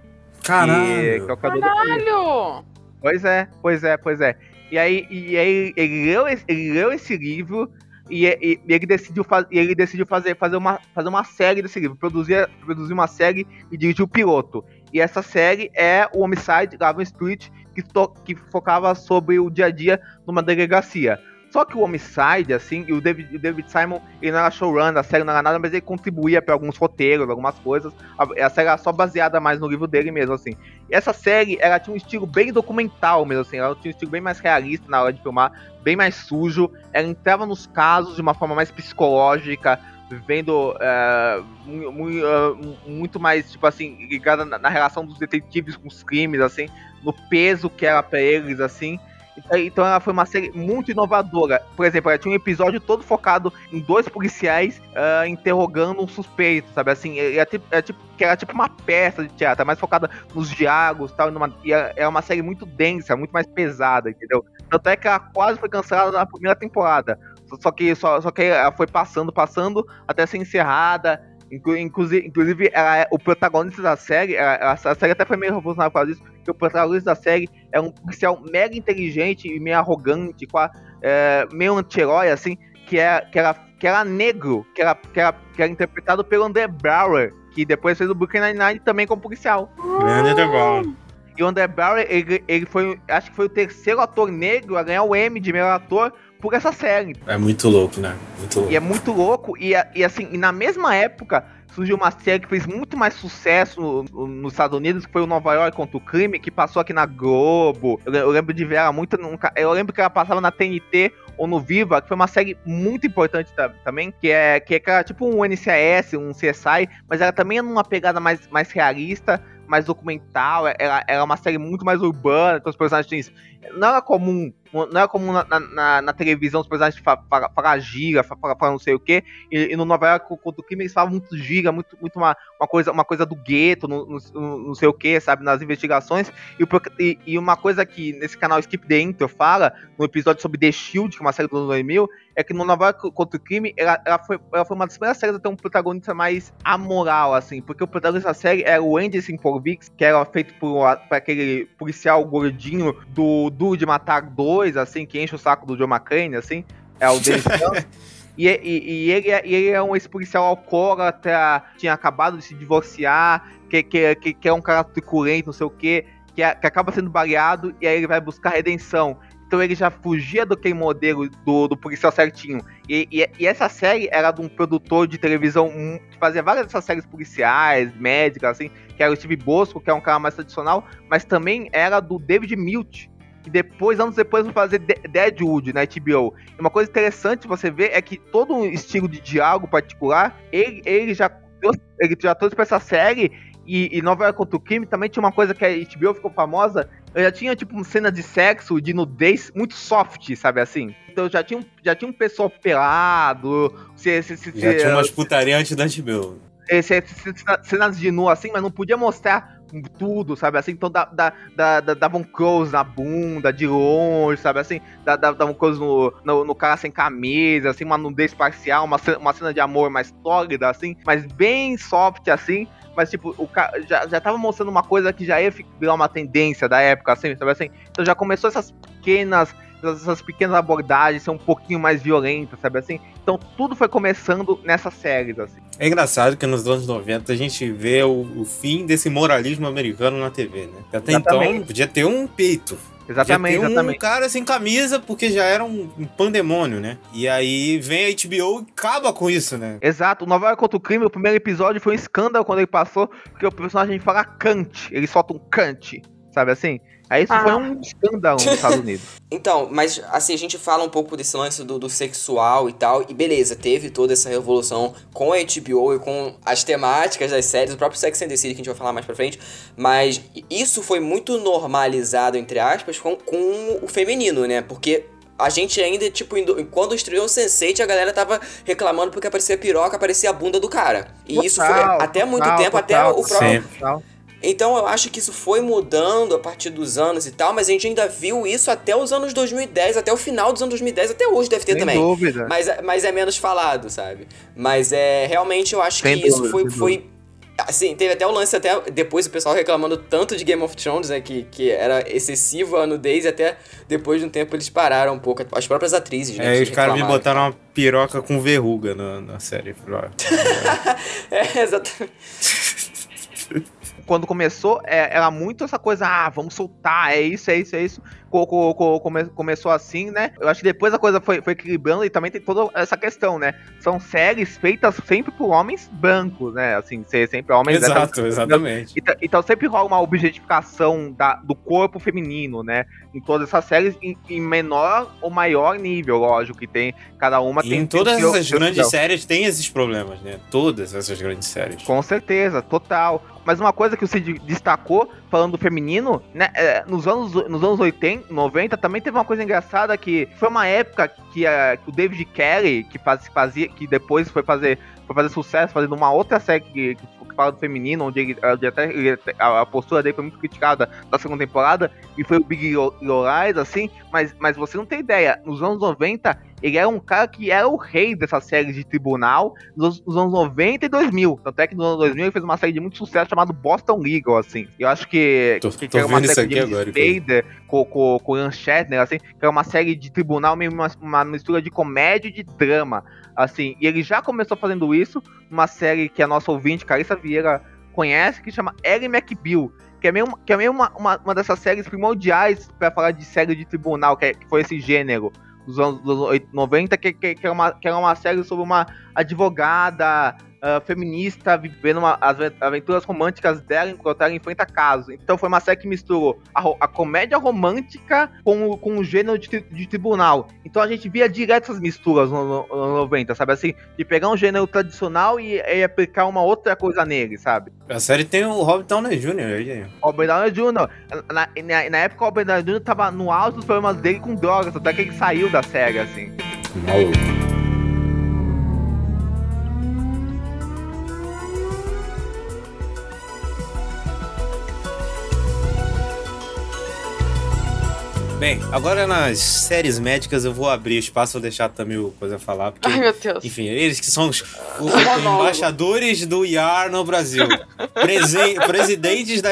Caralho! E, que é o criador Caralho! Pois é, pois é, pois é. E aí, e aí ele, leu, ele leu esse livro e, e, e, ele decidiu, faz, ele decidiu fazer, fazer, uma, fazer uma série desse livro, produzir, produzir uma série e dirigir o piloto. E essa série é o Homicide, Gavin Street, que, que focava sobre o dia a dia numa delegacia. Só que o Homicide, assim, e o David, o David Simon, ele não era showrunner, a série não era nada, mas ele contribuía para alguns roteiros, algumas coisas. A, a, série era só baseada mais no livro dele mesmo, assim. E essa série, ela tinha um estilo bem documental mesmo, assim. Ela tinha um estilo bem mais realista na hora de filmar, bem mais sujo. Ela entrava nos casos de uma forma mais psicológica, vendo é, muito, é, muito, mais, tipo assim, ligada na, relação dos detetives com os crimes, assim, no peso que era pra eles, assim. Então, então ela foi uma série muito inovadora. Por exemplo, ela tinha um episódio todo focado em dois policiais uh, interrogando um suspeito, sabe? Assim, era tipo, era tipo, que era tipo uma peça de teatro, mais focada nos diálogos tal, numa, e era uma série muito densa, muito mais pesada, entendeu? Tanto é que ela quase foi cancelada na primeira temporada. Só que, só, só que ela foi passando, passando, até ser encerrada. Inclusive, inclusive ela é, o protagonista da série, ela, a série até foi meio revolucionária por causa disso, porque o protagonista da série é um policial mega inteligente e meio arrogante, é, meio anti-herói, assim, que, é, que, era, que era negro, que era, que, era, que era interpretado pelo André Brower, que depois fez o Brooklyn Nine-Nine também como policial. André Brower. E o André Brower, ele, ele foi, acho que foi o terceiro ator negro a ganhar o Emmy de melhor ator por essa série. É muito louco, né? Muito louco. E é muito louco. E, e assim, e na mesma época surgiu uma série que fez muito mais sucesso no, no, nos Estados Unidos, que foi o Nova York contra o Crime, que passou aqui na Globo. Eu, eu lembro de ver ela muito. Nunca, eu lembro que ela passava na TNT ou no Viva, que foi uma série muito importante também, que é, que é tipo um NCIS, um CSI, mas ela também é numa pegada mais, mais realista, mais documental, ela, ela é uma série muito mais urbana, então os personagens não era comum não é como na, na, na televisão os personagens falam giga, falam não sei o que, e, e, no Nova York contra o crime eles falam muito giga, muito, muito uma, uma, coisa, uma coisa do gueto, não, não, sei o que, sabe, nas investigações. E, e, e, uma coisa que nesse canal Skip the Intro fala, no episódio sobre The Shield, que é uma série do ano 2000, é que no Nova York contra o crime, ela, ela, foi, ela foi uma das primeiras séries a ter um protagonista mais amoral, assim, porque o protagonista da série era o Andy Simpovix, que era feito por, por aquele policial gordinho do Duro de Matar 2, assim, que enche o saco do John McClane, assim, é o Dennis [LAUGHS] E, e, e, ele, é, ele é um ex-policial alcoólatra, tinha acabado de se divorciar, que, que, que, que é um cara truculento, não sei o quê, que, é, que acaba sendo baleado e aí ele vai buscar redenção. Então ele já fugia do aquele modelo do, do policial certinho. E, e, e, essa série era de um produtor de televisão que fazia várias dessas séries policiais, médicas, assim, que era o Steve Bosco, que é um cara mais tradicional, mas também era do David Milch, que depois, anos depois, vai fazer Deadwood na HBO. E uma coisa interessante você ver é que todo um estilo de diálogo particular, ele, ele já ele já trouxe pra essa série e, e Nova York contra o Crime também tinha uma coisa que a HBO ficou famosa. Eu já tinha, tipo, uma cena de sexo, de nudez muito soft, sabe assim? Então já tinha, já tinha um pessoal pelado. Se, se, se, já tinha umas putaria antes da HBO. Cenas de nu assim, mas não podia mostrar tudo, sabe assim? Então da, da, da, dava um close na bunda, de longe, sabe assim? Dava um close no, no, no, cara sem camisa, assim, uma nudez parcial, uma, uma cena de amor mais sólida, assim, mas bem soft, assim. Mas, tipo, o já, já tava mostrando uma coisa que já ia virar uma tendência da época, assim, sabe assim? Então já começou essas pequenas essas pequenas abordagens são um pouquinho mais violentas, sabe assim? Então tudo foi começando nessas séries, assim. É engraçado que nos anos 90 a gente vê o, o fim desse moralismo americano na TV, né? Até então, exatamente. então podia ter um peito. Exatamente, ter exatamente. um cara sem camisa, porque já era um, pandemônio, né? E aí vem a HBO e acaba com isso, né? Exato. O Nova York contra o Crime, o primeiro episódio foi um escândalo quando ele passou, porque o personagem fala cante. Ele solta um cante, sabe assim? Aí isso ah. foi um escândalo nos Estados [LAUGHS] Unidos. então, mas assim, a gente fala um pouco desse lance do, do, sexual e tal, e beleza, teve toda essa revolução com a HBO e com as temáticas das séries, o próprio Sex and the City que a gente vai falar mais pra frente, mas isso foi muito normalizado, entre aspas, com, com o feminino, né? Porque a gente ainda, tipo, quando estreou o Sense8, a galera tava reclamando porque aparecia piroca, aparecia a bunda do cara. E total, isso foi até total, muito tempo, total, até o próprio. Então eu acho que isso foi mudando a partir dos anos e tal, mas a gente ainda viu isso até os anos 2010, até o final dos anos 2010, até hoje deve ter Sem também. Dúvida. Mas, mas é menos falado, sabe? Mas é realmente eu acho Sem que dúvida, isso foi, foi Assim, teve até o lance, até depois o pessoal reclamando tanto de Game of Thrones, né? Que, que era excessivo a nudez, e até depois de um tempo eles pararam um pouco. As próprias atrizes, né? É, os caras me botaram uma piroca com verruga na, na série. [LAUGHS] é, exatamente quando começou, é, era muito essa coisa, ah, vamos soltar, é isso, é isso, é isso. Co co co come começou assim, né? Eu acho que depois a coisa foi, foi equilibrando e também tem toda essa questão, né? São séries feitas sempre por homens brancos, né? Assim, ser sempre homens. Exato, exatamente. Então, então, sempre rola uma objetificação da, do corpo feminino, né? Em todas essas séries, em, em menor ou maior nível, lógico, que tem. Cada uma e tem. Em todas tem essas grandes séries tem esses problemas, né? Todas essas grandes séries. Com certeza, total. Mas uma coisa que o Cid destacou, falando do feminino, né? É, nos, anos, nos anos 80, 90, também teve uma coisa engraçada que foi uma época que, que o David Kelly, que faz, fazia, que depois foi fazer, foi fazer sucesso, fazendo uma outra série que, que fala do feminino, onde, ele, onde até ele, a, a, postura dele foi muito criticada na segunda temporada, e foi o Big Little assim, mas, mas você não tem ideia, nos anos 90, ele era um cara que era o rei dessa série de tribunal nos, nos anos 90 e 2000. Tanto é que nos anos 2000 ele fez uma série de muito sucesso chamada Boston Legal, assim. Eu acho que, tô, que, tô era uma série de Spader com, com, com Ian Shatner, assim, que era uma série de tribunal, meio uma, uma mistura de comédia e de drama. Assim, e ele já começou fazendo isso numa série que a nossa ouvinte, Carissa Vieira, conhece, que chama Ellie McBeal. Que é meio, que é meio uma, uma, uma dessas séries primordiais para falar de série de tribunal, que, é, que foi esse gênero dos anos, dos 90, que, que, que, é uma, que é uma série sobre uma advogada uh, feminista vivendo uma, as aventuras românticas dela enquanto ela enfrenta casos. Então foi uma série que misturou a, a comédia romântica com, com o gênero de, de, tribunal. Então a gente via direto essas misturas nos no, no 90, sabe assim? De pegar um gênero tradicional e, e, aplicar uma outra coisa nele, sabe? A série tem o Robert Downey Jr. aí. Robert Downey Jr. Na, na, na época o Robert Downey Jr. tava no auge dos problemas dele com drogas, até que ele saiu da série, assim. Maluco. Bem, agora nas séries médicas eu vou abrir espaço, vou deixar também o coisa falar. Porque, Ai, meu Deus. Enfim, eles que são os, os embaixadores do IAR no Brasil. Presen presidentes da.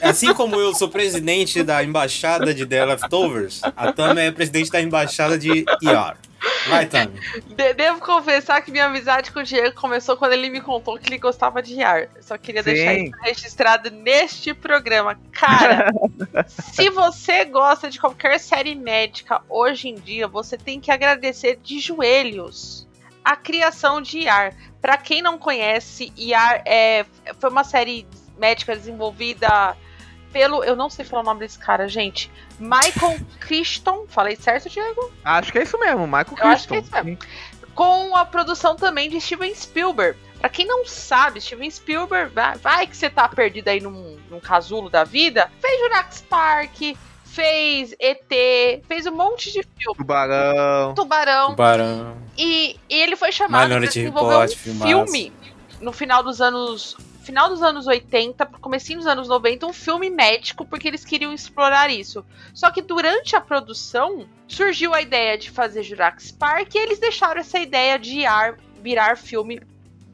Assim como eu sou presidente da embaixada de The Leftovers, a Tama é presidente da embaixada de IAR. Vai, Tami. De- devo confessar que minha amizade com o Diego começou quando ele me contou que ele gostava de ar. Só queria deixar Sim. isso registrado neste programa. Cara, [LAUGHS] se você gosta de qualquer série médica hoje em dia, você tem que agradecer de joelhos a criação de IAR. Pra quem não conhece, IAR é, foi uma série médica desenvolvida pelo. Eu não sei falar o nome desse cara, gente. Michael Crichton. Falei certo, Diego? Acho que é isso mesmo, Michael Eu acho que é isso mesmo. Com a produção também de Steven Spielberg. Pra quem não sabe, Steven Spielberg, vai, vai que você tá perdido aí num, num casulo da vida, fez Jurassic Park, fez ET, fez um monte de filme. Tubarão. Tubarão. Tubarão. E, e ele foi chamado para desenvolver Report, um filme no final dos anos. Final dos anos 80, pro comecinho dos anos 90, um filme médico, porque eles queriam explorar isso. Só que durante a produção, surgiu a ideia de fazer Jurassic Park e eles deixaram essa ideia de ir, virar filme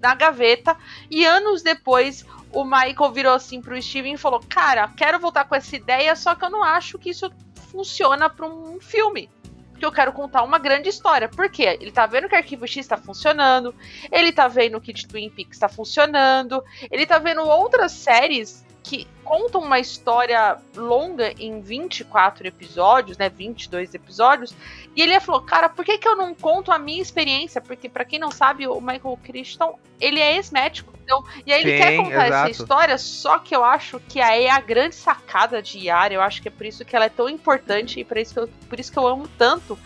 na gaveta. E anos depois, o Michael virou assim pro Steven e falou: Cara, quero voltar com essa ideia, só que eu não acho que isso funciona para um filme. Porque eu quero contar uma grande história. Por quê? Ele tá vendo que Arquivo X está funcionando, ele tá vendo que Twin Peaks está funcionando, ele tá vendo outras séries que contam uma história longa em 24 episódios, né, 22 episódios, e ele falou, cara, por que que eu não conto a minha experiência? Porque pra quem não sabe, o Michael Crichton, ele é ex-médico. Então, e aí ele Sim, quer contar essa exato. história, só que eu acho que aí é a grande sacada de Yara, eu acho que é por isso que ela é tão importante e por isso que eu, por isso que eu amo tanto,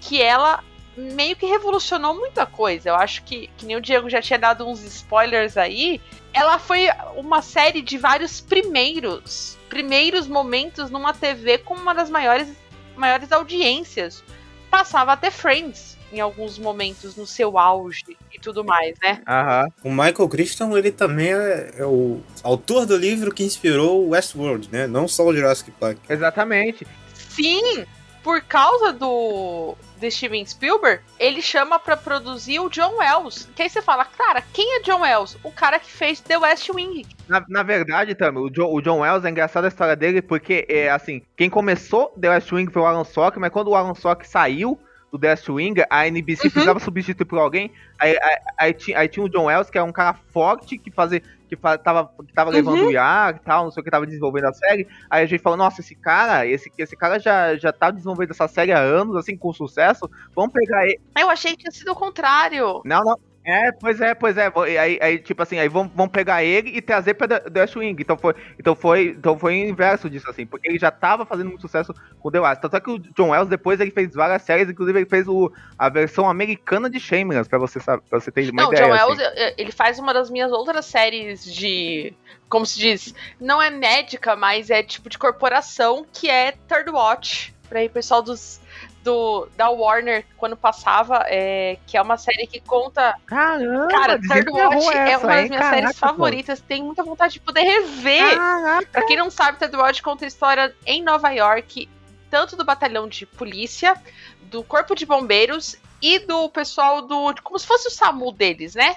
que ela meio que revolucionou muita coisa. Eu acho que, que nem o Diego já tinha dado uns spoilers aí, ela foi uma série de vários primeiros, primeiros momentos numa TV com uma das maiores, maiores audiências. Passava até Friends em alguns momentos no seu auge e tudo mais, né? Aham. O Michael Crichton, ele também é, é o autor do livro que inspirou o Westworld, né? Não só o Jurassic Park. Exatamente. Sim, por causa do de Steven Spielberg, ele chama pra produzir o John Wells. Que aí você fala, cara, quem é John Wells? O cara que fez The West Wing. Na, na verdade, Tami, o, Jo- o John Wells é engraçada a história dele porque, é, assim, quem começou The West Wing foi o Alan Sock, mas quando o Alan Sock saiu do The Wing, a NBC precisava substituir por alguém, aí, aí, aí tinha, aí tinha o John Wells, que é um cara forte, que fazia que fa- tava, que tava levando o IAR e tal, não sei o que, tava desenvolvendo a série, aí a gente falou, nossa, esse cara, esse, esse cara já, já tá desenvolvendo essa série há anos, assim, com sucesso, vamos pegar ele, Eu achei que tinha sido o contrário. não, não. É, pois é, pois é. Aí, aí tipo assim, aí vão, vão pegar ele e trazer pra The The West Wing. Então foi, então foi, então foi o inverso disso, assim, porque ele já tava fazendo muito sucesso com The West. Tanto é que o John Wells depois ele fez várias séries, inclusive ele fez o, a versão americana de Shameless, pra você, saber, pra você ter uma Não, ideia. John assim. Wells, eh, ele faz uma das minhas outras séries de. Como se diz? Não é médica, mas é tipo de corporação, que é Third Watch. Pra aí, pessoal dos. Do, da Warner, quando passava, é, que é uma série que conta. Caramba, Cara, Third Watch é essa, uma das hein? minhas Caraca, séries pô. favoritas. Tenho muita vontade de poder rever. Pra quem não sabe, Third Watch conta a história em Nova York, tanto do batalhão de polícia, do corpo de bombeiros e do pessoal do. Como se fosse o SAMU deles, né?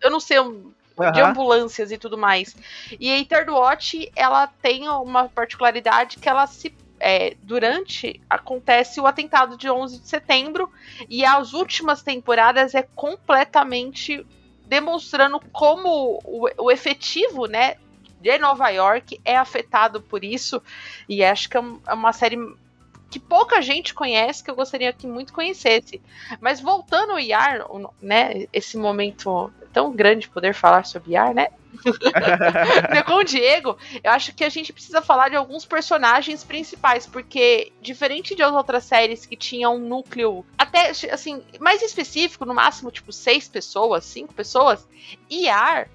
Eu não sei, um- de Aham. ambulâncias e tudo mais. E a Third Watch, ela tem uma particularidade que ela se. É, durante acontece o atentado de 11 de setembro e as últimas temporadas é completamente demonstrando como o, o efetivo, né, de Nova York é afetado por isso. E acho que é é uma série que pouca gente conhece, que eu gostaria que muito conhecesse. Mas voltando ao Yar, o- né, esse momento tão grande poder falar sobre Yar, né? [LAUGHS] com o Diego, eu acho que a gente precisa falar de alguns personagens principais, porque diferente de outras séries que tinham um núcleo até assim, mais específico, no máximo tipo seis pessoas, cinco pessoas, Yar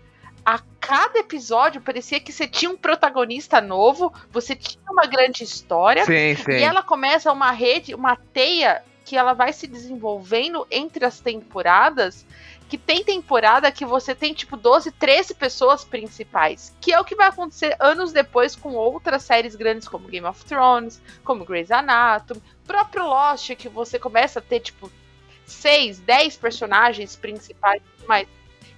a cada episódio parecia que você tinha um protagonista novo, você tinha uma grande história, Sim, sim. e ela começa uma rede, uma teia que ela vai se desenvolvendo entre as temporadas, que tem temporada que você tem tipo 12, 13 pessoas principais, que é o que vai acontecer anos depois com outras séries grandes como Game of Thrones, como Grey's Anatomy, próprio Lost, que você começa a ter tipo 6, 10 personagens principais, mas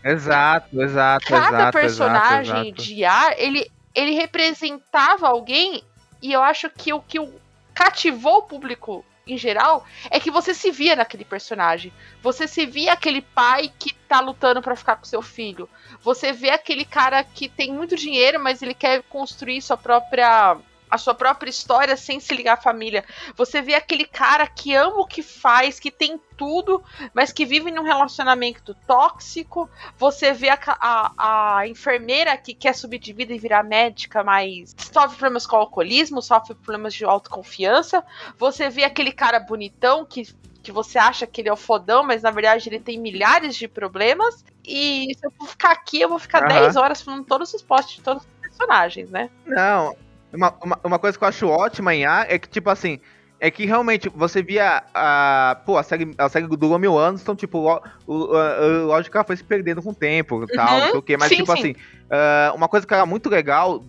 Exato, exato, cada exato, personagem exato, exato. de ar, ele, ele representava alguém, e eu acho que o que o cativou o público em geral, é que você se via naquele personagem. Você se via aquele pai que tá lutando para ficar com seu filho. Você vê aquele cara que tem muito dinheiro, mas ele quer construir sua própria a sua própria história sem se ligar à família. Você vê aquele cara que ama o que faz, que tem tudo, mas que vive num relacionamento tóxico. Você vê a, a, a enfermeira que quer subir de vida e virar médica, mas sofre problemas com alcoolismo, sofre problemas de autoconfiança. Você vê aquele cara bonitão que que você acha que ele é o fodão, mas na verdade ele tem milhares de problemas. E se eu for ficar aqui, eu vou ficar uhum. 10 horas falando todos os posts de todos os personagens, né? Não, uma, uma, uma, coisa que eu acho ótima em A é que, tipo assim, é que realmente você via a. Pô, a série, a série mil anos, então, tipo, o, o, a, lógico que ela foi se perdendo com o tempo e tal, uhum, não sei o quê. Mas, sim, tipo sim. assim, uh, uma coisa que era muito legal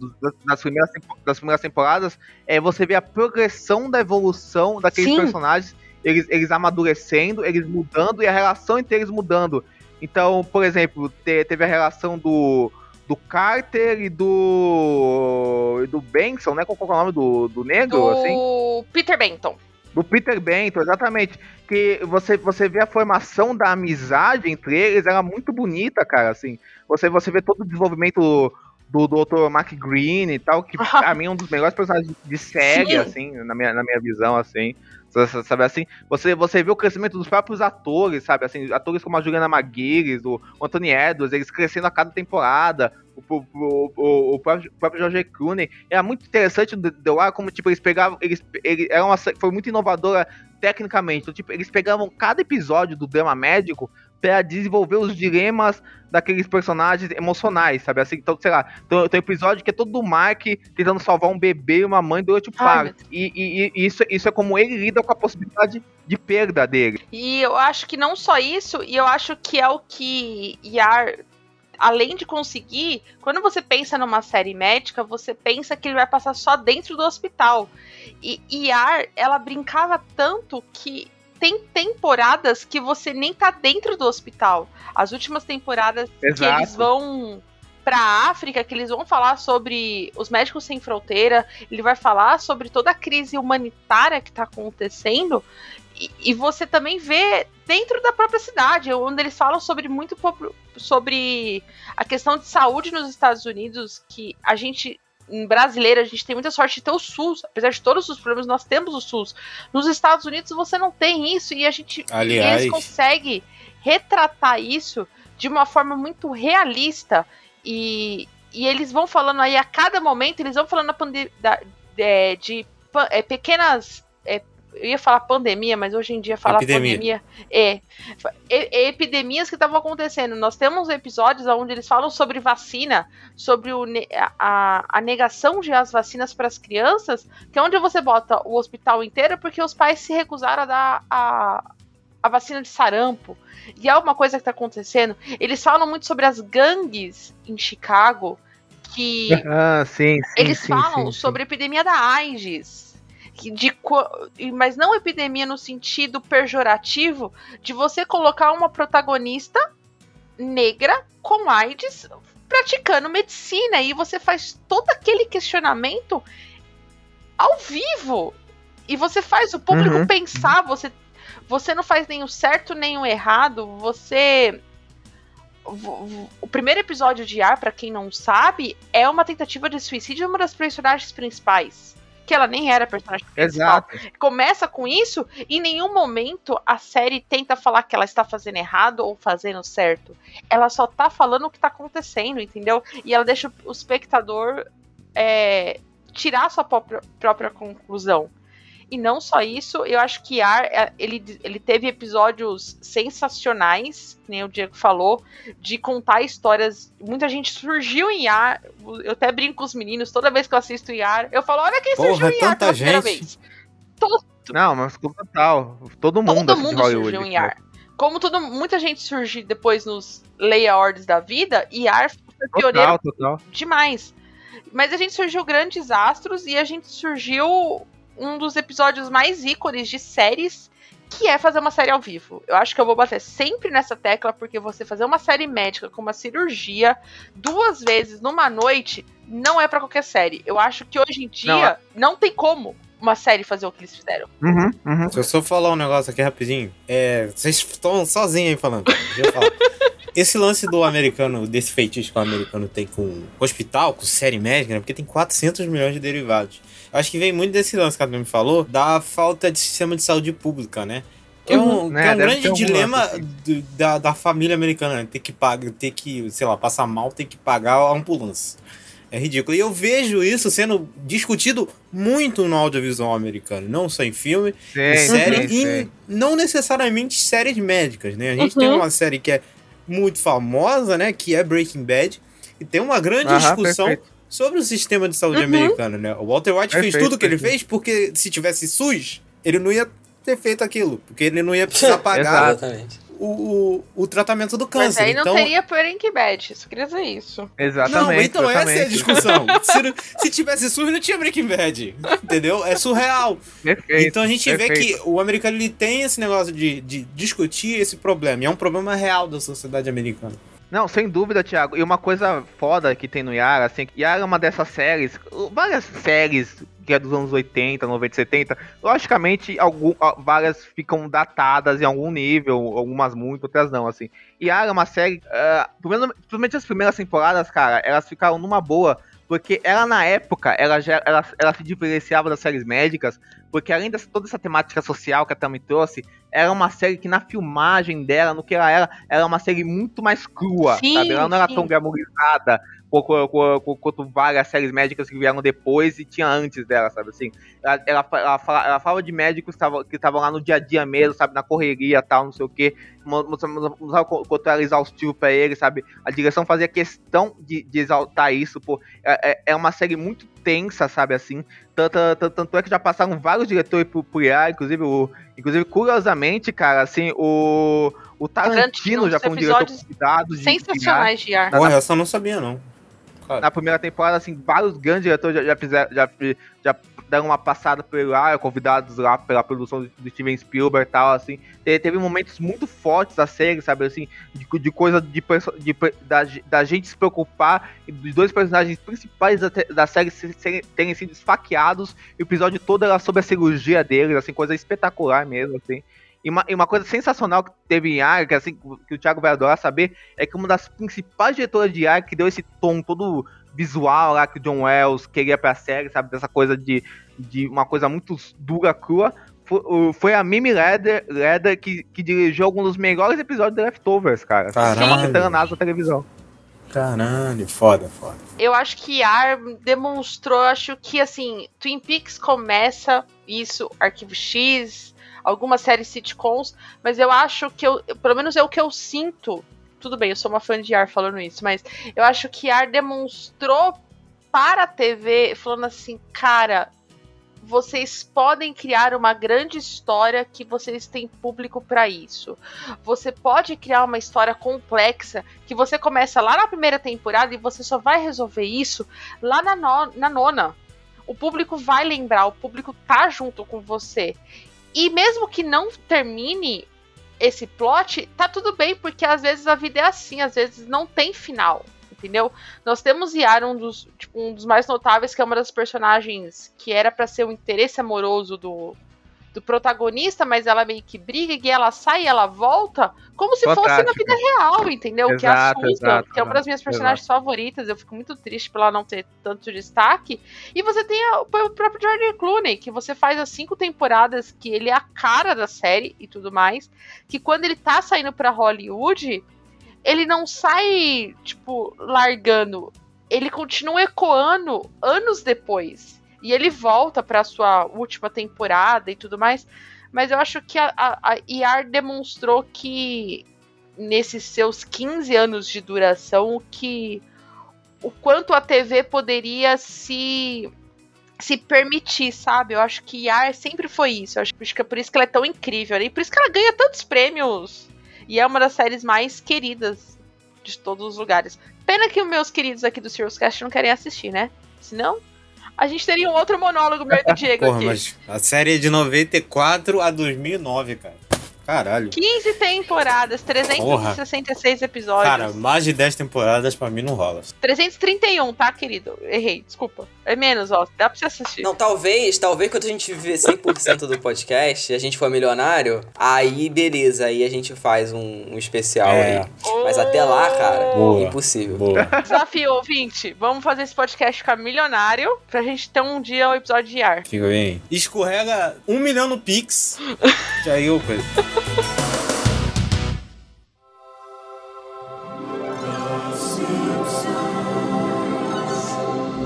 das, primeiras, das primeiras temporadas é você ver a progressão da evolução daqueles sim. personagens, eles, eles amadurecendo, eles mudando e a relação entre eles mudando. Então, por exemplo, te, teve a relação do do Carter e do. e do Benson, né? Qual, qual é o nome do, do negro? Do assim? Peter Benton. Do Peter Benton, exatamente. Que você, você vê a formação da amizade entre eles, era muito bonita, cara, assim. Você, você vê todo o desenvolvimento do, do Dr. Mark Green e tal, que [LAUGHS] pra mim é um dos melhores personagens de série, Sim. assim, na minha, na minha visão, assim. Sabe assim? Você, você vê o crescimento dos próprios atores, sabe? Assim, atores como a Juliana Maguires, o Anthony Edwards, eles crescendo a cada temporada. O, o, o, o próprio, próprio George Clooney. Era muito interessante o The como tipo, eles pegavam. Eles, eles, era uma, foi muito inovadora tecnicamente. Então, tipo, eles pegavam cada episódio do drama médico para desenvolver os dilemas daqueles personagens emocionais, sabe? Assim, então, sei lá, tem, tem um episódio que é todo do Mark tentando salvar um bebê e uma mãe durante o parto. E, e, e, isso, isso é como ele lida com a possibilidade de perda dele. E eu acho que não só isso, e eu acho que é o que Yar além de conseguir, quando você pensa numa série médica, você pensa que ele vai passar só dentro do hospital. E Yar, ela brincava tanto que tem temporadas que você nem tá dentro do hospital. As últimas temporadas Exato. que eles vão pra África, que eles vão falar sobre os médicos sem fronteira, ele vai falar sobre toda a crise humanitária que tá acontecendo. E, e você também vê dentro da própria cidade, onde eles falam sobre muito sobre a questão de saúde nos Estados Unidos, que a gente brasileira, a gente tem muita sorte de ter o SUS. Apesar de todos os problemas, nós temos o SUS. Nos Estados Unidos você não tem isso e a gente Aliás. eles conseguem retratar isso de uma forma muito realista e, e eles vão falando aí a cada momento, eles vão falando da, de, de é, pequenas é, eu ia falar pandemia, mas hoje em dia falar Epidemia. pandemia é, é, epidemias que estavam acontecendo. Nós temos episódios onde eles falam sobre vacina, sobre o, a, a negação de as vacinas para as crianças, que é onde você bota o hospital inteiro porque os pais se recusaram a dar a, a vacina de sarampo. E é uma coisa que está acontecendo. Eles falam muito sobre as gangues em Chicago, que [LAUGHS] ah, sim, sim, eles sim, falam sobre a epidemia da AIDS de mas não epidemia no sentido pejorativo de você colocar uma protagonista negra com AIDS praticando medicina. E você faz todo aquele questionamento ao vivo. E você faz o público uhum. pensar, você você não faz o certo nem o errado, você o primeiro episódio de Ar, para quem não sabe, é uma tentativa de suicídio de uma das personagens principais que ela nem era personagem principal. Exato. Começa com isso e em nenhum momento a série tenta falar que ela está fazendo errado ou fazendo certo. Ela só tá falando o que tá acontecendo, entendeu? E ela deixa o espectador é, tirar sua própria, própria conclusão. E não só isso, eu acho que Ar, é, ele, ele teve episódios sensacionais, nem o Diego falou, de contar histórias. Muita gente surgiu em Ar. Eu até brinco com os meninos, toda vez que eu assisto Ar, eu falo: olha quem Porra, surgiu em Ar pela primeira vez. Todo, não, mas total. Todo mundo, todo mundo surgiu em Ar. Como todo, muita gente surgiu depois nos layouts da vida, e Ar foi pioneiro total, total. demais. Mas a gente surgiu grandes astros e a gente surgiu um dos episódios mais ícones de séries que é fazer uma série ao vivo. Eu acho que eu vou bater sempre nessa tecla, porque você fazer uma série médica com uma cirurgia duas vezes numa noite não é para qualquer série. Eu acho que hoje em dia não, não tem como uma série fazer o que eles fizeram. Uhum, uhum. Se eu só falar um negócio aqui rapidinho, é, vocês estão sozinhos aí falando. Deixa eu falar. [LAUGHS] Esse lance do americano, desse feitiço que o americano tem com hospital, com série médica, né? Porque tem 400 milhões de derivados. Eu acho que vem muito desse lance que a me falou, da falta de sistema de saúde pública, né? Que é um, Uhum, né? que é um Deve grande um dilema lance, assim. do- da, da família americana, né? Ter que pagar, ter que, sei lá, passar mal, ter que pagar a ambulância. É ridículo. E eu vejo isso sendo discutido muito no audiovisual americano, não só em filme, Sim, em série, sim, e sim. não necessariamente séries médicas, né? A gente Uhum. tem uma série que é muito famosa, né? Que é Breaking Bad, e tem uma grande Aham, discussão perfeito. Sobre o sistema de saúde Uhum. americano, né? O Walter White fez tudo o que ele fez porque se tivesse SUS, ele não ia ter feito aquilo, porque ele não ia precisar [LAUGHS] pagar Exatamente. o, o, o tratamento do Mas câncer. aí não então, teria Breaking Bad, isso queria dizer isso. Exatamente. não, então essa é a exatamente. discussão. [LAUGHS] se, não- se tivesse SUS, não tinha Breaking Bad. Entendeu? É surreal. Perfeito, Então a gente vê perfeito. que o americano ele tem esse negócio de, de discutir esse problema. E é um problema real da sociedade americana. Não, sem dúvida, Thiago. E uma coisa foda que tem no Yara, assim, Yara é uma dessas séries, várias séries que é dos anos 80, 90, 70, logicamente algum, várias ficam datadas em algum nível, algumas muito, outras não, assim. Yara é uma série, menos- principalmente as primeiras temporadas, cara, elas ficaram numa boa, porque ela na época, ela já ela, ela se diferenciava das séries médicas, porque além de toda essa temática social que a Tami trouxe, era uma série que na filmagem dela, no que ela era, era uma série muito mais crua, Sim, sabe? Ela não era sim. tão qu- qu- qu- quanto várias séries médicas que vieram depois e tinha antes dela, sabe assim? Ela, ela, ela, fala, ela fala de médicos que estavam que estavam lá no dia a dia mesmo, sabe? Na correria tal, não sei o quê. Usava conteúdo exaustivo pra ele, sabe? A direção fazia questão de, de exaltar isso, pô. É, é- é uma série muito tensa, sabe assim? Tanto, tanto, tanto é que já passaram vários diretores por, por IA, inclusive o. Inclusive, curiosamente, cara, assim, o. O Tarantino já foi um diretor convidado de. de IA. Sensacionais de ar. Porra, eu não sabia, não. Cara, Na primeira temporada, assim, vários grandes diretores já, já fizeram, já, já deram uma passada por lá, convidados lá pela produção do, Steven Spielberg e tal, assim. Te- Teve momentos muito fortes da série, sabe, assim, de, de coisa de, de da, da gente se preocupar dos dois personagens principais da, da série se- terem sido esfaqueados, e o episódio todo era sobre a cirurgia deles, assim, coisa espetacular mesmo, assim. E uma, e uma coisa sensacional que teve em AR, que, assim, que o Thiago vai adorar saber, é que uma das principais diretoras de AR que deu esse tom todo visual lá que o John Wells queria pra série, sabe? Dessa coisa de, de uma coisa muito dura, crua. Foi, a Mimi Leder, Leder que, que dirigiu alguns dos melhores episódios de Leftovers, cara. Caralho. Da televisão. caralho, foda, foda. Eu acho que Ar demonstrou, acho que assim, Twin Peaks começa isso, Arquivo X, algumas séries sitcoms, mas eu acho que eu, pelo menos é o que eu sinto. Tudo bem, eu sou uma fã de Ar falando isso, mas eu acho que Ar demonstrou para a TV, falando assim, cara, vocês podem criar uma grande história que vocês têm público para isso. Você pode criar uma história complexa que você começa lá na primeira temporada e você só vai resolver isso lá na, no- na nona. O público vai lembrar, o público tá junto com você. E mesmo que não termine esse plot, tá tudo bem, porque às vezes a vida é assim, às vezes não tem final. Entendeu? Nós temos Yara, um dos, tipo, um dos mais notáveis, que é uma das personagens que era pra ser o interesse amoroso do, do protagonista, mas ela meio que briga e ela sai e ela volta como se fosse na vida real, entendeu? que é Exato, Susan, exato, que é uma das minhas personagens favoritas. Eu fico muito triste por ela não ter tanto destaque. E você tem a- o próprio George Clooney, que você faz as cinco temporadas que ele é a cara da série e tudo mais. Que quando ele tá saindo pra Hollywood, ele não sai, tipo, largando. Ele continua ecoando anos depois. E ele volta pra sua última temporada e tudo mais. Mas eu acho que a, a, a ER demonstrou que nesses seus 15 anos de duração que o quanto a TV poderia se se permitir, sabe? Eu acho que ER sempre foi isso. Eu acho, acho que é por isso que ela é tão incrível. né? E por isso que ela ganha tantos prêmios. E é uma das séries mais queridas de todos os lugares. Pena que os meus queridos aqui do Serious Cast não querem assistir, né? Senão, a gente teria um outro monólogo meu e do [LAUGHS] Diego Porra, aqui. mas a série é de 94 a 2009, cara. Caralho. 15 temporadas, 366 episódios. Cara, mais de 10 temporadas pra mim não rola. 331, tá, querido? Errei, desculpa. É menos, ó. Dá pra você assistir. Não, talvez, talvez quando a gente viver 100% do podcast, a gente for milionário, aí beleza, aí a gente faz um, um especial É. aí. Mas até lá, cara, Boa. impossível. Boa. Desafio, ouvinte. Vamos fazer esse podcast ficar milionário pra gente ter um dia o episódio de ar. Fica bem. Escorrega um milhão no Pix. que aí eu 呵呵。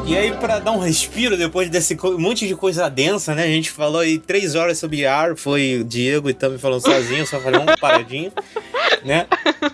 E aí, pra dar um respiro depois desse monte de coisa densa, né? A gente falou aí três horas sobre ar, foi o Diego e também falando sozinho, só falei uma paradinha, [LAUGHS] né?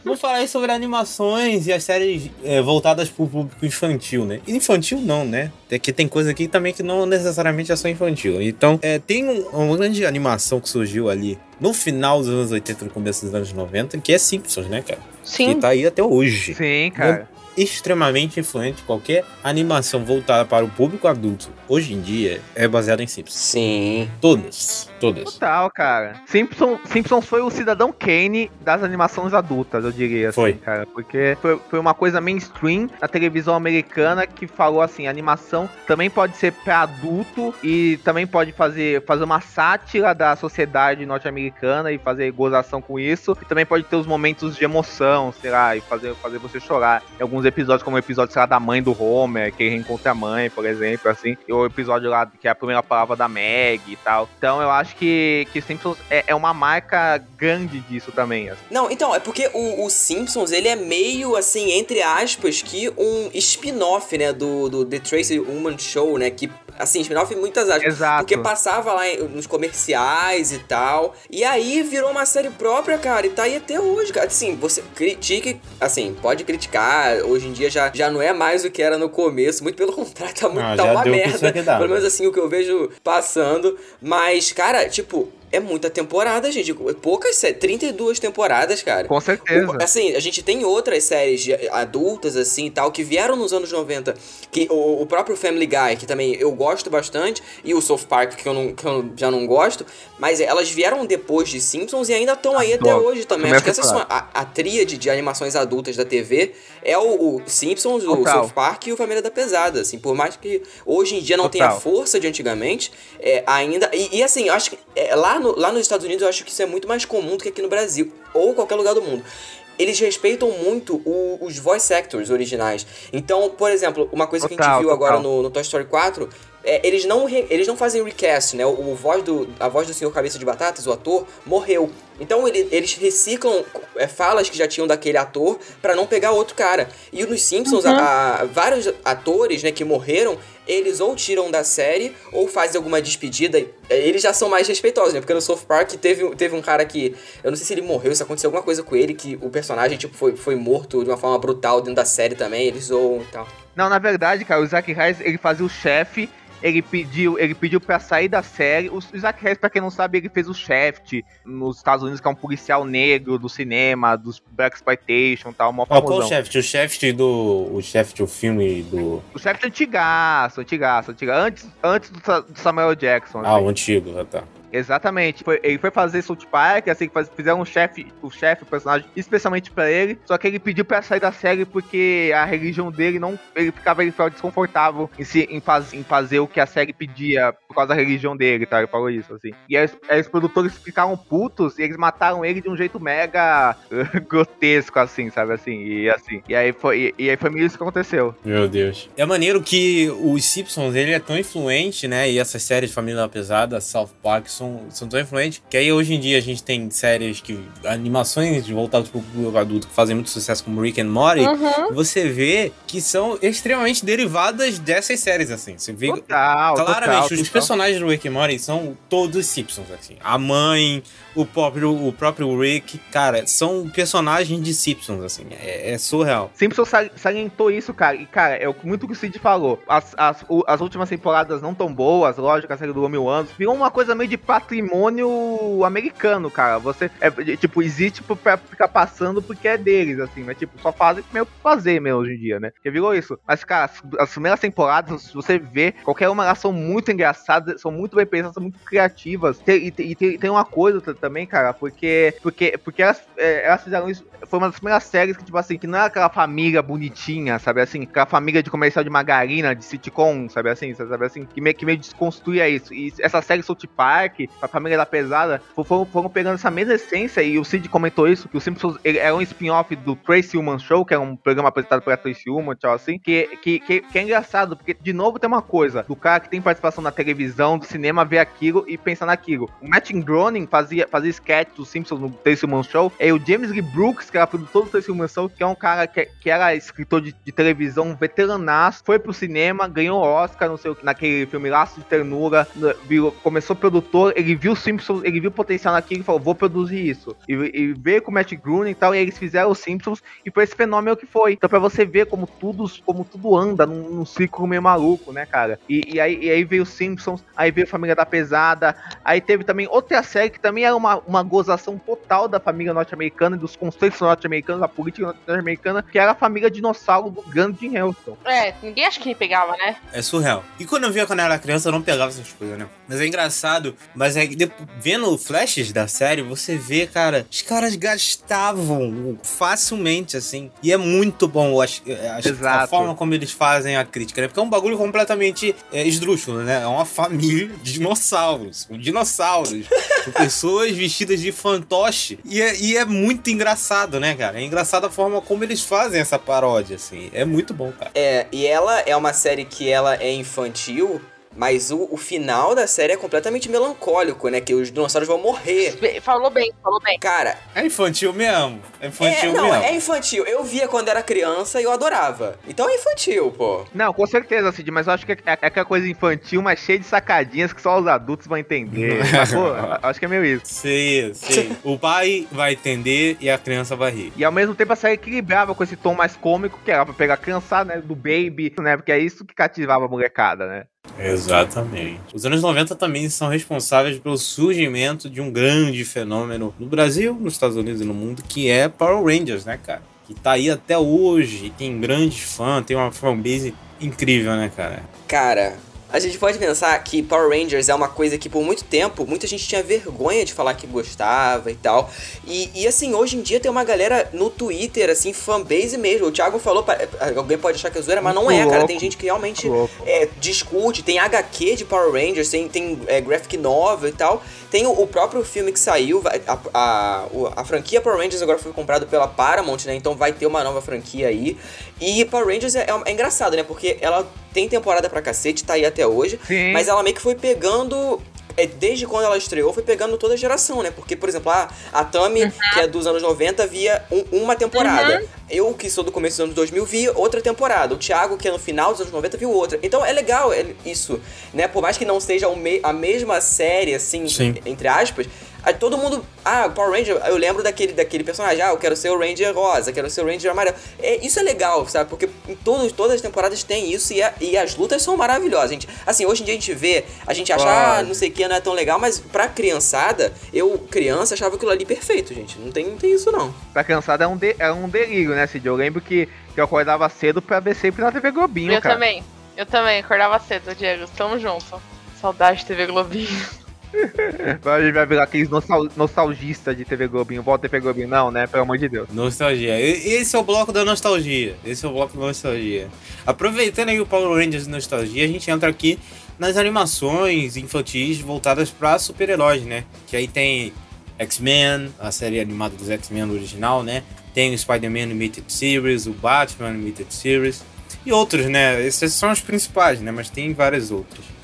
Vamos falar aí sobre animações e as séries é, voltadas pro público infantil, né? Infantil não, né? É que tem coisa aqui também que não necessariamente é só infantil. Então, é, tem um- uma grande animação que surgiu ali no final dos anos 80 no começo dos anos 90, que é Simpsons, né, cara? Sim. Que tá aí até hoje Sim, cara. Extremamente influente. Qualquer animação voltada para o público adulto hoje em dia é baseada em Simpsons. Sim. Todas. Todas. Total, cara. Simpson, Simpsons foi o cidadão Kane das animações adultas, eu diria assim, Foi. cara. Porque foi, foi uma coisa mainstream na televisão americana que falou assim: animação também pode ser pra adulto e também pode fazer, fazer uma sátira da sociedade norte-americana e fazer gozação com isso. E também pode ter os momentos de emoção, sei lá, e fazer, fazer você chorar. Em alguns episódios, como o episódio, sei lá, da mãe do Homer, que ele reencontra a mãe, por exemplo, assim. E o episódio lá que é a primeira palavra da Meg e tal. Então eu acho que, que Simpsons é, é uma marca grande disso também. assim. Não, então, é porque o, o Simpsons, ele é meio, assim, entre aspas, que um spin-off, né, do, do The Tracy Ullman Show, né, que, assim, spin-off em muitas aspas. Exato. Porque passava lá nos comerciais e tal, e aí virou uma série própria, cara, e tá aí até hoje, cara. Assim, você critique, assim, pode criticar, hoje em dia já, já não é mais o que era no começo, muito pelo [LAUGHS] contrário, tá, muito, Ah, tá uma que merda. Pelo menos né? assim, o que eu vejo passando, mas, cara, tipo... É muita temporada, gente. Poucas séries. 32 temporadas, cara. Com certeza. O- assim, a gente tem outras séries de adultas, assim e tal, que vieram nos anos 90. Que o, o próprio Family Guy, que também eu gosto bastante, e o South Park, que eu, não, que eu já não gosto, mas elas vieram depois de Simpsons e ainda estão aí até hoje também. Acho que essa são a, a tríade de animações adultas da TV é o, o Simpsons, o Total. South Park e o Família da Pesada. Assim, por mais que hoje em dia não tenha a Total. força de antigamente, é, ainda. E, e, assim, eu acho que é, lá, no- lá nos Estados Unidos eu acho que isso é muito mais comum do que aqui no Brasil, ou qualquer lugar do mundo. Eles respeitam muito o- os voice actors originais. Então, por exemplo, uma coisa que a Total, gente viu agora total. no, no Toy Story 4 é, eles, não re- eles não fazem recast, né? O, o voz do, a voz do Senhor Cabeça de Batatas, o ator, morreu. Então ele- eles reciclam é, falas que já tinham daquele ator pra não pegar outro cara. E nos Simpsons, Uhum. a- a- vários atores né, que morreram, eles ou tiram da série ou fazem alguma despedida. É, Eles já são mais respeitosos, né? Porque no South Park teve, teve um cara que. Eu não sei se ele morreu, se aconteceu alguma coisa com ele, que o personagem tipo, foi, foi morto de uma forma brutal dentro da série também. Eles zoam e tal. Não, na verdade, cara, o Zack Harris, ele fazia o chefe, ele pediu, ele pediu pra sair da série. O, Zack Harris, pra quem não sabe, ele fez o Shaft nos Estados Unidos, que é um policial negro do cinema, dos Black Exploitation e tal, mó Ó, qual o famosão. Shaft? O Shaft do. O Shaft, o filme do. O Shaft é antigaço, antigaço, antigaço. Antes, antes do, Sa- do Samuel Jackson. Ah, assim. o antigo, ah, tá. Exatamente. Foi- ele foi fazer South Park, assim, que faz- fizeram um chefe, o chefe, o personagem, especialmente pra ele. Só que ele pediu pra sair da série porque a religião dele não. Ele ficava, ele ficava desconfortável em, se, em, faz- em fazer o que a série pedia por causa da religião dele, tá? Ele falou isso, assim. E aí, os- aí os produtores ficaram putos e eles mataram ele de um jeito mega [LAUGHS] grotesco, assim, sabe? Assim, e assim. E aí foi, e, e aí foi meio isso que aconteceu. Meu Deus. É maneiro que os Simpsons, ele é tão influente, né? E essas séries de Família Pesada, South Park, são, são tão influentes que aí hoje em dia a gente tem séries que. animações voltadas pro público adulto que fazem muito sucesso, como Rick and Morty. Uhum. Você vê que são extremamente derivadas dessas séries, assim. Você vê. Total, Claramente, total, os total. personagens do Rick and Morty são todos Simpsons, assim. A mãe, o próprio, o próprio Rick, cara, são personagens de Simpsons, assim. É, é surreal. Simpsons sal- salientou isso, cara. E, cara, é muito o que o Cid falou. As, as, o- as últimas temporadas não tão boas, lógico, a série do Homem Anos. Virou uma coisa meio de patrimônio americano, cara. Você, é, tipo, existe pra ficar passando porque é deles, assim, mas, tipo, só fazem meio fazer mesmo hoje em dia, né? Porque virou isso. Mas, cara, as, as primeiras temporadas, se você vê, qualquer uma, elas são muito engraçadas, são muito bem pensadas, são muito criativas. E, tem, tem uma coisa também, cara, porque, porque, porque elas, é, elas fizeram isso, foi uma das primeiras séries que, tipo assim, que não é aquela família bonitinha, sabe assim? Aquela família de comercial de margarina, de sitcom, sabe assim? Sabe assim? Que meio, que meio desconstruía isso. E essa série South Park, a família da pesada, foram, foram pegando essa mesma essência, e o Cid comentou isso, que o Simpsons era um spin-off do Tracy Ullman Show, que é um programa apresentado pela Tracy Ullman, tchau, assim, que, que, que, que, é engraçado, porque, de novo, tem uma coisa, do cara que tem participação na televisão, do cinema, ver aquilo e pensar naquilo. O Matt Groening fazia, fazia sketch dos Simpsons no Tracy Ullman Show, e o James Lee Brooks, que era produtor do Tracy Ullman Show, que é um cara que, que era escritor de, de televisão, veteranaço, foi pro cinema, ganhou Oscar, não sei o que, naquele filme Laço de Ternura, virou, começou produtor, ele viu Simpsons, ele viu potencial naquilo e falou, vou produzir isso. E, e veio com o Matt Groening e tal, e eles fizeram os Simpsons, e foi esse fenômeno que foi. Então, pra você ver como tudo, como tudo anda num, num ciclo meio maluco, né, cara? E, e, aí, e aí veio Simpsons, aí veio Família da Pesada, aí teve também outra série que também era uma, uma gozação total da família norte-americana, dos conceitos norte-americanos, da política norte-americana, que era a família dinossauro do grande Jim Hamilton. É, ninguém acha que pegava, né? É surreal. E quando eu via quando eu era criança, eu não pegava essas coisas, né? Mas é engraçado, mas é vendo flashes da série, você vê, cara, os caras gastavam facilmente, assim. E é muito bom acho, acho, a forma como eles fazem a crítica, né? Porque é um bagulho completamente é, esdrúxulo, né? É uma família de dinossauros. Com dinossauros. [LAUGHS] com pessoas vestidas de fantoche. E é, e é muito engraçado, né, cara? É engraçado a forma como eles fazem essa paródia, assim. É muito bom, cara. É, e ela é uma série que ela é infantil, mas o, o final da série é completamente melancólico, né? Que os dinossauros vão morrer. Falou bem, falou bem. Cara. É infantil mesmo. É infantil é, não, mesmo. É infantil. Eu via quando era criança e eu adorava. Então é infantil, pô. Não, com certeza, Cid, mas eu acho que é, é aquela coisa infantil, mas cheia de sacadinhas que só os adultos vão entender. mas, pô, acho que é meio isso. Sim, sim. o pai vai entender e a criança vai rir. E ao mesmo tempo a série equilibrava com esse tom mais cômico, que era pra pegar a criançada, né? Do baby, né? Porque é isso que cativava a molecada, né? Exatamente. Os anos 90 também são responsáveis pelo surgimento de um grande fenômeno no Brasil, nos Estados Unidos e no mundo, que é Power Rangers, né, cara? Que tá aí até hoje, tem grandes fãs, tem uma fanbase incrível, né, cara? Cara, a gente pode pensar que Power Rangers é uma coisa que por muito tempo muita gente tinha vergonha de falar que gostava e tal. E, e assim, hoje em dia tem uma galera no Twitter, assim, fanbase mesmo. O Thiago falou, alguém pode achar que é zoeira, mas não é, cara. Tem gente que realmente é, discute. Tem HQ de Power Rangers, tem, tem é, graphic novel e tal. Tem o, o próprio filme que saiu, a, a, a, a, franquia Power Rangers agora foi comprada pela Paramount, né? Então vai ter uma nova franquia aí. E Power Rangers é, é, é engraçado, né? Porque ela tem temporada pra cacete, tá aí até hoje. Sim. Mas ela meio que foi pegando é, desde quando ela estreou, foi pegando toda a geração, né? Porque, por exemplo, a, a Tami, uhum. que é dos anos 90, via um, uma temporada. Uhum. Eu, que sou do começo dos anos 2000, vi outra temporada. O Thiago, que é no final dos anos 90, viu outra. Então é legal isso, né? Por mais que não seja a mesma série, assim, Sim. entre aspas, Aí todo mundo. Ah, Power Ranger, eu lembro daquele, daquele personagem. Ah, eu quero ser o Ranger rosa, quero ser o Ranger amarelo. É, isso é legal, sabe? Porque em todos, todas as temporadas tem isso e, a, e as lutas são maravilhosas. Gente, assim, hoje em dia a gente vê, a gente acha, ah, não sei o que, não é tão legal, mas pra criançada, eu, criança, achava aquilo ali perfeito, gente. Não tem, não tem isso, não. Pra criançada é um, de, é um delírio, né, Cid? Eu lembro que, que eu acordava cedo pra ver sempre na TV Globinho, eu cara. Eu também. Eu também, acordava cedo, Diego. Tamo junto. Saudade de TV Globinho. [LAUGHS] Gente vai virar aqueles nostal nostalgistas de TV Globinho. Volta TV Globinho, não, né? Pelo amor de Deus. Nostalgia. Esse é o bloco da nostalgia. Esse é o bloco da nostalgia. Aproveitando aí o Power Rangers nostalgia, a gente entra aqui nas animações infantis voltadas para super-heróis, né? Que aí tem X-Men, a série animada dos X-Men original, né? Tem o Spider-Man Animated Series, o Batman Animated Series e outros, né? Esses são os principais, né? Mas tem várias outras.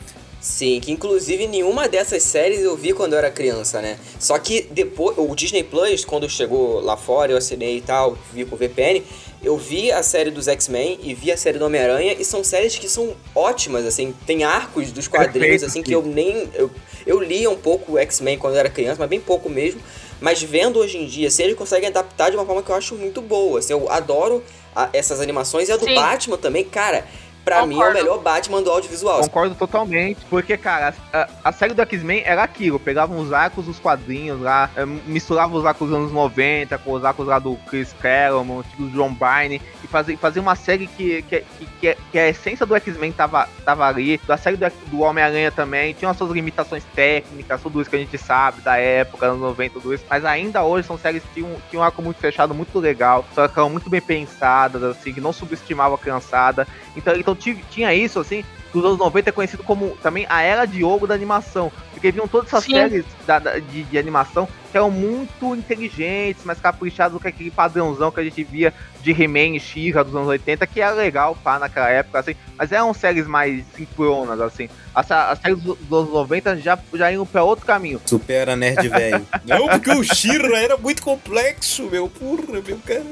Sim, que inclusive nenhuma dessas séries eu vi quando eu era criança, né? Só que depois, o Disney Plus, quando chegou lá fora, eu assinei e tal, vi com o VPN, eu vi a série dos X-Men e vi a série do Homem-Aranha e são séries que são ótimas, assim, tem arcos dos quadrinhos, assim, que eu nem. Eu, eu lia um pouco o X-Men quando eu era criança, mas bem pouco mesmo. Mas vendo hoje em dia, se eles conseguem adaptar de uma forma que eu acho muito boa. Assim, eu adoro a, essas animações e a do Sim. Batman também, cara pra mim, é o Concordo. melhor Batman do audiovisual. Concordo totalmente, porque, cara, a, a série do X-Men era aquilo, pegavam os arcos dos quadrinhos lá, eh, misturava os arcos dos anos 90 com os arcos lá do Chris Claremont, do John Byrne, e fazia, fazia uma série que, que, que, que, que a essência do X-Men tava, tava ali, da série do, do Homem-Aranha também, tinha as suas limitações técnicas, tudo isso que a gente sabe da época, anos 90, tudo isso, mas ainda hoje são séries que tinham, tinham um arco muito fechado, muito legal, só que eram muito bem pensadas, assim, que não subestimavam a criançada, então, então ti- tinha isso, assim, que os anos 90 é conhecido como também a era de ouro da animação. Porque vinham todas essas Sim. séries da- da- de, de animação que eram muito inteligentes, mais caprichadas do que aquele padrãozão que a gente via de He-Man e She-Ra dos anos 80, que era legal, pá, naquela época, assim. Mas eram séries mais sincronas, assim. As, as séries dos dos anos 90 já, já iam pra outro caminho. Supera nerd [LAUGHS] velho. Não, porque o Shira era muito complexo, meu. Porra, meu cara.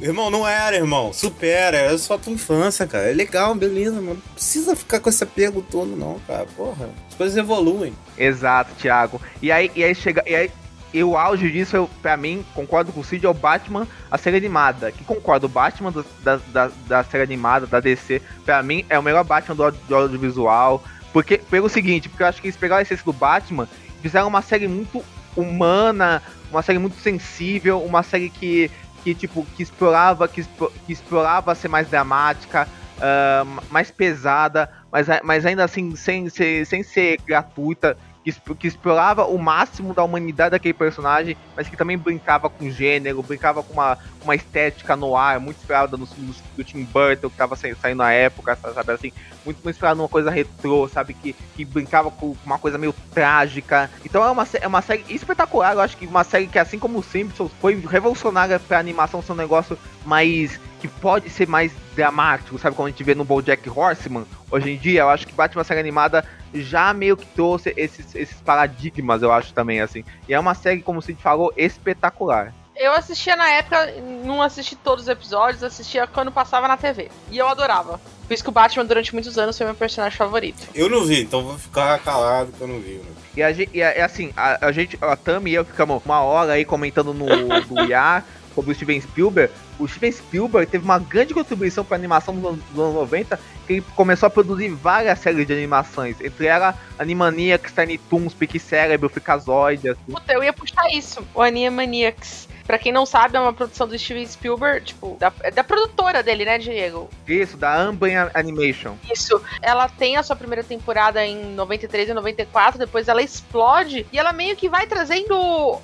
Irmão, não era, irmão. Supera, era só tua infância, cara. É legal, beleza, mano. Não precisa ficar com esse apego todo, não, cara. Porra. As coisas evoluem. Exato, Thiago. E aí, e aí chega. E aí, e o auge disso, eu, pra mim, concordo com o Cid, é o Batman, a série animada. Que concordo, o Batman do- da, da, da série animada, da DC, pra mim, é o melhor Batman do, do audiovisual. Porque, pelo seguinte, porque eu acho que eles pegaram a essência do Batman e fizeram uma série muito humana, uma série muito sensível, uma série que, que tipo, que explorava, que, que explorava ser mais dramática, ah, mais pesada, mas, mas ainda assim sem ser, sem ser gratuita, que, que explorava o máximo da humanidade daquele personagem, mas que também brincava com gênero, brincava com uma, uma estética no ar, muito inspirada nos filmes do Tim Burton, que tava sa- saindo na época, sabe assim, muito, muito inspirado numa coisa retrô, sabe, que, que brincava com uma coisa meio trágica. Então é uma, é uma série espetacular, eu acho que uma série que, assim como o Simpsons, foi revolucionária pra animação ser um negócio mais que pode ser mais dramático, sabe? Como a gente vê no BoJack Horseman hoje em dia, eu acho que Batman série animada já meio que trouxe esses, esses paradigmas, eu acho também assim. E é uma série, como o Cid falou, espetacular. Eu assistia na época, não assisti todos os episódios, assistia quando passava na TV. E eu adorava. Por isso que o Batman, durante muitos anos, foi meu personagem favorito. Eu não vi, então vou ficar calado que eu não vi. Né? E, a gente, e é assim, a, a gente, a Tami e eu ficamos uma hora aí comentando no, no IA sobre o Steven Spielberg. O Steven Spielberg teve uma grande contribuição para a animação dos anos, dos anos 90, que ele começou a produzir várias séries de animações, entre elas Animaniacs, Tiny Toons, Pique Cérebro, Ficazoide, assim. Puta, eu ia puxar isso. O Animaniacs. Pra quem não sabe, é uma produção do Steven Spielberg, tipo, da, é da produtora dele, né, Diego? Isso, da Amblin Animation. Isso. Ela tem a sua primeira temporada em 93 e 94, depois ela explode e ela meio que vai trazendo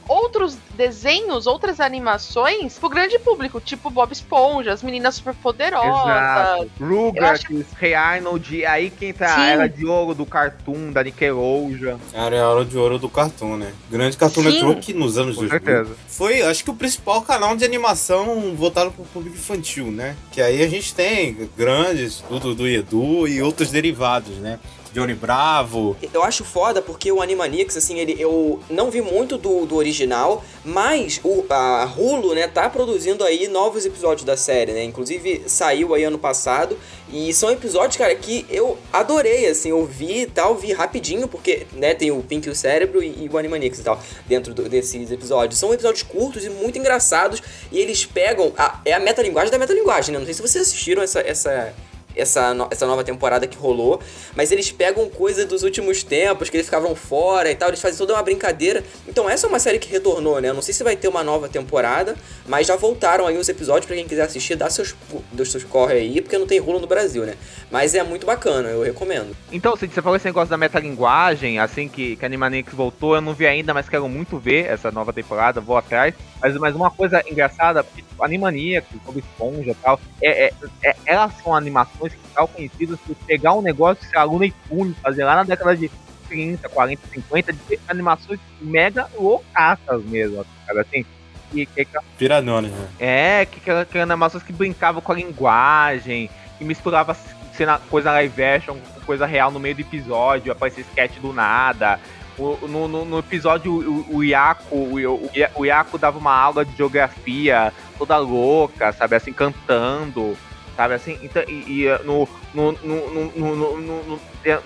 outros desenhos, outras animações pro grande público, tipo Bob Esponja, as meninas superpoderosas. Exato. Eu Rugrats, Hey Arnold, e aí que entra Sim. a era de ouro do Cartoon, da Nickelodeon. Cara, é a hora de ouro do Cartoon, né? Grande Cartoon Sim. Network nos anos Com 2000. certeza. Foi, acho que o principal canal de animação voltado pro público infantil, né? Que aí a gente tem grandes, tudo do Edu e outros derivados, né? Johnny Bravo. Eu acho foda porque o Animaniacs, assim, ele, eu não vi muito do, do original, mas o, a Hulu, né, tá produzindo aí novos episódios da série, né? Inclusive saiu aí ano passado. E são episódios, cara, que eu adorei, assim, eu vi e tal, vi rapidinho, porque, né, tem o Pink e o Cérebro e, e o Animaniacs e tal, dentro do- desses episódios. São episódios curtos e muito engraçados, e eles pegam. A, é a metalinguagem da metalinguagem, né? Não sei se vocês assistiram essa. essa essa, no- essa nova temporada que rolou, mas eles pegam coisa dos últimos tempos, que eles ficavam fora e tal, eles fazem toda uma brincadeira. Então essa é uma série que retornou, né? Eu não sei se vai ter uma nova temporada, mas já voltaram aí os episódios pra quem quiser assistir, dá seus, dos seus corre aí, porque não tem rulo no Brasil, né? Mas é muito bacana, eu recomendo. Então, Cid, você falou esse negócio da metalinguagem, assim, que, que a Animaniacs voltou, eu não vi ainda, mas quero muito ver essa nova temporada, vou atrás. Mas, mas uma coisa engraçada, porque tipo, Animaniacs, Bob Esponja e tal, é, é, é- elas são animações que são conhecidas por pegar um negócio que a Luna e Tunes fazer lá na década de 30, 40, 50, de animações mega loucaças mesmo, sabe assim? Que, que, que Piradones, né? é, que, que, que eram animações que brincavam com a linguagem, que misturava cena, coisa live action com coisa real no meio do episódio, aparecia sketch do nada. No, no, no episódio, o, o Iaco, o, o, o Iaco dava uma aula de geografia toda louca, sabe, assim, cantando, sabe, assim, então, e, e, no, no, no, no, no, no- no- no-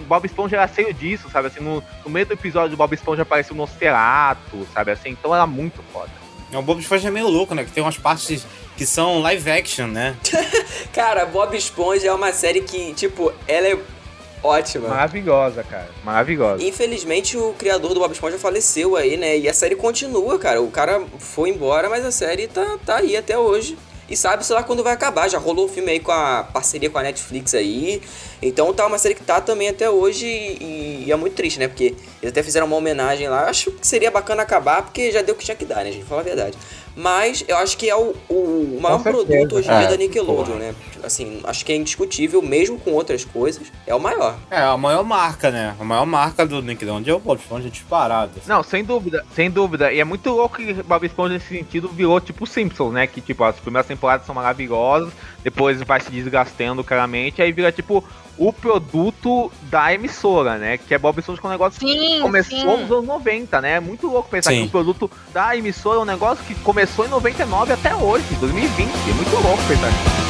Bob Esponja era cheio disso, sabe, assim, no, no meio do episódio do Bob Esponja aparecia o Nosferatu, sabe, assim, então era muito foda. É, o Bob Esponja é meio louco, né? Que tem umas partes que são live action, né? [LAUGHS] Cara, Bob Esponja é uma série que, tipo, ela é ótima. Maravilhosa, cara. Maravilhosa. Infelizmente, o criador do Bob Esponja faleceu aí, né? E a série continua, cara. O cara foi embora, mas a série tá, tá aí até hoje. E sabe, sei lá quando vai acabar. Já rolou o filme aí com a parceria com a Netflix aí. Então tá uma série que tá também até hoje e, e é muito triste, né? Porque eles até fizeram uma homenagem lá. Acho que seria bacana acabar, porque já deu o que tinha que dar, né, gente? Fala a verdade. Mas eu acho que é o, o maior produto hoje em dia É, da Nickelodeon, porra. né? Assim, acho que é indiscutível, mesmo com outras coisas, é o maior. É, a maior marca, né? A maior marca do Nickelodeon é o Bob Esponja disparado. Não, sem dúvida, sem dúvida. E é muito louco que Bob Esponja nesse sentido virou tipo Simpsons, né? Que tipo, as primeiras temporadas são maravilhosas, depois vai se desgastando claramente, aí vira tipo o produto da emissora, né? Que é Bob Esponja com um negócio Sim, que começou sim. nos anos 90, né? É muito louco pensar Sim. que o produto da emissora é um negócio que começou em 99 até hoje, 2020. É muito louco pensar nisso.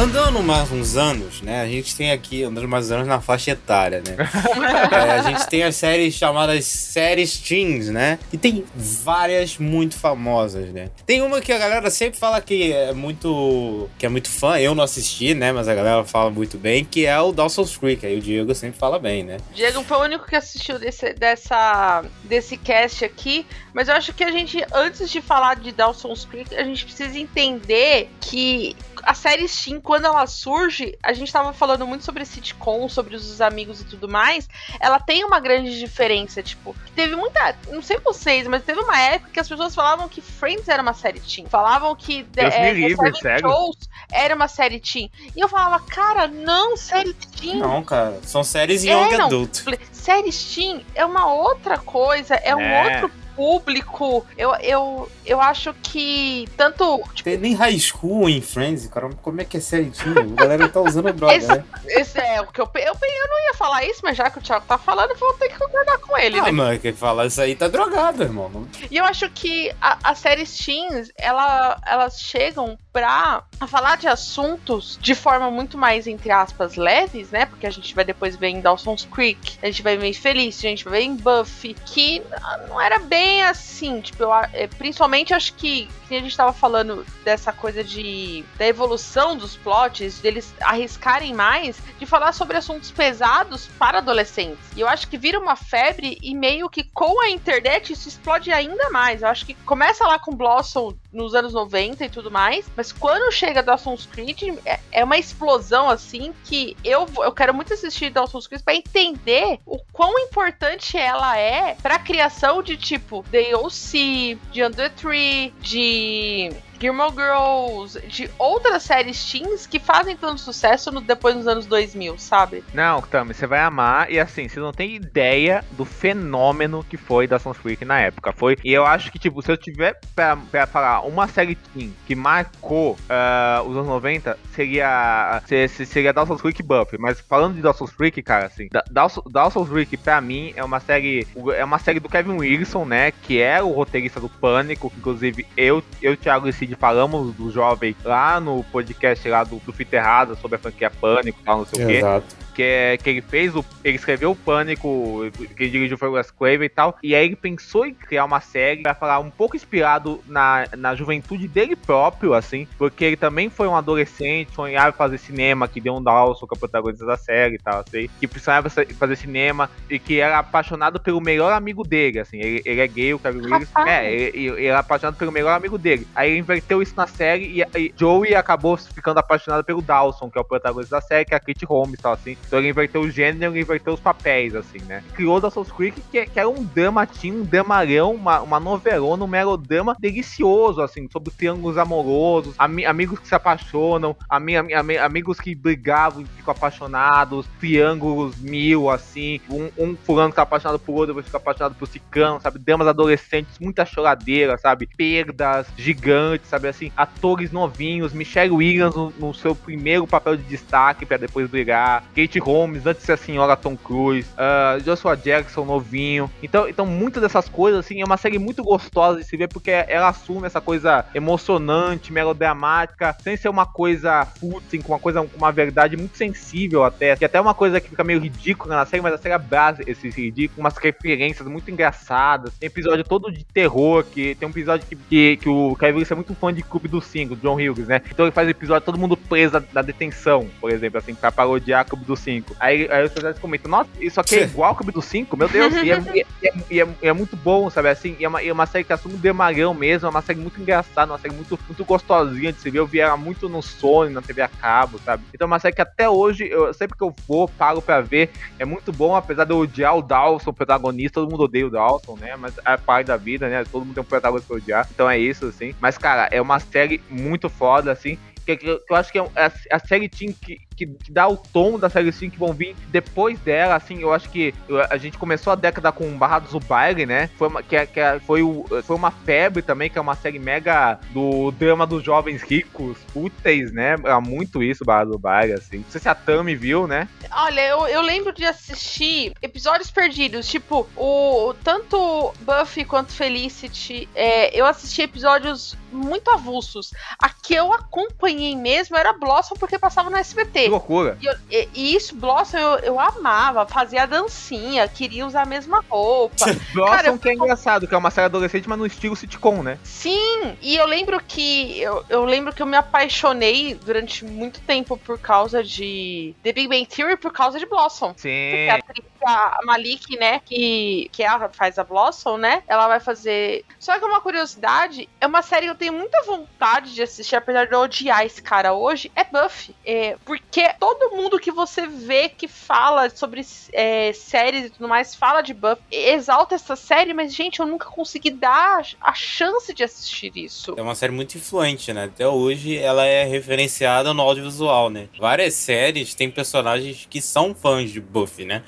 Andando mais uns anos, né? A gente tem aqui, andando mais uns anos na faixa etária, né? [LAUGHS] É, a gente tem as séries chamadas séries teens, né? E tem várias muito famosas, né? Tem uma que a galera sempre fala que é muito que é muito fã, eu não assisti, né? Mas a galera fala muito bem, que é o Dawson's Creek. Aí o Diego sempre fala bem, né? Diego foi o único que assistiu desse, dessa, desse cast aqui, mas eu acho que a gente, antes de falar de Dawson's Creek, a gente precisa entender que a série Steam, quando ela surge, a gente tava falando muito sobre sitcom, sobre os amigos e tudo mais, ela tem uma grande diferença, tipo, teve muita, não sei vocês, mas teve uma época que as pessoas falavam que Friends era uma série teen, falavam que Deus é, me livre, The Seven sério? Shows era uma série teen, e eu falava, cara, não, série teen Não, cara. São séries É, young não. adult. Falei, Série Steam é uma outra coisa, é, um É. outro público. Eu, eu, eu acho que tanto. Tipo, nem high school em Friends, cara. Como é que é teen? A galera tá usando [LAUGHS] droga, Esse- né? esse é o que eu, eu, eu não ia falar isso, mas já que o Thiago tá falando, vou ter que concordar com ele, Ah, né? mano, quem fala isso aí tá drogado, irmão. E eu acho que as séries teens, ela, elas chegam pra falar de assuntos de forma muito mais, entre aspas, leves, né? Porque a gente vai depois ver em Dawson's Creek, a gente vai ver em Felicity, a gente vai ver em Buffy, que não era bem assim, tipo, eu, é, principalmente acho que, que a gente tava falando dessa coisa de da evolução dos plots, deles arriscarem mais, de falar sobre assuntos pesados para adolescentes. E eu acho que vira uma febre e meio que com a internet isso explode ainda mais. Eu acho que começa lá com Blossom nos anos 90 e tudo mais, mas quando chega Dawson's Creek é, é uma explosão assim que eu, eu quero muito assistir Dawson's Creek para entender o quão importante ela é para criação de tipo The O.C., de Under Tree, de Gilmore Girls, de outras séries teens que fazem tanto sucesso no- depois nos anos 2000, sabe? Não, Tami, você vai amar. E assim, você não tem ideia do fenômeno que foi da Dawson's Creek na época. Foi. E eu acho que, tipo, se eu tiver pra, pra falar uma série teen que marcou ah, os anos 90, seria. se- se- Seria Dawson's Creek Buffy. Mas falando de Dawson's Creek, cara, assim, Da- Dawson- Dawson's Creek, pra mim, é uma série. É uma série do Kevin Wilson, né? Que é o roteirista do Pânico. Inclusive eu, eu Thiago e Cid falamos do jovem lá no podcast lá do, do Fita Errada sobre a franquia Pânico e tal, não sei o quê Exato. Que, é, que ele fez, o, ele escreveu o Pânico, que dirigiu foi o Wes Craven e tal, e aí ele pensou em criar uma série pra falar um pouco inspirado na, na juventude dele próprio, assim, porque ele também foi um adolescente, sonhava em fazer cinema, que deu um Dawson, que é o protagonista da série e tal, assim, que precisava fa- fazer cinema e que era apaixonado pelo melhor amigo dele, assim, ele, ele é gay, o Kevin Willis, Rapaz. é, ele, ele- ele era apaixonado pelo melhor amigo dele. Aí ele inverteu isso na série e, e Joey acabou ficando apaixonado pelo Dawson, que é o protagonista da série, que é a Kate Holmes e tal, assim. Então ele inverteu o gênero e inverteu os papéis, assim, né? Criou Dawson's Creek, que, que era um drama, tinha um dramalhão, uma, uma novelona, um melodrama delicioso, assim, sobre triângulos amorosos, ami- amigos que se apaixonam, ami- ami- ami- amigos que brigavam e ficam apaixonados, triângulos mil, assim, um, um fulano que tá apaixonado por outro, depois fica apaixonado por cicano, sabe? Dramas adolescentes, muita choradeira, sabe? Perdas gigantes, sabe? Assim, atores novinhos, Michelle Williams no, no seu primeiro papel de destaque pra depois brigar, Kate Holmes, antes a senhora Tom Cruise, uh, Joshua Jackson novinho. Então, então muitas dessas coisas, assim, é uma série muito gostosa de se ver, porque ela assume essa coisa emocionante, melodramática, sem ser uma coisa fútil, com uma coisa, uma verdade muito sensível até, que até é uma coisa que fica meio ridícula na série, mas a série abraça esse ridículo, umas referências muito engraçadas. Tem episódio todo de terror, que tem um episódio que, que, que o Kevin é muito fã de Clube dos Cinco, John Hughes, né? Então ele faz episódio todo mundo preso da, detenção, por exemplo, assim, pra parodiar Clube dos Cinco. Aí, aí os pessoas comentam, nossa, isso aqui é igual ao Clube dos Cinco? Meu Deus, e, é, [LAUGHS] e, é, e, é, é, muito bom, sabe? Assim, e é uma, é uma série que assume o demarão mesmo, é uma série muito engraçada, uma série muito, muito gostosinha de se ver. Eu vi ela muito no Sony, na TV a cabo, sabe? Então é uma série que até hoje, eu, sempre que eu vou, pago pra ver. É muito bom, apesar de eu odiar o Dawson, o protagonista, todo mundo odeia o Dawson, né? Mas é parte da vida, né? Todo mundo tem um protagonista pra odiar. Então é isso, assim. Mas, cara, é uma série muito foda, assim. Que, que, eu acho que é a, a série Team que, que, dá o tom da série 5 que vão vir depois dela, assim, eu acho que a gente começou a década com Barrados do Baile, né? Foi uma, que, que foi, o, foi uma febre também, que é uma série mega do drama dos jovens ricos, úteis, né? Era muito isso, Barrados do Baile, assim. Não sei se a Tami viu, né? Olha, eu, eu lembro de assistir episódios perdidos, tipo, o tanto Buffy quanto Felicity, é, eu assisti episódios muito avulsos. A que eu acompanhei mesmo era Blossom porque passava no SBT. Que loucura. E, eu, e, e isso, Blossom, eu, eu amava, fazia dancinha, queria usar a mesma roupa. [LAUGHS] Blossom Cara, que é engraçado, que é uma série adolescente, mas no estilo sitcom, né? Sim, e eu lembro que eu, eu lembro que eu me apaixonei durante muito tempo por causa de The Big Bang Theory, por causa de Blossom. Sim. Porque a, a Malik, né, que, que ela faz a Blossom, né, ela vai fazer... Só que uma curiosidade, é uma série tenho muita vontade de assistir, apesar de eu odiar esse cara hoje, é Buffy. É, porque todo mundo que você vê que fala sobre é, séries e tudo mais, fala de Buffy, exalta essa série, mas, gente, eu nunca consegui dar a chance de assistir isso. É uma série muito influente, né? Até hoje ela é referenciada no audiovisual, né? Várias séries têm personagens que são fãs de Buffy, né?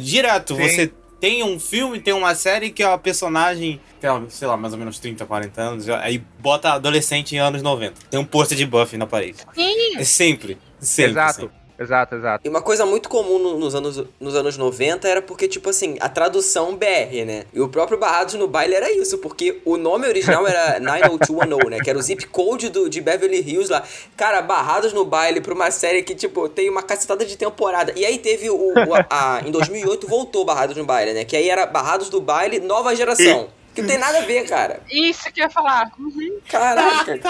Direto, Sim. você tem um filme, tem uma série que é uma personagem, tem, sei lá, mais ou menos 30, 40 anos, aí bota adolescente em anos 90. Tem um pôster de Buffy na parede. Sim. É sempre. sempre Exato. Sempre. Exato, exato. E uma coisa muito comum no, nos, anos, nos anos 90 era porque, tipo assim, a tradução BR, né? E o próprio Barrados no Baile era isso, porque o nome original era [LAUGHS] 90210, né? Que era o zip code do, de Beverly Hills lá. Cara, Barrados no Baile pra uma série que, tipo, tem uma cacetada de temporada. E aí teve o. o a, a, em 2008 voltou Barrados no Baile, né? Que aí era Barrados do Baile, nova geração. E... Que não tem nada a ver, cara. Isso que eu ia falar. Uhum. Caraca. [LAUGHS]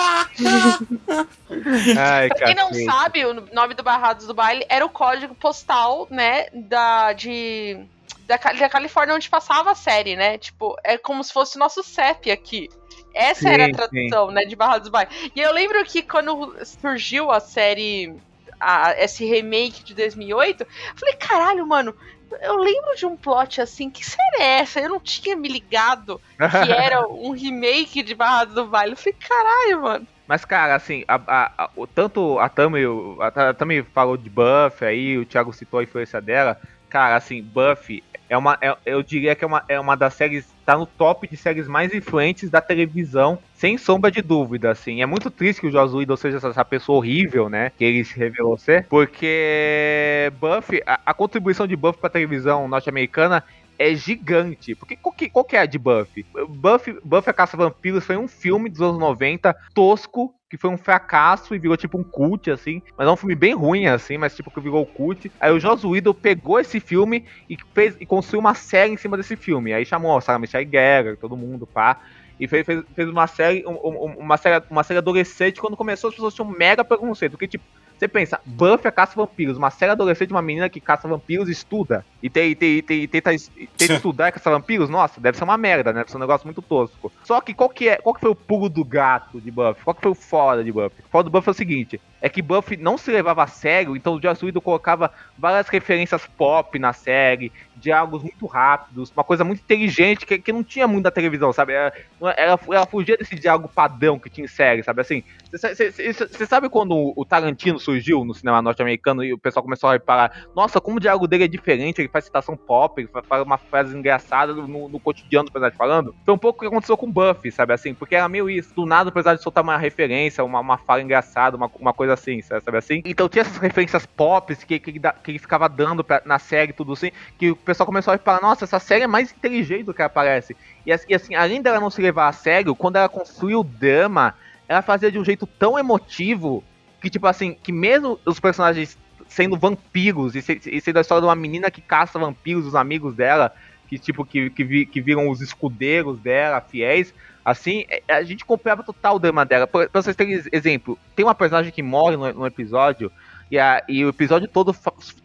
Ai, pra quem não sabe, o nome do Barrados do Baile era o código postal, né, da, de, da, da Califórnia onde passava a série, né? Tipo, é como se fosse o nosso CEP aqui. Essa sim, era a tradução, sim. né, de Barrados do Baile. E eu lembro que quando surgiu a série a, esse remake de 2008, eu falei, caralho, mano, eu lembro de um plot assim, que série é essa? Eu não tinha me ligado que [LAUGHS] era um remake de Barra do Baile. Eu falei, caralho, mano. Mas, cara, assim, a, a, a, tanto a Tami, a, a Tami falou de Buffy aí, o Thiago citou a influência dela. Cara, assim, Buffy é uma, é, eu diria que é uma, é uma das séries, tá no top de séries mais influentes da televisão, sem sombra de dúvida, assim. É muito triste que o Joss Whedon seja essa, essa, pessoa horrível, né, que ele se revelou ser, porque Buffy, a, a contribuição de Buffy pra televisão norte-americana é gigante. Porque qual que, qual que é a de Buffy? Buffy? Buffy a Caça Vampiros foi um filme dos anos 90, tosco, que foi um fracasso e virou tipo um cult, assim. Mas é um filme bem ruim, assim, mas tipo que virou cult. Aí o Joss Whedon pegou esse filme e fez e construiu uma série em cima desse filme. Aí chamou a Sarah Michelle Gellar, todo mundo, pá. E fez, fez, fez uma série, um, uma série, uma série adolescente quando começou as pessoas tinham um mega preconceito. Porque, tipo, você pensa, Buffy a caça vampiros, uma série adolescente, uma menina que caça vampiros estuda. E, tem, tem, tem, tenta, tenta estudar e caçar vampiros, nossa, deve ser uma merda, né? Deve ser um negócio muito tosco. Só que qual que é? Qual que foi o pulo do gato de Buffy? Qual que foi o fora de Buffy? O fora do Buffy é o seguinte: é que Buffy não se levava a sério, então o Joss Whedon colocava várias referências pop na série, diálogos muito rápidos, uma coisa muito inteligente que, que não tinha muito na televisão, sabe? Ela, ela, ela fugia desse diálogo padrão que tinha em série, sabe? Assim, você sabe quando o Tarantino surgiu no cinema norte-americano e o pessoal começou a reparar, nossa, como o diálogo dele é diferente, ele faz citação pop, ele faz uma frase engraçada no, no cotidiano do personagem falando? Foi um pouco o que aconteceu com Buffy, sabe? Assim, porque era meio isso, do nada o personagem soltar uma referência, uma, uma fala engraçada, uma, uma coisa assim, sabe assim? Então tinha essas referências pop que, que, que ele ficava dando pra, na série tudo assim, que o pessoal começou a falar, nossa, essa série é mais inteligente do que aparece. E, e assim, além dela não se levar a sério, quando ela construiu o drama, ela fazia de um jeito tão emotivo que, tipo assim, que mesmo os personagens sendo vampiros e, se, e sendo a história de uma menina que caça vampiros, os amigos dela, que tipo, que, que, vi, que viram os escudeiros dela, fiéis, assim, é, a gente comprava total o drama dela. Pra, vocês terem exemplo, tem uma personagem que morre no, no episódio e, a, e, o episódio todo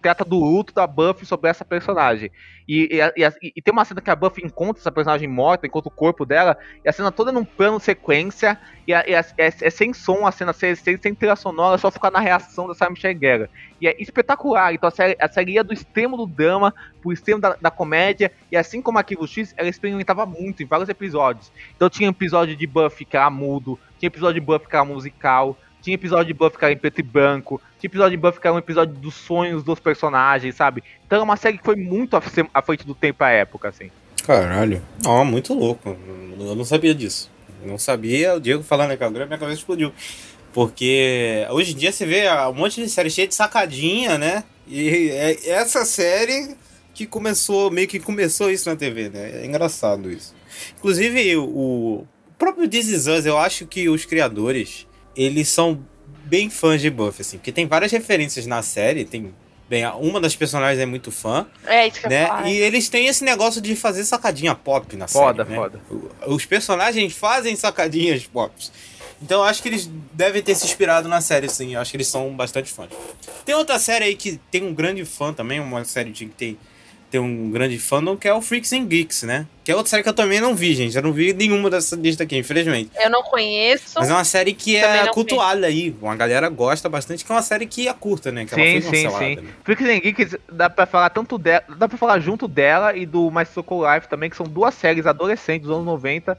trata do luto da Buffy sobre essa personagem. E, e, e, e, tem uma cena que a Buffy encontra essa personagem morta, encontra o corpo dela, e a cena toda num plano sequência, e, a, é, é, sem som, a cena sem, sem, sem trilha sonora, só ficar na reação da Sarah Michelle Gellar. E é espetacular, então a série, a série ia do extremo do drama pro extremo da, da comédia, e assim como Arquivo X, ela experimentava muito em vários episódios. Então tinha episódio de Buffy que era mudo, tinha episódio de Buffy que era musical, tinha episódio de que era em preto e branco. Tinha episódio de que era um episódio dos sonhos dos personagens, sabe? Então é uma série que foi muito à frente do tempo à época, assim. Caralho. Ó, muito louco. Eu não sabia disso. não sabia. O Diego falando aqui agora, minha cabeça explodiu. Porque hoje em dia você vê um monte de série cheia de sacadinha, né? E é essa série que começou, meio que começou isso na TV, né? É engraçado isso. Inclusive, o próprio This Is Us, eu acho que os criadores eles são bem fãs de Buffy, assim, porque tem várias referências na série, tem Bem, uma das personagens é muito fã. É, isso que né? eu falar. E eles têm esse negócio de fazer sacadinha pop na foda, série. Foda, né? foda. Os personagens fazem sacadinhas pop. Então eu acho que eles devem ter se inspirado na série, sim. Eu acho que eles são bastante fãs. Tem outra série aí que tem um grande fã também, uma série de que tem tem um grande fandom que é o Freaks and Geeks, né? Que é outra série que eu também não vi, gente. Eu não vi nenhuma dessa lista aqui, infelizmente. Eu não conheço. Mas é uma série que é cultuada aí. Uma galera gosta bastante, que é uma série que é curta, né? Que sim, ela foi sim, sim. Né? Freaks and Geeks dá pra falar tanto dela, dá pra falar junto dela e do My Soul Life também, que são duas séries adolescentes dos anos 90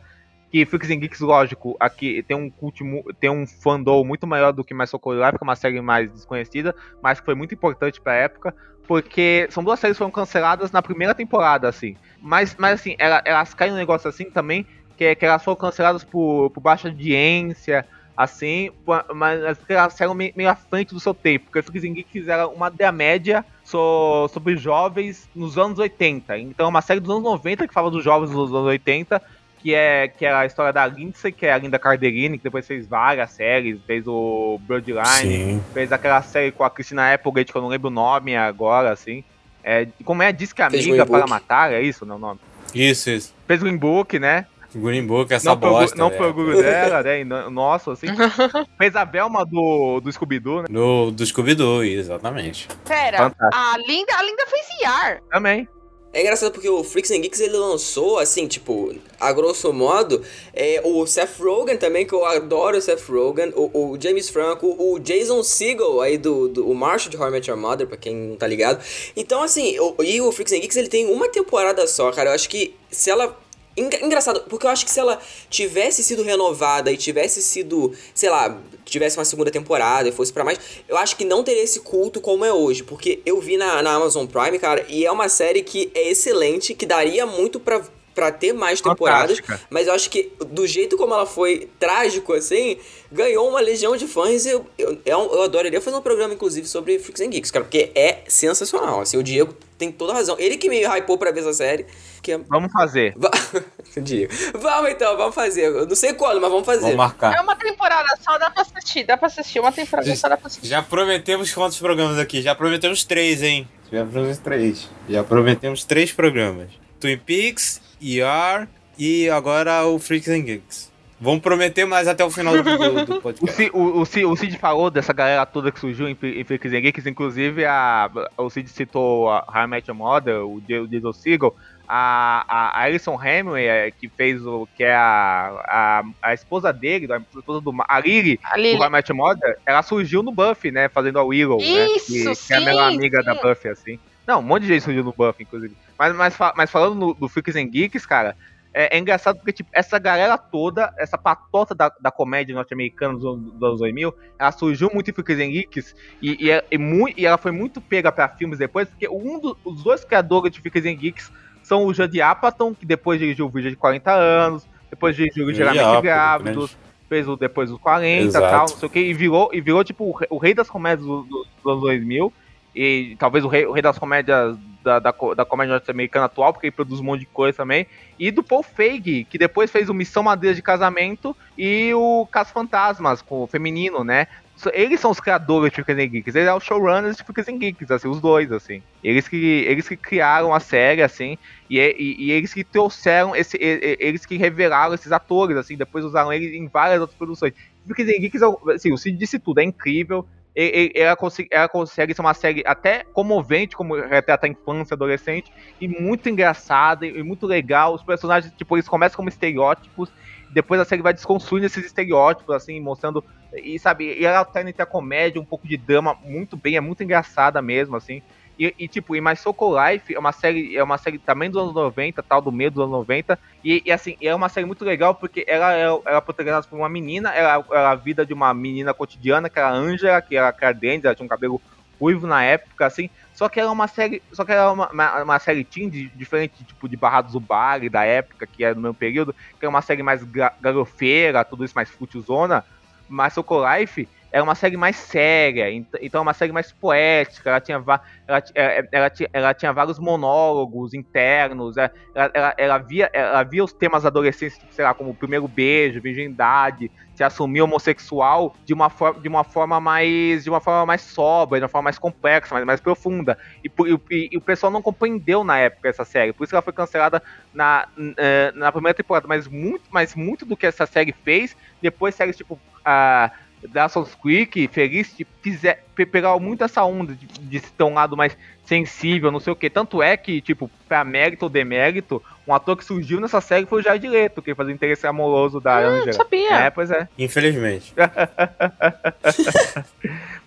que Freaks and Geeks, lógico, aqui tem um cult, tem um fandom muito maior do que Soul Life, que é uma série mais desconhecida, mas que foi muito importante pra época porque são duas séries que foram canceladas na primeira temporada, assim. Mas, mas assim, ela, elas caem num negócio assim também, que, é que elas foram canceladas por, por baixa audiência, assim, mas elas saíram meio, à frente do seu tempo, porque Freaks and Geeks era uma ideia média so, sobre jovens nos anos 80. Então é uma série dos anos 90 que fala dos jovens dos anos 80, que é, que é a história da Lindsay, que é a Linda Carderini, que depois fez várias séries, fez o Bloodline, Sim. fez aquela série com a Christina Applegate, que eu não lembro o nome agora, assim. É, como é? Diz que a amiga para matar, é isso, não o nome? Isso, isso. Fez Green Book, né? Green Book, essa não bosta. Não foi orgulho dela, né? Nossa, assim. [LAUGHS] Fez a Velma do, do Scooby-Doo, né? Do, do Scooby-Doo, exatamente. Pera, Fantástico. a Linda, a Linda fez IAR. Também. É engraçado porque o Freaks and Geeks ele lançou, assim, tipo, a grosso modo, é, o Seth Rogen também, que eu adoro o Seth Rogen, o, o James Franco, o Jason Segel aí do, do o Marshall de How I Met Your Mother, pra quem não tá ligado. Então, assim, o, e o Freaks and Geeks ele tem uma temporada só, cara. Eu acho que se ela Engraçado, porque eu acho que se ela tivesse sido renovada e tivesse sido, sei lá, tivesse uma segunda temporada e fosse para mais, eu acho que não teria esse culto como é hoje. Porque eu vi na, na Amazon Prime, cara, e é uma série que é excelente, que daria muito pra para ter mais temporadas, Fantástica. mas eu acho que do jeito como ela foi trágico assim, ganhou uma legião de fãs e eu, eu, eu adoraria fazer um programa inclusive sobre Freaks and Geeks, cara, porque é sensacional, assim, o Diego tem toda a razão. Ele que me hypou pra ver essa série. Que é... Vamos fazer. [LAUGHS] Diego. Vamos então, vamos fazer. Eu não sei quando, mas vamos fazer. Vamos marcar. É uma temporada só, dá pra assistir, dá pra assistir. Uma temporada já, só dá pra assistir. Já prometemos quantos programas aqui? Já prometemos três, hein? Já prometemos três. Já prometemos três programas. Twin Peaks, ER e agora o Freaks and Geeks. Vamos prometer mais até o final do, do, do [LAUGHS] podcast. O, o, o, Cid, o, Cid, falou dessa galera toda que surgiu em, em Freaks and Geeks, inclusive a, o Cid citou a Met Your Mother, o Jason Segel, a, a, Alison Hemingway, é, que fez o que é a, a, a esposa dele, a esposa do a Lily, a Lily. do Your Mother, ela surgiu no Buffy, né, fazendo a Willow, Isso, né, que, sim, que é a melhor amiga sim. da Buffy, assim. Não, um monte de gente surgiu no Buffy, inclusive. Mas, mas, mas falando no, do Freaks and Geeks, cara, é, é, engraçado porque, tipo, essa galera toda, essa patota da, da comédia norte-americana dos, dos anos 2000, ela surgiu muito em Freaks and Geeks e, e, é, e, muito, e ela foi muito pega pra filmes depois, porque um dos os dois criadores de Freaks and Geeks são o Judd Apatow, que depois dirigiu o vídeo de 40 anos, depois dirigiu o Geralmente Grávidos, fez o, depois os 40 e tal, não sei o que, e virou, e virou tipo o rei, das comédias do- do- dos anos 2000, e talvez o rei, o rei das comédias da, da, da comédia norte-americana atual, porque ele produz um monte de coisa também, e do Paul Feig, que depois fez o Missão Madeira de Casamento e o Caso Fantasmas, com o feminino, né? Eles são os criadores de Freaks and Geeks, eles são os showrunners de Freaks and Geeks, assim, os dois, assim. Eles que, eles que criaram a série, assim, e, e, e eles que trouxeram, esse, e- eles que revelaram esses atores, assim, depois usaram eles em várias outras produções. Freaks and Geeks, assim, o Cid disse tudo, é incrível, e- ela consegue, ela consegue ser uma série até comovente, como retrata a infância, adolescente, e muito engraçada e, e muito legal. Os personagens, tipo, eles começam como estereótipos, depois a série vai desconstruindo esses estereótipos, assim, mostrando. E sabe, e ela alterna entre a comédia, um pouco de drama, muito bem, é muito engraçada mesmo, assim. E, e, tipo, e My Soco Life é uma série, é uma série também dos anos 90, tal, do meio dos anos 90. E, e, assim, é uma série muito legal porque ela é, ela é protagonizada por uma menina, ela é a vida de uma menina cotidiana, que era a Angela, que era cardente, ela tinha um cabelo ruivo na época, assim. Só que ela é uma série. Só que ela é uma, uma, uma série teen de, diferente, tipo, de Barrados do Bar da época, que era no mesmo período, que é uma série mais ga- garofeira, tudo isso mais futilzona. Mas Soco Life é uma série mais séria, ent- então é uma série mais poética, ela tinha, ela, é, ela, ela tinha vários monólogos internos, ela, ela, ela via, ela via os temas adolescentes, tipo, sei lá, como o primeiro beijo, virgindade, se assumir homossexual de uma forma, de uma forma mais, de uma forma mais sóbria, de uma forma mais complexa, mais, mais profunda. E, e- e- o pessoal não compreendeu na época essa série, por isso ela foi cancelada na, eh, na primeira temporada, mas muito, mas muito do que essa série fez, depois séries tipo a Dawson's Creek, Felicity, fizer, pe- pegaram muito essa onda de, de ter um lado mais sensível, não sei o que. Tanto é que, tipo, pra mérito ou demérito, um ator que surgiu nessa série foi o Jared Leto, que fazia o interesse amoroso da Hum, Angela. sabia. É, pois é. Infelizmente. [LAUGHS]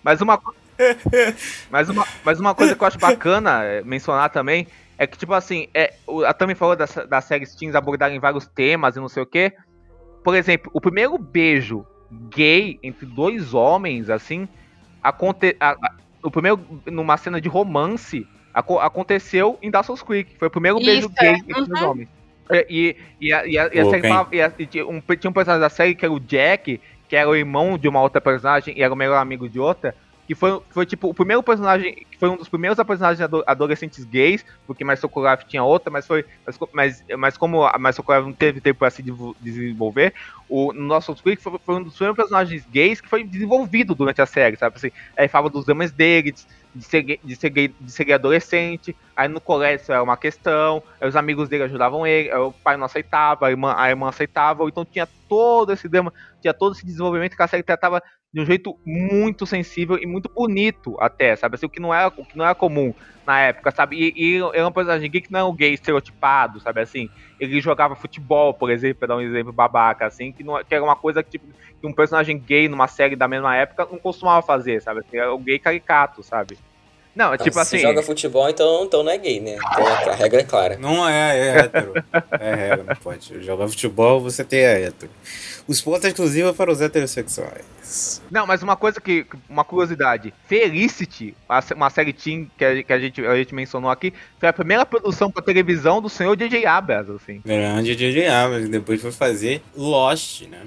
Mas uma, mas uma, mas uma coisa que eu acho bacana é, mencionar também é que, tipo assim, é, a Tami falou das, das séries teens abordarem vários temas e não sei o quê. Por exemplo, o primeiro beijo gay entre dois homens, assim, aconte, a- a- o primeiro, numa cena de romance, aco- aconteceu em Dawson's Creek. Foi o primeiro beijo Isso, é. gay entre dois Uhum. homens. É, E, e, a, e, a, e a série a- tinha, um, tinha um personagem da série que era o Jack, que era o irmão de uma outra personagem e era o melhor amigo de outra, que foi, foi tipo o primeiro personagem, que foi um dos primeiros personagens ado- adolescentes gays, porque Mais Socoraf tinha outra, mas foi, mas, mas, mas como a Mais Socoraf não teve tempo para se desenvolver, o no nosso Creek foi, foi um dos primeiros personagens gays que foi desenvolvido durante a série, sabe assim, aí falava dos dramas dele, de, ser, gay- de, ser gay, de ser gay adolescente, aí no colégio era uma questão, aí os amigos dele ajudavam ele, aí o pai não aceitava, a irmã, a irmã aceitava, então tinha todo esse drama, tinha todo esse desenvolvimento que a série tratava de um jeito muito sensível e muito bonito até, sabe? Assim, o que não era, o que não era comum na época, sabe? E, e é um personagem gay que não é um gay estereotipado, sabe? Assim, ele jogava futebol, por exemplo, pra dar um exemplo babaca, assim, que, não, que era uma coisa que, tipo, que um personagem gay numa série da mesma época não costumava fazer, sabe? Assim, era o gay caricato, sabe? Não, é tipo Ah, assim. Se joga futebol, então, então não é gay, né? Então a regra é clara. Não é, é hétero. É regra, não pode. Jogar futebol, você tem a hétero. Os pontos exclusivos para os heterossexuais. Não, mas uma coisa que. Uma curiosidade. Felicity, uma série teen que a, que a gente, a gente mencionou aqui, foi a primeira produção pra televisão do senhor J.J. Abrams, assim. Grande J.J. Abrams, depois foi fazer Lost, né?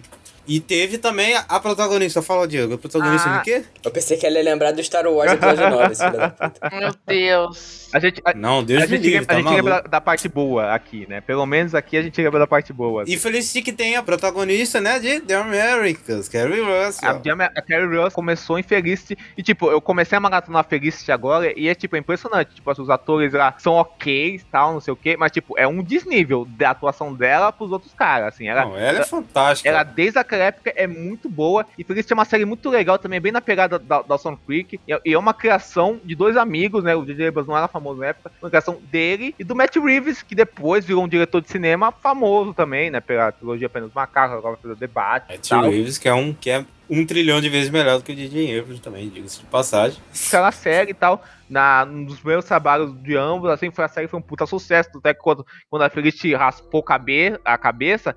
E teve também a, a protagonista, fala Diego, a protagonista Ah. de quê? Eu pensei que ela ia lembrar do Star Wars episódio 9, esse filho da puta. [LAUGHS] Meu Deus. A gente, a, Não, Deus a me gente, livre, lembra, tá a gente lembra da, da parte boa aqui, né? Pelo menos aqui a gente lembra da parte boa. E Felicity que tem a protagonista, né, de The Americans, Carrie Russell. A, a Carrie Russell começou em Felicity e, tipo, eu comecei a maratonar Felicity agora e é, tipo, é impressionante. Tipo, assim, os atores lá são ok e tal, não sei o quê, mas, tipo, é um desnível da atuação dela pros outros caras, assim. Ela, Não, ela é fantástica. ela, desde época, é muito boa. E Felicity é uma série muito legal também, bem na pegada da Dawson Creek. E é- e é uma criação de dois amigos, né? O J.J. Abrams não era famoso na época. Uma criação dele e do Matt Reeves, que depois virou um diretor de cinema famoso também, né? Pela trilogia Apenas Macacos, agora fez o debate. Matt tal. Reeves, que é um que é um trilhão de vezes melhor do que o J.J. Abrams também, diga-se de passagem. aquela série e tal, na, um dos primeiros trabalhos de ambos, assim, foi a série foi um puta sucesso, até que quando, quando a Felicity raspou cabe, a cabeça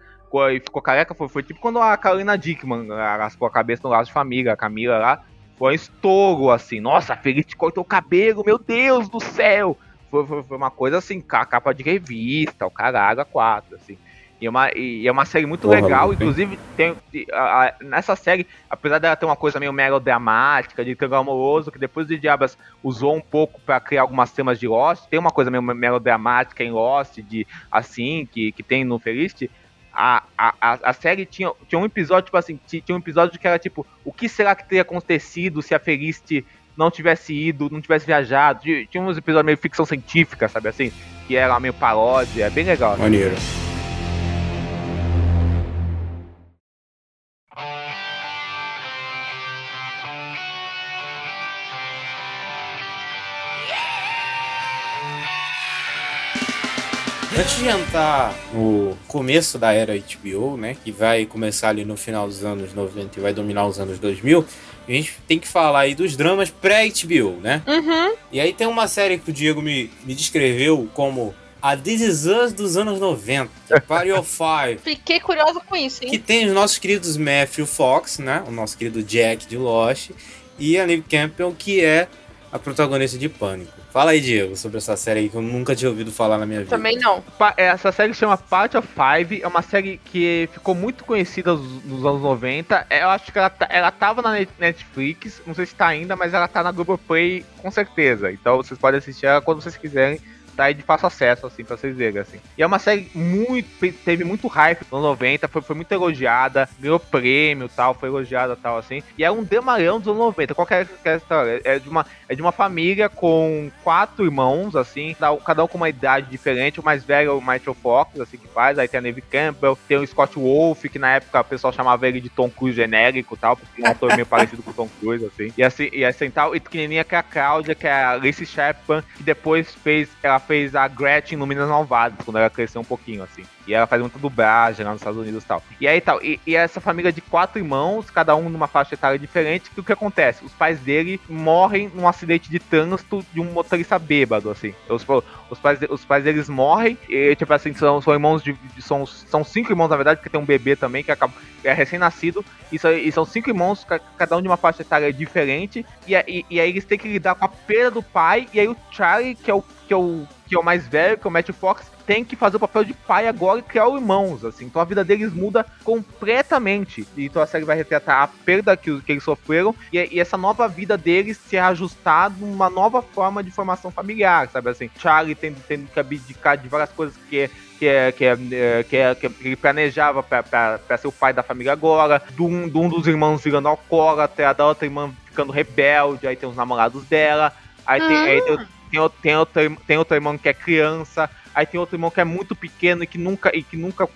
e ficou careca, foi, foi tipo quando a Carolina Dickman raspou a cabeça no laço de família, a Camila lá, foi um estouro, assim, nossa, a Felicity cortou o cabelo, meu Deus do céu! Foi, foi, foi uma coisa assim, ca- capa de revista, o caralho, a quatro, assim. E é uma, e é uma série muito Porra, legal, inclusive tem, a- a- nessa série, apesar dela ter uma coisa meio melodramática, de triângulo amoroso, que depois de Diabas usou um pouco pra criar algumas temas de Lost, tem uma coisa meio melodramática em Lost, de assim, que, que tem no Felicity, a, a, a, série tinha, tinha um episódio, tipo assim, ti- tinha um episódio que era tipo, o que será que teria acontecido se a Felicity não tivesse ido, não tivesse viajado? Tinha, tinha uns episódios meio ficção científica, sabe assim? Que era meio paródia, é bem legal. Maneiro. Antes de entrar no começo da era HBO, né, que vai começar ali no final dos anos 90 e vai dominar os anos 2000, a gente tem que falar aí dos dramas pré-HBO, né? Uhum. E aí tem uma série que o Diego me, me descreveu como a This Is Us dos anos 90, Party of Five, [LAUGHS] Fiquei curiosa com isso, que hein? tem os nossos queridos Matthew Fox, né, o nosso querido Jack de Lost, e a Neve Campbell, que é a protagonista de Pânico. Fala aí, Diego, sobre essa série aí que eu nunca tinha ouvido falar na minha vida. Também não. Pa- Essa série chama Part of Five, é uma série que ficou muito conhecida nos, nos anos 90. É, Eu acho que ela, tá- ela tava na Net- Netflix, não sei se tá ainda, mas ela tá na Globoplay com certeza. Então vocês podem assistir ela quando vocês quiserem. Tá de fácil acesso, assim, pra vocês verem, assim. E é uma série muito. teve muito hype nos anos 90, foi, foi muito elogiada, ganhou prêmio tal, foi elogiada tal, assim. E é um demarão dos anos 90. Qual que é essa história? É de uma, é de uma família com quatro irmãos, assim, cada um- com uma idade diferente. O mais velho é o Michael Fox, assim, que faz. Aí tem a Neve Campbell, tem o Scott Wolf, que na época o pessoal chamava ele de Tom Cruise genérico tal, porque é um ator meio parecido com o Tom Cruise, assim. E assim, e assim tal. E pequenininha que é a Cláudia, que é a Lacey Chapman, que depois fez, ela fez a Gretchen no Minas Malvadas, quando ela cresceu um pouquinho, assim. E ela faz muita dublagem lá nos Estados Unidos e tal. E aí tal, e, e essa família de quatro irmãos, cada um numa faixa etária diferente, que o que acontece? Os pais dele morrem num acidente de trânsito de um motorista bêbado, assim. Os, os, pais, os pais deles morrem, e tipo assim, são, são irmãos de. são, são cinco irmãos, na verdade, porque tem um bebê também que acaba, é recém-nascido. E, e são cinco irmãos, ca- cada um de uma faixa etária diferente. E, e, e aí eles têm que lidar com a perda do pai. E aí o Charlie, que é o, que é o, que é o mais velho, que é o Matthew Fox, tem que fazer o papel de pai agora e criar irmãos, assim. Então a vida deles muda completamente. E Então a série vai retratar a perda que, que eles sofreram e, e essa nova vida deles se ajustar numa nova forma de formação familiar, sabe assim? Charlie tendo, tendo que abdicar de várias coisas que é que, é, que, é, é, que, é, que ele planejava pra ser o pai da família agora, de um, de um dos irmãos virando alcoólatra, da outra irmã ficando rebelde, aí tem os namorados dela, aí tem, aí tem, tem, outro- tem, outro, tem outro irmão que é criança, aí tem outro irmão que é muito pequeno e que nunca, e que nunca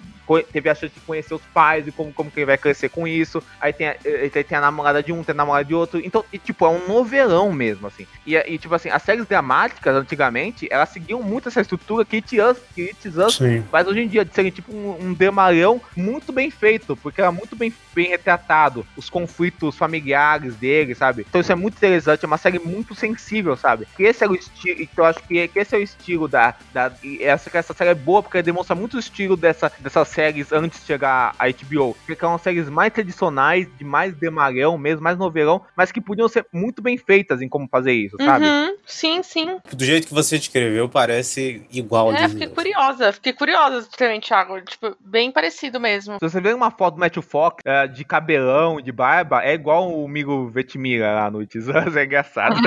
teve a chance de conhecer os pais e como, como que ele vai crescer com isso. Aí tem a, eh, tem, a namorada de um, tem a namorada de outro. Então, e, tipo, é um novelão mesmo, assim. E, e, tipo assim, as séries dramáticas, antigamente, elas seguiam muito essa estrutura que It Us, que It Us Sim. mas hoje em dia, de serem tipo um, um dramalhão muito bem feito, porque era muito bem, bem retratado os conflitos familiares dele, sabe? Então isso é muito interessante, é uma série muito sensível, sabe? Que esse é o estilo, então eu acho que, que esse é o estilo da. da e essa, essa série é boa porque demonstra muito o estilo dessa, dessas séries antes de chegar a HBO. Porque são séries mais tradicionais, de mais dramalhão mesmo, mais novelão, mas que podiam ser muito bem feitas em como fazer isso, sabe? Uhum. Sim, sim. Do jeito que você descreveu, parece igual É, fiquei Us. curiosa. Fiquei curiosa também, Thiago. Tipo, bem parecido mesmo. Se você ver uma foto do Matthew Fox é, de cabelão, de barba, é igual o Migo Vetimira lá no Us, [LAUGHS] é engraçado. [LAUGHS]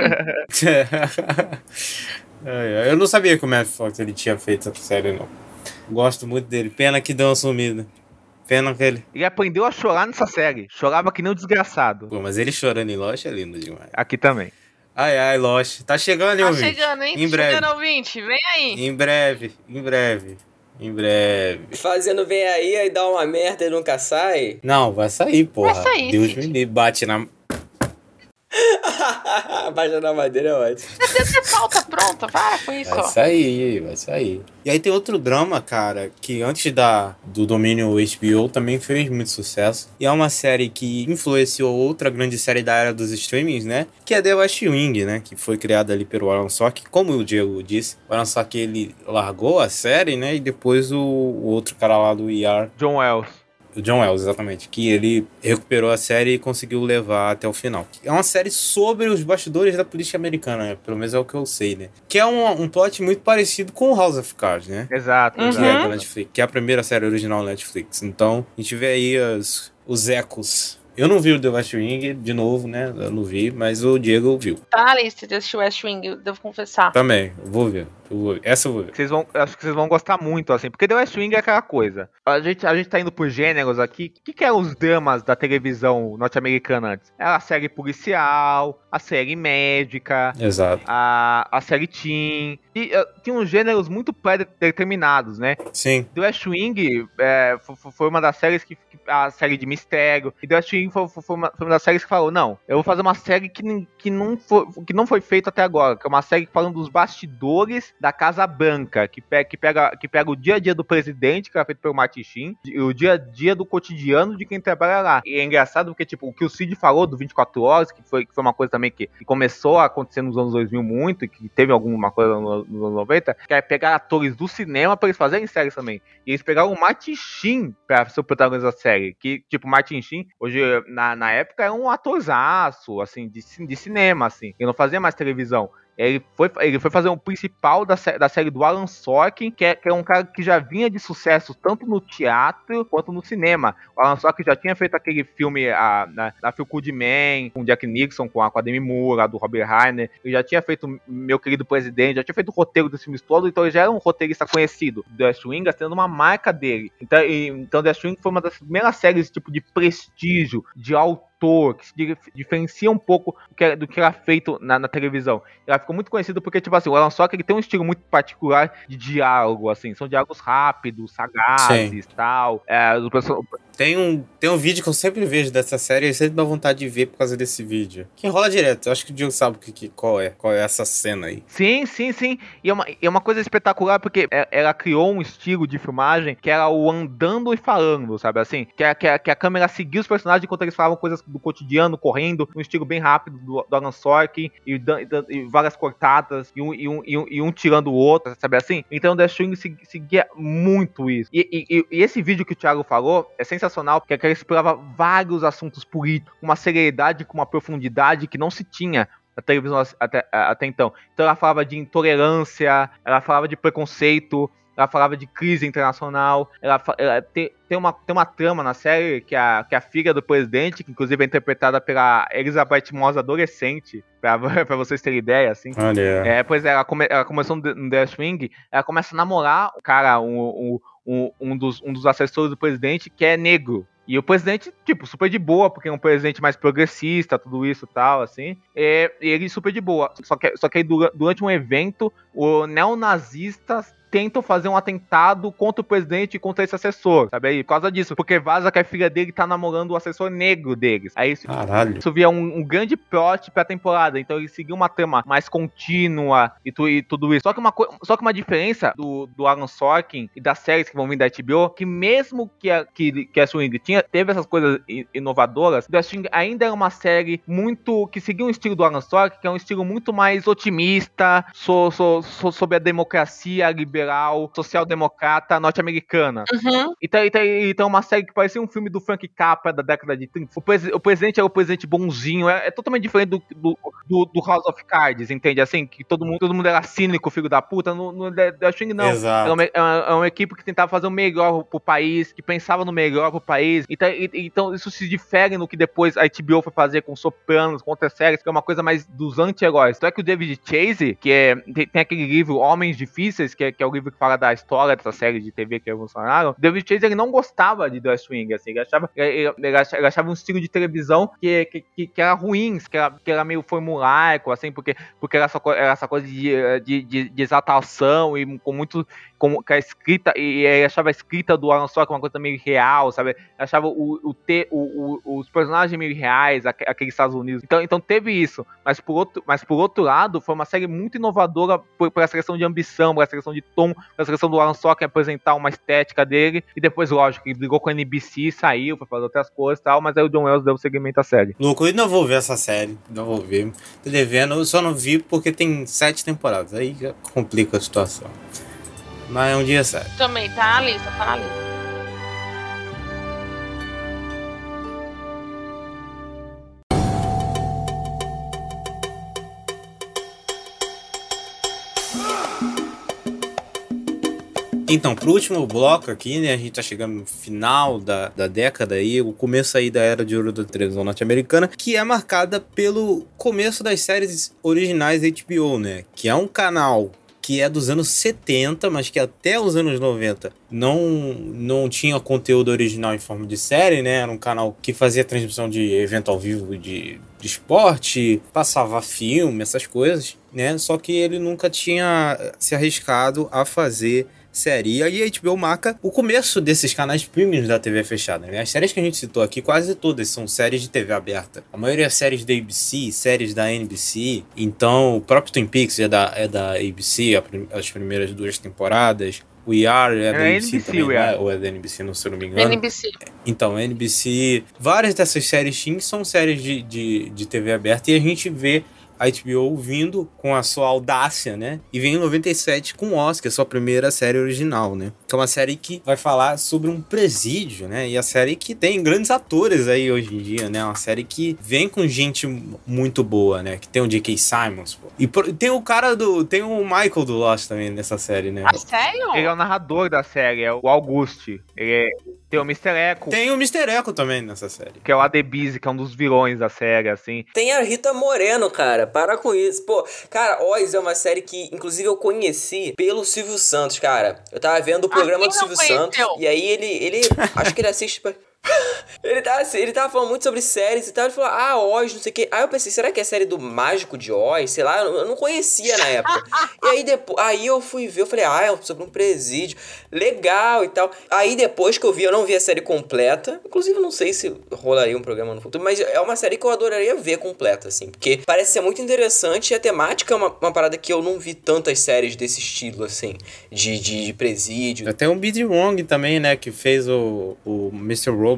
É, é, eu não sabia que o Matt Fox ele tinha feito essa série, não. Gosto muito dele. Pena que deu uma sumida. Pena que ele. Ele aprendeu a chorar nessa série. Chorava que nem um desgraçado. Pô, mas ele chorando em Lost é lindo demais. Aqui também. Ai, ai, Lost. Tá chegando, hein, Tá ouvinte? chegando, hein? Em Tá breve. chegando, ouvinte. Vem aí. Em breve, em breve. Em breve. Fazendo vem aí, aí dá uma merda e nunca sai. Não, vai sair, porra. Vai sair, Deus me livre. Bate na. [LAUGHS] Baixa na madeira é ótimo. Você deve ter pauta pronta. Para com isso, Vai sair, vai sair. E aí tem outro drama, cara, que antes da, do domínio HBO também fez muito sucesso. E é uma série que influenciou outra grande série da era dos streamings, né? Que é The West Wing, né? Que foi criada ali pelo Alan Sock. Como o Diego disse, o Alan Sock ele largou a série, né? E depois o, o outro cara lá do ER, John Wells. O John Wells, exatamente. Que ele recuperou a série e conseguiu levar até o final. É uma série sobre os bastidores da política americana, né? Pelo menos é o que eu sei, né? Que é um, um plot muito parecido com o House of Cards, né? Exato, Que é da Netflix, que é a primeira série original da Netflix. Então, a gente vê aí as, os ecos. Eu não vi o The West Wing, de novo, né? Eu não vi, mas o Diego viu. Tá na lista de assistir West Wing, eu devo confessar. Também, vou ver. Eu vou. Essa eu vou ver. Vocês vão, acho que vocês vão gostar muito, assim, porque The West Wing é aquela coisa. A gente, a gente tá indo por gêneros aqui. O que, que eram os dramas da televisão norte-americana antes? Era a série policial, a série médica, Exato. a, a série teen. E uh, tinha uns gêneros muito pré-determinados, né? Sim. The West Wing é, fo- fo- foi uma das séries que. que- A série de mistério. E The West Wing foi, foi- uma, foi uma das séries que falou: não, eu vou fazer uma série que, que, não, foi, que não foi feita até agora. Que é uma série falando dos bastidores da Casa Branca. Que, pe- que, pega, que pega o dia a dia do presidente, que era feito pelo Martin Sheen, e o dia a dia do cotidiano de quem trabalha lá. E é engraçado porque, tipo, o que o Cid falou do 24 Horas, que foi, que foi uma coisa também que, começou a acontecer nos anos 2000 muito, e que teve alguma coisa no- nos anos 90, que é pegar atores do cinema pra eles fazerem séries também. E eles pegaram o Martin Sheen pra ser o protagonista da série. Que, tipo, Martin Sheen, hoje, na, na época, era um atorzaço, assim, de, de cinema, assim. Ele não fazia mais televisão. Ele foi, ele foi fazer o principal da, sé- da série do Alan Sorkin, que é, que é um cara que já vinha de sucesso tanto no teatro quanto no cinema. O Alan Sorkin já tinha feito aquele filme a, na, na Feel Good Man, com Jack Nixon, com a, com a Demi Moore, a do Robert Reiner. Ele já tinha feito Meu Querido Presidente, já tinha feito o roteiro dos filmes todos, então ele já era um roteirista conhecido. The West Wing tendo uma marca dele. Então, e, então The West Wing foi uma das primeiras séries tipo, de prestígio, de autor, que se dif- diferencia um pouco do que, do que era feito na, na televisão. Ela ficou muito conhecida porque, tipo assim, o Alan Sorkin ele tem um estilo muito particular de diálogo, assim, são diálogos rápidos, sagazes e tal. É, perso- Tem um, tem um vídeo que eu sempre vejo dessa série e sempre dá vontade de ver por causa desse vídeo. Que enrola direto. Eu acho que o Diego sabe que, que- qual é. Qual é essa cena aí. Sim, sim, sim. E é uma, é uma coisa espetacular porque é- ela criou um estilo de filmagem que era o andando e falando, sabe assim? Que a, que a, que a câmera seguia os personagens enquanto eles falavam coisas do cotidiano, correndo, um estilo bem rápido do, do Alan Sorkin e, e e várias cortadas e um, e, um, e, um, e um tirando o outro, sabe assim? Então o Swing se- seguia muito isso. E- e- e esse vídeo que o Thiago falou é sensacional porque ele explorava vários assuntos políticos com uma seriedade, com uma profundidade que não se tinha na televisão até, até então. Então ela falava de intolerância, ela falava de preconceito, ela falava de crise internacional, ela, ela tem, tem, uma, tem uma trama na série que a, que a filha do presidente, que inclusive é interpretada pela Elizabeth Moss adolescente, pra, [LAUGHS] pra vocês terem ideia, assim. Olha. É, pois é, ela, come, ela começou no, The- no The Swing, ela começa a namorar o cara, um, um, um, um dos, um dos assessores do presidente, que é negro. E o presidente, tipo, super de boa, porque é um presidente mais progressista, tudo isso e tal, assim. É, e ele super de boa. Só que, só que aí dura- durante um evento, os neonazistas tentam fazer um atentado contra o presidente e contra esse assessor, sabe aí? Por causa disso, porque vaza que a filha dele tá namorando o assessor negro deles. Aí isso, Caralho. isso via um, um grande plot pra temporada. Então ele seguiu uma trama mais contínua e, tu- e tudo isso. Só que uma, só que uma diferença do, do Alan Sorkin e das séries que vão vir da HBO, que mesmo que a, que, que a Swing tinha, teve essas coisas inovadoras, The Swing ainda era uma série muito. que seguia um estilo do Alan Sorkin, que é um estilo muito mais otimista so, so- so- sobre a democracia liberal, social-democrata norte-americana. Uhum. Então, então, então uma série que parecia um filme do Frank Capra da década de 30. O, presi- o presidente é o presidente bonzinho, é, é totalmente diferente do, do, do- do House of Cards, entende? Assim, que todo mundo, todo mundo era cínico, filho da puta. No, no Swing, não. Exato. Era uma, é uma- é uma equipe que tentava fazer o melhor pro país, que pensava no melhor pro país. Então, então isso se difere no que depois a HBO foi fazer com Sopranos, com outras séries, que é uma coisa mais dos anti-heróis. Então é que o David Chase, que é, tem, aquele livro Homens Difíceis, que é, que é o livro que fala da história dessa série de TV que evolucionaram, David Chase ele não gostava de The West Wing, assim, ele achava, ele, ele achava, ele achava um estilo de televisão que, que, que, que era ruim, que era, que era meio formulaico, assim, porque, porque era, essa, era essa coisa de, de, de, de exaltação e com muito com, com a escrita, e ele achava a escrita do Alan Sorkin uma coisa meio real, sabe? Ele achava o, o, te, o, o- os personagens meio reais, aque- aqueles Estados Unidos. Então, então teve isso. Mas por, outro, mas por outro lado, foi uma série muito inovadora por, por essa questão de ambição, por essa questão de tom, por essa questão do Alan Sorkin apresentar uma estética dele. E depois, lógico, ele brigou com a NBC, saiu, foi fazer outras coisas e tal, mas aí o John Wells deu o segmento à série. Louco, eu ainda vou ver essa série. Não vou ver. Tô devendo, eu só não vi porque tem sete temporadas. Aí já complica a situação. Mas é um dia sério. Também tá na lista, tá na lista. Então, pro último bloco aqui, né? A gente tá chegando no final da, da década aí, o começo aí da era de ouro da televisão norte-americana, que é marcada pelo começo das séries originais da HBO, né? Que é um canal que é dos anos 70, mas que até os anos 90 não, não tinha conteúdo original em forma de série, né? Era um canal que fazia transmissão de evento ao vivo de, de esporte, passava filme, essas coisas, né? Só que ele nunca tinha se arriscado a fazer série. E aí a HBO marca o começo desses canais premiums da TV fechada. Né? As séries que a gente citou aqui, quase todas são séries de TV aberta. A maioria é séries da ABC, séries da NBC. Então, o próprio Twin Peaks é da, é da ABC, as primeiras duas temporadas. We Are é da É NBC, NBC, também, é? Are. ou é da NBC, não, se eu não me engano. NBC. Então, NBC, várias dessas séries sim são séries de, de, de TV aberta e a gente vê a HBO vindo com a sua audácia, né? E vem em 97 com Oscar, sua primeira série original, né? Que é uma série que vai falar sobre um presídio, né? E a série que tem grandes atores aí hoje em dia, né? Uma série que vem com gente muito boa, né? Que tem o J.K. Simons, pô. E tem o cara do... Tem o Michael do Lost também nessa série, né? Ah, sério? Ele é o narrador da série, é o Auguste. Ele é- tem o Mr. Echo, Tem o Mr. Echo também nessa série. que é o Adebise, que é um dos vilões da série, assim. Tem a Rita Moreno, cara. Para com isso. Pô, cara, Oz é uma série que, inclusive, eu conheci pelo Silvio Santos, cara. Eu tava vendo o programa quem do Silvio conheceu? Santos. E aí ele. ele acho que ele assiste. [LAUGHS] Ele tava, assim, ele tava falando muito sobre séries e tal. Ele falou, ah, Oz, não sei o quê. Aí eu pensei, será que é série do Mágico de Oz? Sei lá, eu não- conhecia na época. [LAUGHS] e aí depois, aí eu fui ver, eu falei, ah, é sobre um presídio. Legal e tal. Aí depois que eu vi, eu não vi a série completa. Inclusive, eu não sei se rolaria um programa no futuro, mas é uma série que eu adoraria ver completa, assim. Porque parece ser muito interessante e a temática é uma, uma parada que eu não vi tantas séries desse estilo, assim. De, de, de presídio. Tem o B.D. Wong também, né, que fez o, o Mr. Robot.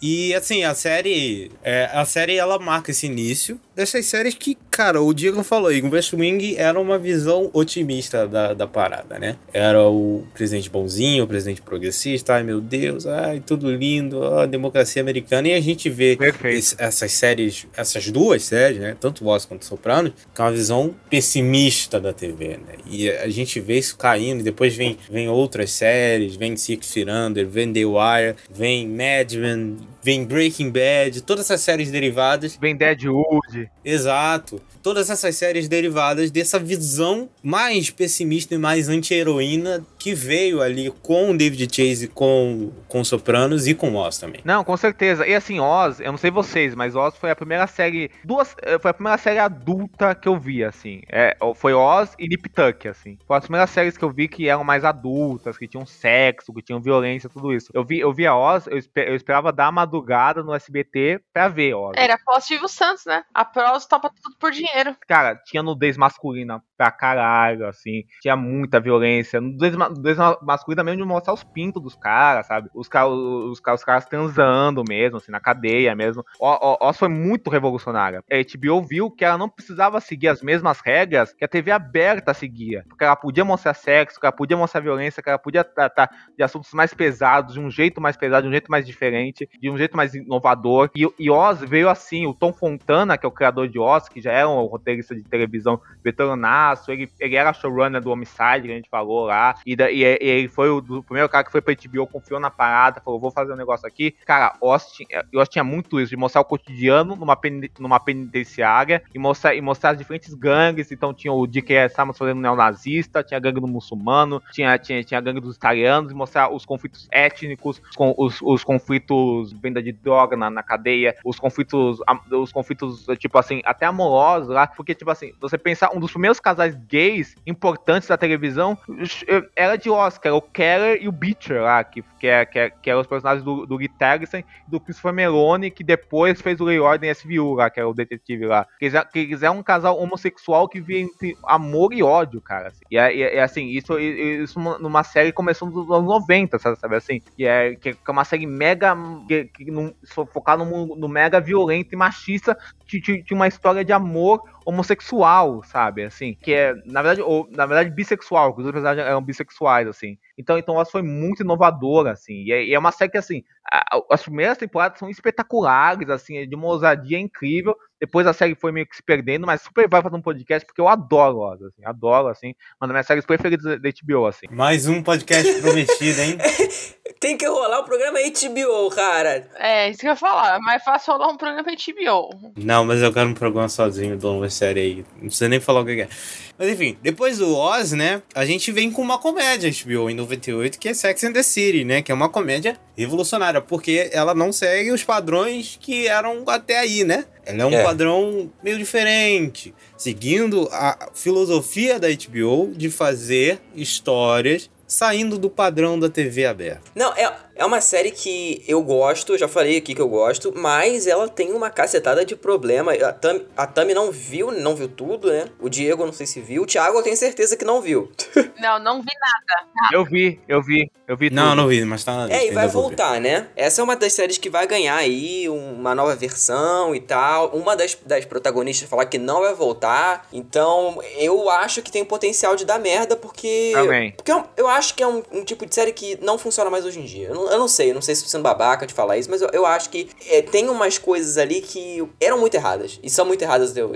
E assim, a série, é, a série ela marca esse início dessas séries que, cara, o Diego falou, aí, o West Wing era uma visão otimista da, da parada, né? Era o presidente bonzinho, o presidente progressista, ai meu Deus, ai tudo lindo, a democracia americana. E a gente vê esse- essas séries, essas duas séries, né, tanto Voz quanto Sopranos, com uma visão pessimista da TV, né? E a gente vê isso caindo, e depois vem, vem outras séries, vem Six Feet Under, vem The Wire, vem Mad Men, vem Breaking Bad, todas essas séries derivadas Vem Deadwood. Exato. Todas essas séries derivadas dessa visão mais pessimista e mais anti-heroína que veio ali com o David Chase, com, com Sopranos e com Oz também. Não, com certeza. E assim, Oz, eu não sei vocês, mas Oz foi a primeira série. Duas. eh, Foi a primeira série adulta que eu vi, assim. É, foi Oz e Nip Tuck, assim. Foram as primeiras séries que eu vi que eram mais adultas, que tinham sexo, que tinham violência, tudo isso. Eu vi, eu vi a Oz, eu, espe- eu esperava dar a madrugada no SBT pra ver Oz. Era pós Silvio Santos, né? A Pros topa tudo por dinheiro. Cara, tinha nudez masculina pra caralho, assim. Tinha muita violência. Nudez, ma- nudez ma- masculina mesmo de mostrar os pintos dos caras, sabe? Os, ca- os, ca- os caras transando mesmo, assim, na cadeia mesmo. O- foi muito revolucionária. A HBO viu que ela não precisava seguir as mesmas regras que a TV aberta seguia. Porque ela podia mostrar sexo, que ela podia mostrar violência, que ela podia tratar de assuntos mais pesados, de um jeito mais pesado, de um jeito mais diferente, de um jeito mais inovador. E, e Oz veio assim, o Tom Fontana, que é o criador de Oz, que já era um roteirista de televisão ele, ele era showrunner do Homicide, que a gente falou lá, e, da- e- e ele foi o, do- primeiro cara que foi pra HBO, confiou na parada, falou, vou fazer um negócio aqui. Cara, Oz tinha, Oz tinha muito isso, de mostrar o cotidiano numa, peni- numa penitenciária, e mostrar, e mostrar as diferentes gangues, então tinha o D.K. Simons fazendo neonazista, tinha a gangue do muçulmano, tinha, tinha, tinha a gangue dos italianos, e mostrar os conflitos étnicos, os, os, os conflitos venda de droga na, na cadeia, os conflitos, os conflitos, tipo assim, até amorosos lá, porque, tipo assim, você pensar, um dos primeiros casais gays importantes da televisão era de Oscar, o Keller e o Beecher lá, que, que, é, que, é, que eram os personagens do, do Lee Tergesen e do Christopher Meloni, que depois fez o Lei e Ordem SVU lá, que era o detetive lá. Que eles, que eles eram um casal homossexual que via entre amor e ódio, cara. assim. E, é- e, é assim, isso, isso numa série começou nos anos 90, sabe, assim? Que é, que é uma série mega, que, que não- focada no, no mega violento e machista, tinha uma história de amor homossexual, sabe? Assim, que é, na verdade, ou, na verdade, bissexual, porque os dois personagens eram bissexuais, assim. Então, então Oz foi muito inovadora, assim. E é, e é uma série que, assim, a- as primeiras temporadas são espetaculares, assim, é de uma ousadia incrível. Depois a série foi meio que se perdendo, mas super vai fazer um podcast porque eu adoro Oz, assim, adoro, assim, uma das minhas séries preferidas da da HBO, assim. Mais um podcast prometido, hein? [LAUGHS] Tem que rolar o programa HBO, cara. É, isso que eu ia falar. É mais fácil rolar um programa HBO. Não, mas eu quero um programa sozinho do uma série aí. Não precisa nem falar o que é. Mas enfim, depois do Oz, né? A gente vem com uma comédia HBO em 98, que é Sex and the City, né? Que é uma comédia revolucionária, porque ela não segue os padrões que eram até aí, né? Ela é um É. padrão meio diferente, seguindo a filosofia da HBO de fazer histórias saindo do padrão da TV aberta. Não, é, é uma série que eu gosto, eu já falei aqui que eu gosto, mas ela tem uma cacetada de problema. A Tami, a Tami não viu, não viu tudo, né? O Diego, eu não sei se viu. O Thiago, eu tenho certeza que não viu. [LAUGHS] Não, não vi nada. Eu vi, eu vi, eu vi Não, tudo. não vi, mas tá. É, e vai voltar, né? Essa é uma das séries que vai ganhar aí uma nova versão e tal. Uma das, das protagonistas falar que não vai voltar. Então, eu acho que tem potencial de dar merda, porque. Também. Porque eu, eu acho que é um, um tipo de série que não funciona mais hoje em dia. Eu não, eu não sei, eu não sei se tô sendo babaca de falar isso, mas eu, eu acho que é, tem umas coisas ali que eram muito erradas. E são muito erradas. Eu,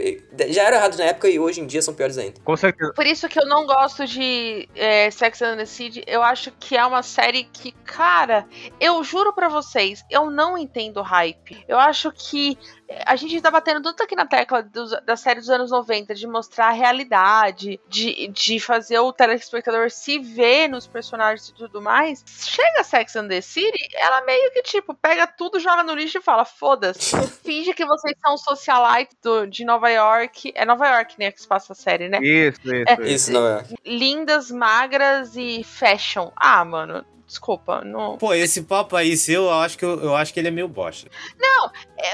já eram erradas na época e hoje em dia são piores ainda. Com certeza. Por isso que eu não gosto de é, Sex and the City. Eu acho que é uma série que, cara, eu juro pra vocês, eu não entendo o hype. Eu acho que a gente tá batendo tanto aqui na tecla dos- da série dos anos 90 de mostrar a realidade, de, de fazer o telespectador se ver nos personagens e tudo mais. Chega Sex and the City, ela meio que tipo pega tudo, joga no lixo e fala: foda-se. [LAUGHS] Finge que vocês são socialites do- de Nova York. É Nova York, né? Que se passa a série, né? Isso, isso, É. isso. Isso não é. lindas, magras e fashion. Ah, mano, desculpa, não. Pô, esse papo aí seu, eu acho que, eu, eu acho que ele é meio bosta.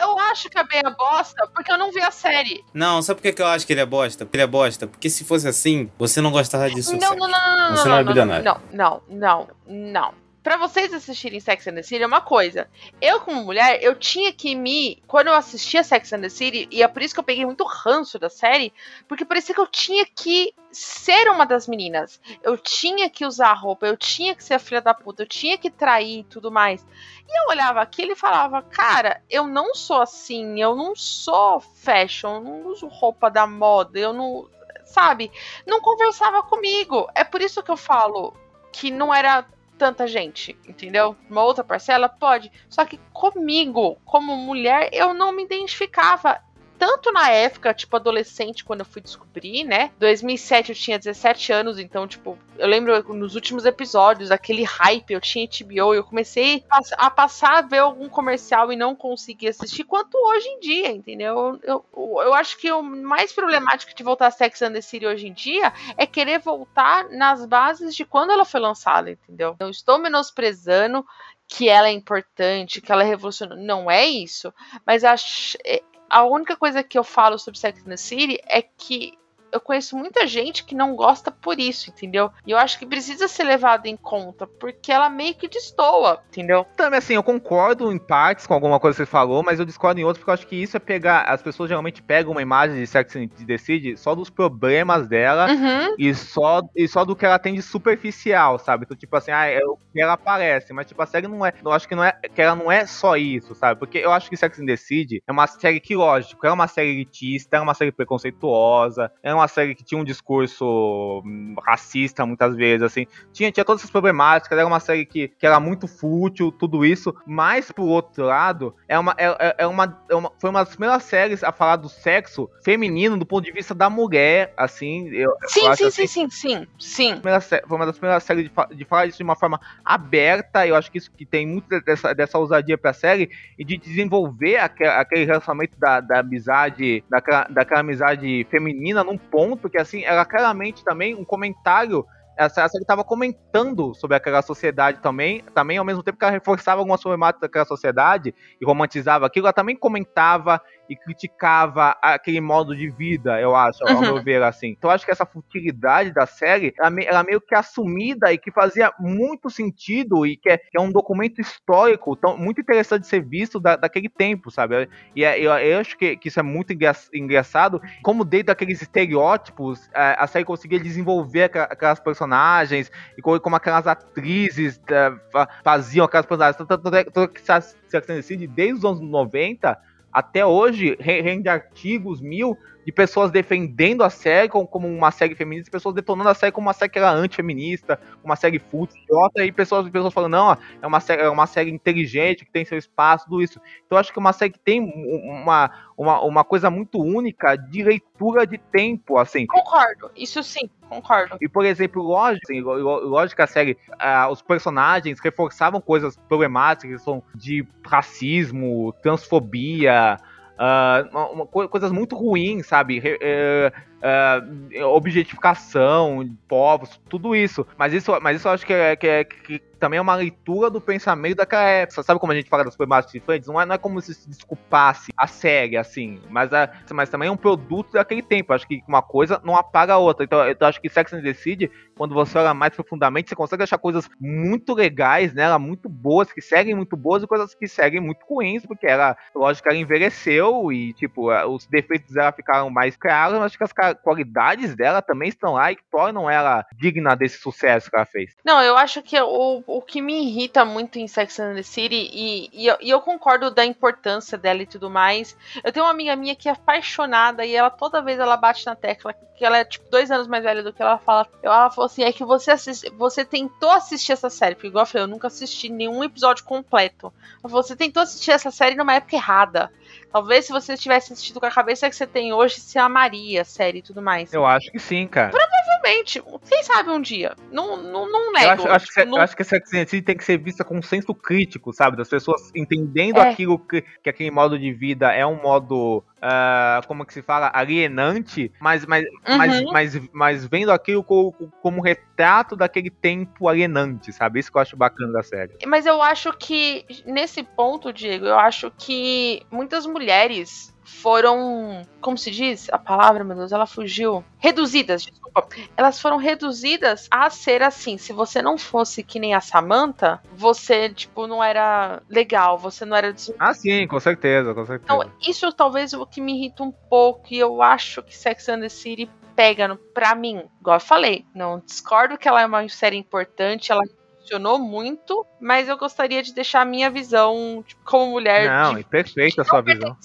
Eu acho que é bem a bosta porque eu não vi a série. Não, sabe por que eu acho que ele é bosta? Porque ele é bosta. Porque se fosse assim, você não gostava disso. Não, não, não, não, não, Você não, não é não, bilionário. não, não, não, não. Pra vocês assistirem Sex and the City é uma coisa. Eu, como mulher, eu tinha que me. Quando eu assistia Sex and the City, e é por isso que eu peguei muito ranço da série, porque parecia que eu tinha que ser uma das meninas. Eu tinha que usar roupa, eu tinha que ser a filha da puta, eu tinha que trair e tudo mais. E eu olhava aquilo e falava, cara, eu não sou assim, eu não sou fashion, eu não uso roupa da moda, eu não. Sabe? Não conversava comigo. É por isso que eu falo que não era tanta gente, entendeu? Uma outra parcela pode. Só que comigo, como mulher, eu não me identificava. Tanto na época, tipo, adolescente, quando eu fui descobrir, né? 2007 eu tinha 17 anos, então, tipo, eu lembro nos últimos episódios, aquele hype, eu tinha HBO, eu comecei a pass- a passar a ver algum comercial e não conseguir assistir, quanto hoje em dia, entendeu? Eu, eu, eu acho que o mais problemático de voltar a Sex and the City hoje em dia é querer voltar nas bases de quando ela foi lançada, entendeu? Eu estou menosprezando que ela é importante, que ela é. Não é isso. Mas acho, é, a única coisa que eu falo sobre Sex and the City é que eu conheço muita gente que não gosta por isso, entendeu? E eu acho que precisa ser levado em conta, porque ela meio que destoa, entendeu? Também, assim, eu concordo em partes com alguma coisa que você falou, mas eu discordo em outras porque eu acho que isso é pegar. As pessoas geralmente pegam uma imagem de Sex and City só dos problemas dela Uhum. e, só, e só do que ela tem de superficial, sabe? Então, tipo assim, ah, é o que ela aparece, mas, tipo, a série não é. Eu acho que não é que ela não é só isso, sabe? Porque eu acho que Sex and the City é uma série que, lógico, é uma série elitista, é uma série preconceituosa, é uma série que tinha um discurso hum, racista muitas vezes, assim. Tinha, tinha todas essas problemáticas, era uma série que, que era muito fútil, tudo isso, mas por outro lado, é uma, é, é- é uma, é uma- foi uma das primeiras séries a falar do sexo feminino do ponto de vista da mulher, assim. Eu, eu Sim, acho sim, assim, sim, sim, sim, sim. foi uma das primeiras séries de, de falar isso de uma forma aberta. Eu acho que isso que tem muito dessa, dessa ousadia pra série e de desenvolver aque- aquele relacionamento da, da amizade, daquela, daquela amizade feminina num ponto que, assim, era claramente também um comentário. Essa, a série estava comentando sobre aquela sociedade também, também ao mesmo tempo que ela reforçava algumas problemáticas daquela sociedade e romantizava aquilo, ela também comentava e criticava aquele modo de vida, eu acho, ao Uhum. meu ver, assim. Então eu acho que essa futilidade da série, ela, me- ela meio que assumida e que fazia muito sentido e que é, que é um documento histórico tão, muito interessante de ser visto da, daquele tempo, sabe? E é- eu, eu acho que, que isso é muito engra- engraçado, como dentro daqueles estereótipos, é, a série conseguia desenvolver aquelas personagens e como, como aquelas atrizes é, fa- faziam aquelas personagens. Tanto- tanto é- tanto que the City, desde os anos 90 até hoje, re- rende artigos mil de pessoas defendendo a série como, uma série feminista, pessoas detonando a série como uma série que era antifeminista, uma série fútil, idiota, e pessoas, pessoas falando, não, é uma, série, é uma série inteligente, que tem seu espaço, tudo isso. Então eu acho que é uma série que tem um- uma, uma, uma coisa muito única de leitura de tempo, assim. Concordo, isso sim, concordo. E, por exemplo, lógico, assim, lógico que a série, ah, os personagens reforçavam coisas problemáticas, são de racismo, transfobia, ah, uma- uma co- coisas muito ruins, sabe? Re- eh, ah, objetificação povos, tudo isso. Mas isso, mas isso eu acho que, é, que, é- que também é uma leitura do pensamento daquela época. Sabe como a gente fala das problemáticas diferentes? Não é, não é como se se desculpasse a série, assim, mas, a, mas também é um produto daquele tempo. Acho que uma coisa não apaga a outra. Então eu acho que Sex and the City, quando você olha mais profundamente, você consegue achar coisas muito legais nela, muito boas, que seguem muito boas, e coisas que seguem muito ruins, porque ela, lógico ela envelheceu e, tipo, os defeitos dela ficaram mais claros, mas acho que as ca- qualidades dela também estão lá e que tornam ela digna desse sucesso que ela fez. Não, eu acho que o, o que me irrita muito em Sex and the City, e, e, eu, e eu concordo da importância dela e tudo mais. Eu tenho uma amiga minha que é apaixonada e ela toda vez ela bate na tecla que ela é tipo dois anos mais velha do que ela fala. Ela falou assim: é que você assiste, você tentou assistir essa série, porque igual eu falei, eu nunca assisti nenhum episódio completo. Você tentou assistir essa série numa época errada. Talvez se você tivesse assistido com a cabeça que você tem hoje, você amaria a série e tudo mais. Eu acho que sim, cara. Provavelmente, quem sabe um dia. Não, não, não nego. Eu acho, acho que, Não- eu acho que the City tem que ser vista com um senso crítico, sabe? Das pessoas entendendo É. aquilo que, que aquele modo de vida é um modo, ah, como que se fala, alienante, mas, mas, mas, Uhum. mas, mas vendo aquilo como, como retrato daquele tempo alienante, sabe? Isso que eu acho bacana da série. Mas eu acho que, nesse ponto, Diego, eu acho que muitas mulheres foram. Como se diz? A palavra, meu Deus, ela fugiu. Reduzidas, desculpa. Elas foram reduzidas a ser assim. Se você não fosse que nem a Samantha, você, tipo, não era legal, você não era. Ah, sim, com certeza, com certeza. Então, isso talvez o que me irrita um pouco. E eu acho que Sex and the City pega no, pra mim. Igual eu falei, não discordo que ela é uma série importante, ela funcionou muito, mas eu gostaria de deixar a minha visão tipo, como mulher Não, de perfeita a sua visão.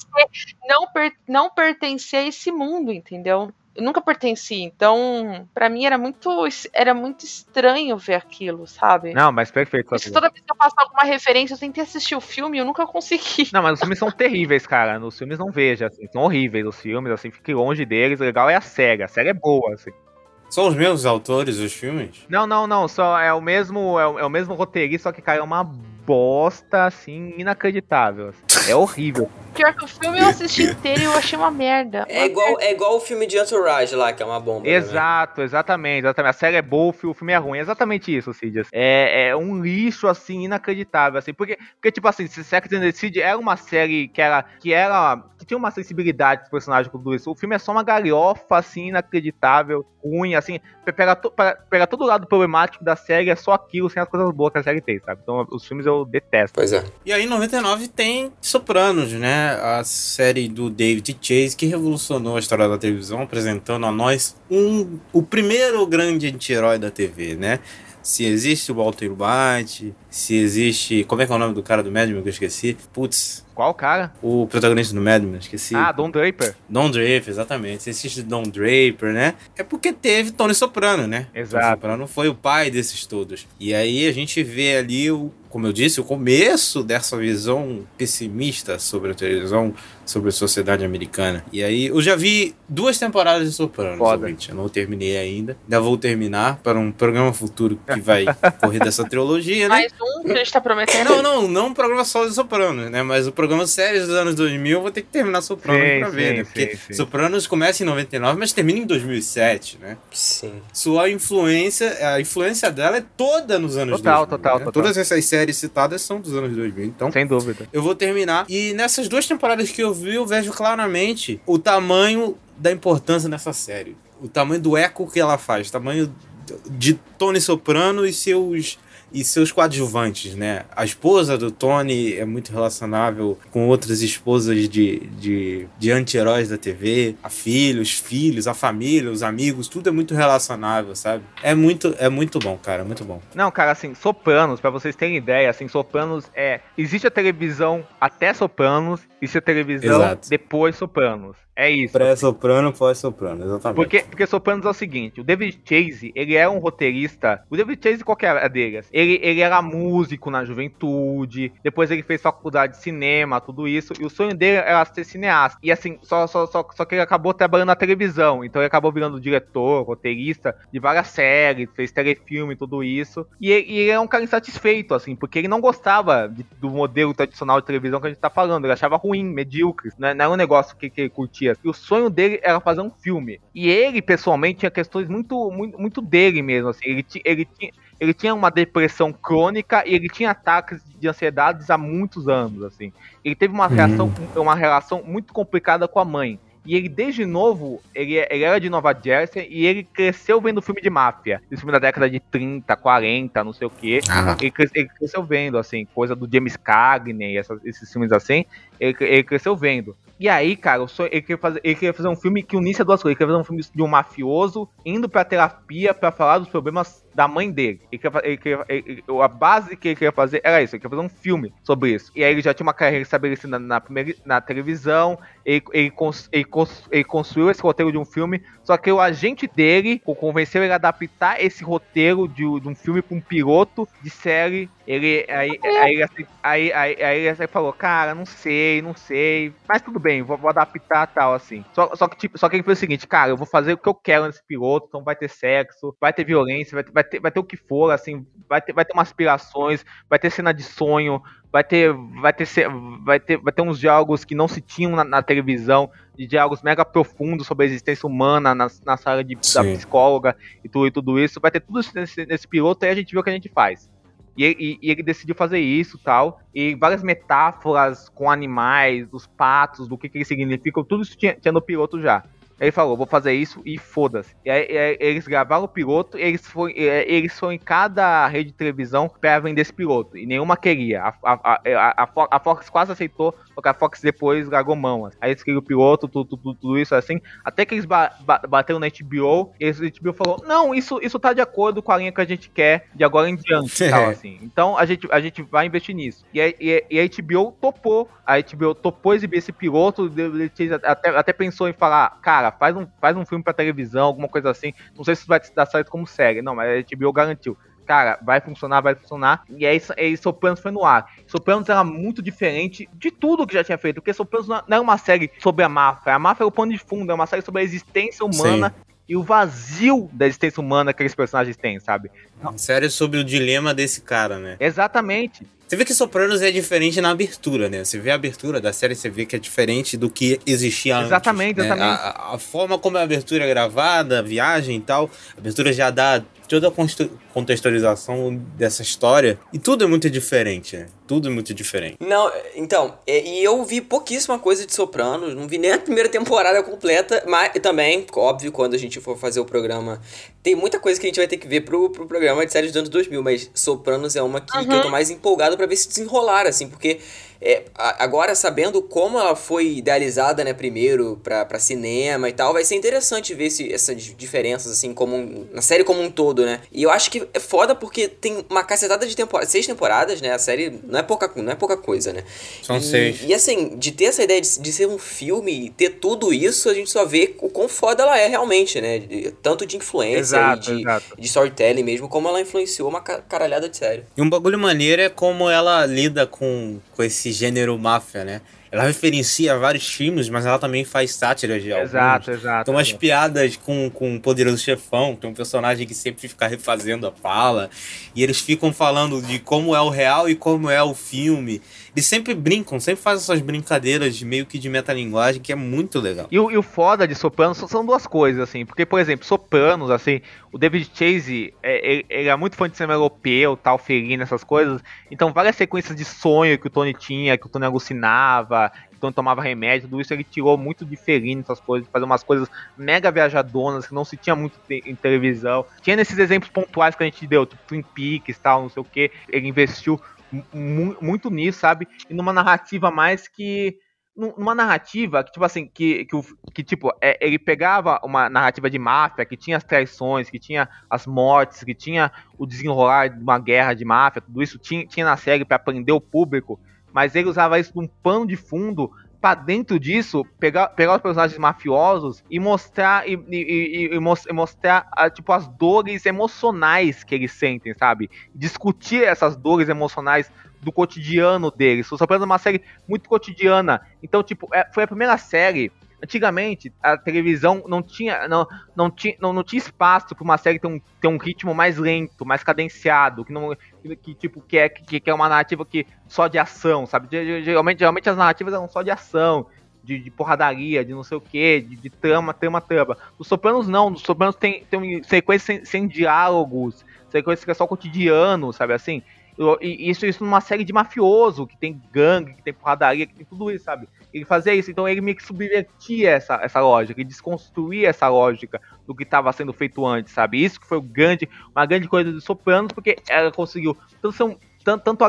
não, per- não pertencer a esse mundo, entendeu? Eu nunca pertenci, então pra mim era muito era muito estranho ver aquilo, sabe? Não, mas perfeito isso, toda vez que eu faço alguma referência, eu tentei assistir o filme e eu nunca consegui. Não, mas os filmes são terríveis, cara. Nos filmes não veja, assim. São horríveis os filmes, assim. Fique longe deles. O legal é a série. A série é boa, assim. São os mesmos autores dos filmes? Não, não, não. Só é o mesmo, é o, é o mesmo roteirista, só que, é uma bosta, assim, inacreditável. assim. É horrível. Pior que o filme eu assisti inteiro e eu achei uma merda. É igual, é igual o filme de Entourage lá, que é uma bomba. também. Exato, exatamente, exatamente. A série é boa, o fi- o filme é ruim. É exatamente isso, Cid. É, é um lixo, assim, inacreditável, assim. Porque, porque tipo assim, se Sex and the City era uma série que era, que era, que tinha uma sensibilidade dos personagens com tudo isso. O filme é só uma galhofa, assim, inacreditável, ruim, assim. pe- Pega, to, pega, pega todo o lado problemático da série, é só aquilo, sem as coisas boas que a série tem, sabe? Então, os filmes eu detesto. Pois é. E aí, em 99 tem Sopranos, né? A série do David Chase que revolucionou a história da televisão, apresentando a nós um, o primeiro grande anti-herói da TV, né? Se existe o Walter White, se existe. Como é que é o nome do cara do Madman que eu esqueci? Putz, Qual cara? o protagonista do Madman, esqueci. Ah, Don Draper. Don Draper, exatamente. Se existe Don Draper, né? É porque teve Tony Soprano, né? Exato. Tony Soprano foi o pai desses todos. E aí a gente vê ali, o, como eu disse, o começo dessa visão pessimista sobre a televisão, sobre a sociedade americana. E aí eu já vi duas temporadas de Sopranos, Foda. ouvinte. Eu não terminei ainda. Ainda vou terminar para um programa futuro que vai [LAUGHS] correr dessa trilogia, né? Mais um que a gente tá prometendo. Não, não, não um programa só de Sopranos, né? Mas o programa séries dos anos 2000, eu vou ter que terminar Sopranos Sim, pra ver, sim, né? Porque sim, sim. Sopranos começa em 99, mas termina em 2007, né? Sim. Sua influência, a influência dela é toda nos anos Total, 2000. total, né? total. Todas essas séries citadas são dos anos 2000, então Sem dúvida. eu vou terminar. E nessas duas temporadas que eu vi, eu vejo claramente o tamanho da importância dessa série. O tamanho do eco que ela faz, o tamanho de Tony Soprano e seus e seus coadjuvantes, né? A esposa do Tony é muito relacionável com outras esposas de, de, de anti-heróis da TV, a filhos, filhos, a família, os amigos, tudo é muito relacionável, sabe? É muito, é muito bom, cara, muito bom. Não, cara, assim, Sopranos, pra vocês terem ideia, assim, Sopranos é. Existe a televisão até Sopranos, existe a televisão Exato. depois Sopranos. É isso. Pré-soprano, pós-soprano, exatamente. Porque, porque Sopranos é o seguinte, o David Chase, ele era um roteirista, o David Chase qualquer era deles, ele, ele era músico na juventude, depois ele fez faculdade de cinema, tudo isso, e o sonho dele era ser cineasta. E assim, só, só, só, só que ele acabou trabalhando na televisão, então ele acabou virando diretor, roteirista de várias séries, fez telefilme, tudo isso. E ele, e ele é um cara insatisfeito, assim, porque ele não gostava de- do modelo tradicional de televisão que a gente tá falando, ele achava ruim, medíocre, né? não era um negócio que, que ele curtia. E o sonho dele era fazer um filme. E ele, pessoalmente, tinha questões muito, muito, muito dele mesmo, assim, ele, ele tinha ele tinha uma depressão crônica e ele tinha ataques de ansiedades há muitos anos, assim. Ele teve uma, reação, uma relação muito complicada com a mãe. E ele, desde novo, ele, ele era de Nova Jersey e ele cresceu vendo filme de máfia. Esse filme da década de 30, 40, não sei o quê. Ah. Ele, cres- ele cresceu vendo, assim, coisa do James Cagney, esses filmes assim. Ele, ele cresceu vendo. E aí, cara, sonho- ele, queria fazer, ele queria fazer um filme que unisse as duas coisas. Ele queria fazer um filme de um mafioso indo pra terapia pra falar dos problemas da mãe dele. Ele queria, ele queria- ele- a base que ele queria fazer era isso. Ele queria fazer um filme sobre isso. E aí ele já tinha uma carreira estabelecida na, primeira, na televisão. Ele, cons- cons- ele construiu esse roteiro de um filme. Só que o agente dele o convenceu ele a adaptar esse roteiro de, de um filme pra um piloto de série. Ele aí, aí, assim- aí, aí, aí ele assim falou, cara, não sei, não sei. Mas tudo bem, vou, vou adaptar tal, assim. Só, só, que, tipo, só que ele fez o seguinte, cara, eu vou fazer o que eu quero nesse piloto, então vai ter sexo, vai ter violência, vai ter, vai ter, vai ter o que for, assim, vai ter, vai ter umas aspirações, vai ter cena de sonho, vai ter, vai ter, vai ter, vai ter uns diálogos que não se tinham na, na televisão, de diálogos mega profundos sobre a existência humana na, na sala de, da psicóloga e tudo, e tudo isso. Vai ter tudo isso nesse, nesse piloto e a gente vê o que a gente faz. E, e- e ele decidiu fazer isso tal. E várias metáforas com animais, dos patos, do que, que eles significam, tudo isso tinha, tinha no piloto já. Ele falou, vou fazer isso e foda-se. E aí, aí eles gravaram o piloto e eles foram, eles foram em cada rede de televisão pra vender esse piloto. E nenhuma queria. A, a, a, a, Fo- a Fox quase aceitou, porque a Fox depois largou mão. Aí eles queriam o piloto, tudo, tudo, tudo isso assim. Até que eles ba ba- bateram na HBO, e a HBO falou: Não, isso, isso tá de acordo com a linha que a gente quer de agora em diante. [LAUGHS] tal, assim. Então a gente, a gente vai investir nisso. E e, e a HBO topou. A HBO topou exibir esse piloto. Até, até pensou em falar: Cara, faz um, faz um filme pra televisão, alguma coisa assim. Não sei se vai dar certo como série. Não, mas a HBO garantiu. Cara, vai funcionar, vai funcionar. E aí, aí Sopranos foi no ar. Sopranos era muito diferente de tudo que já tinha feito. Porque Sopranos não não era uma série sobre a máfia. A máfia era o pano de fundo, é uma série sobre a existência humana e o vazio da existência humana que aqueles personagens têm, sabe? Sério sobre o dilema desse cara, né? Exatamente. Você vê que Sopranos é diferente na abertura, né? Você vê a abertura da série, você vê que é diferente do que existia antes. Exatamente, né? exatamente. A- a forma como a abertura é gravada, a viagem e tal, a abertura já dá toda a contextualização dessa história. E tudo é muito diferente, né? Tudo é muito diferente. Não, então, é, e eu vi pouquíssima coisa de Sopranos, não vi nem a primeira temporada completa, mas também, óbvio, quando a gente for fazer o programa, tem muita coisa que a gente vai ter que ver pro, pro programa de séries dos anos 2000, mas Sopranos é uma que, que eu tô mais empolgado pra ver se desenrolar, assim, porque é, agora sabendo como ela foi idealizada, né, primeiro pra, pra cinema e tal, vai ser interessante ver esse, essas diferenças, assim, como um- na série como um todo, né? E eu acho que é foda porque tem uma cacetada de temporadas, seis temporadas, né? A série não é pouca, não é pouca coisa, né? São e, seis. E assim, de ter essa ideia de, de ser um filme e ter tudo isso, a gente só vê o quão foda ela é realmente, né? De- tanto de influência Exato, e de, exato. de storytelling mesmo, como ela influenciou uma ca- caralhada de série. E um bagulho maneiro é como ela lida com, com esse gênero máfia, né? ela referencia vários filmes, mas ela também faz sátiras de alguns. Exato, exato. Tem umas exato. piadas com, com o Poderoso Chefão, tem um personagem que sempre fica refazendo a fala, e eles ficam falando de como é o real e como é o filme. Eles sempre brincam, sempre fazem essas brincadeiras de meio que de metalinguagem, que é muito legal. E o, e o foda de Sopranos são- duas coisas, assim. Porque, por exemplo, Sopranos, assim, o David Chase, é, ele, ele é muito fã de cinema europeu, tal, Fellini, essas coisas. Então, várias sequências de sonho que o Tony tinha, que o Tony alucinava, que o Tony tomava remédio, tudo isso ele tirou muito de Fellini, essas coisas, de fazer umas coisas mega viajadonas, que não se tinha muito em televisão. Tinha nesses exemplos pontuais que a gente deu, tipo Twin Peaks, tal, não sei o que. Ele investiu mu- muito nisso, sabe? E numa narrativa mais que num- numa narrativa que, tipo assim, que, que, que tipo, é, ele pegava uma narrativa de máfia, que tinha as traições, que tinha as mortes, que tinha o desenrolar de uma guerra de máfia, tudo isso tinha, tinha na série pra prender o público, mas ele usava isso num pano de fundo pra dentro disso, pegar, pegar os personagens mafiosos e mostrar e, e- e- e mos- mostrar ah, tipo as dores emocionais que eles sentem, sabe? Discutir essas dores emocionais do cotidiano deles. O Sopranos uma série muito cotidiana. Então, tipo, é- foi a primeira série. Antigamente, a televisão não tinha, não, não tinha, não, não tinha espaço para uma série ter um, ter um ritmo mais lento, mais cadenciado, que não, que, tipo que é que, que é uma narrativa que só de ação, sabe? Ge- ge- Geralmente, geralmente as narrativas eram só de ação, de, de porradaria, de não sei o que, de, de trama, trama, trama. Os Sopranos não, os Sopranos tem, tem sequências sem, sem diálogos, sequências que é só cotidiano, sabe assim? Isso, isso numa série de mafioso, que tem gangue, que tem porradaria, que tem tudo isso, sabe? Ele fazia isso, então ele meio que subvertia essa, essa lógica, e desconstruía essa lógica do que estava sendo feito antes, sabe? Isso que foi o grande, uma grande coisa do Sopranos, porque ela conseguiu tanto, ser um- tanto, tanto,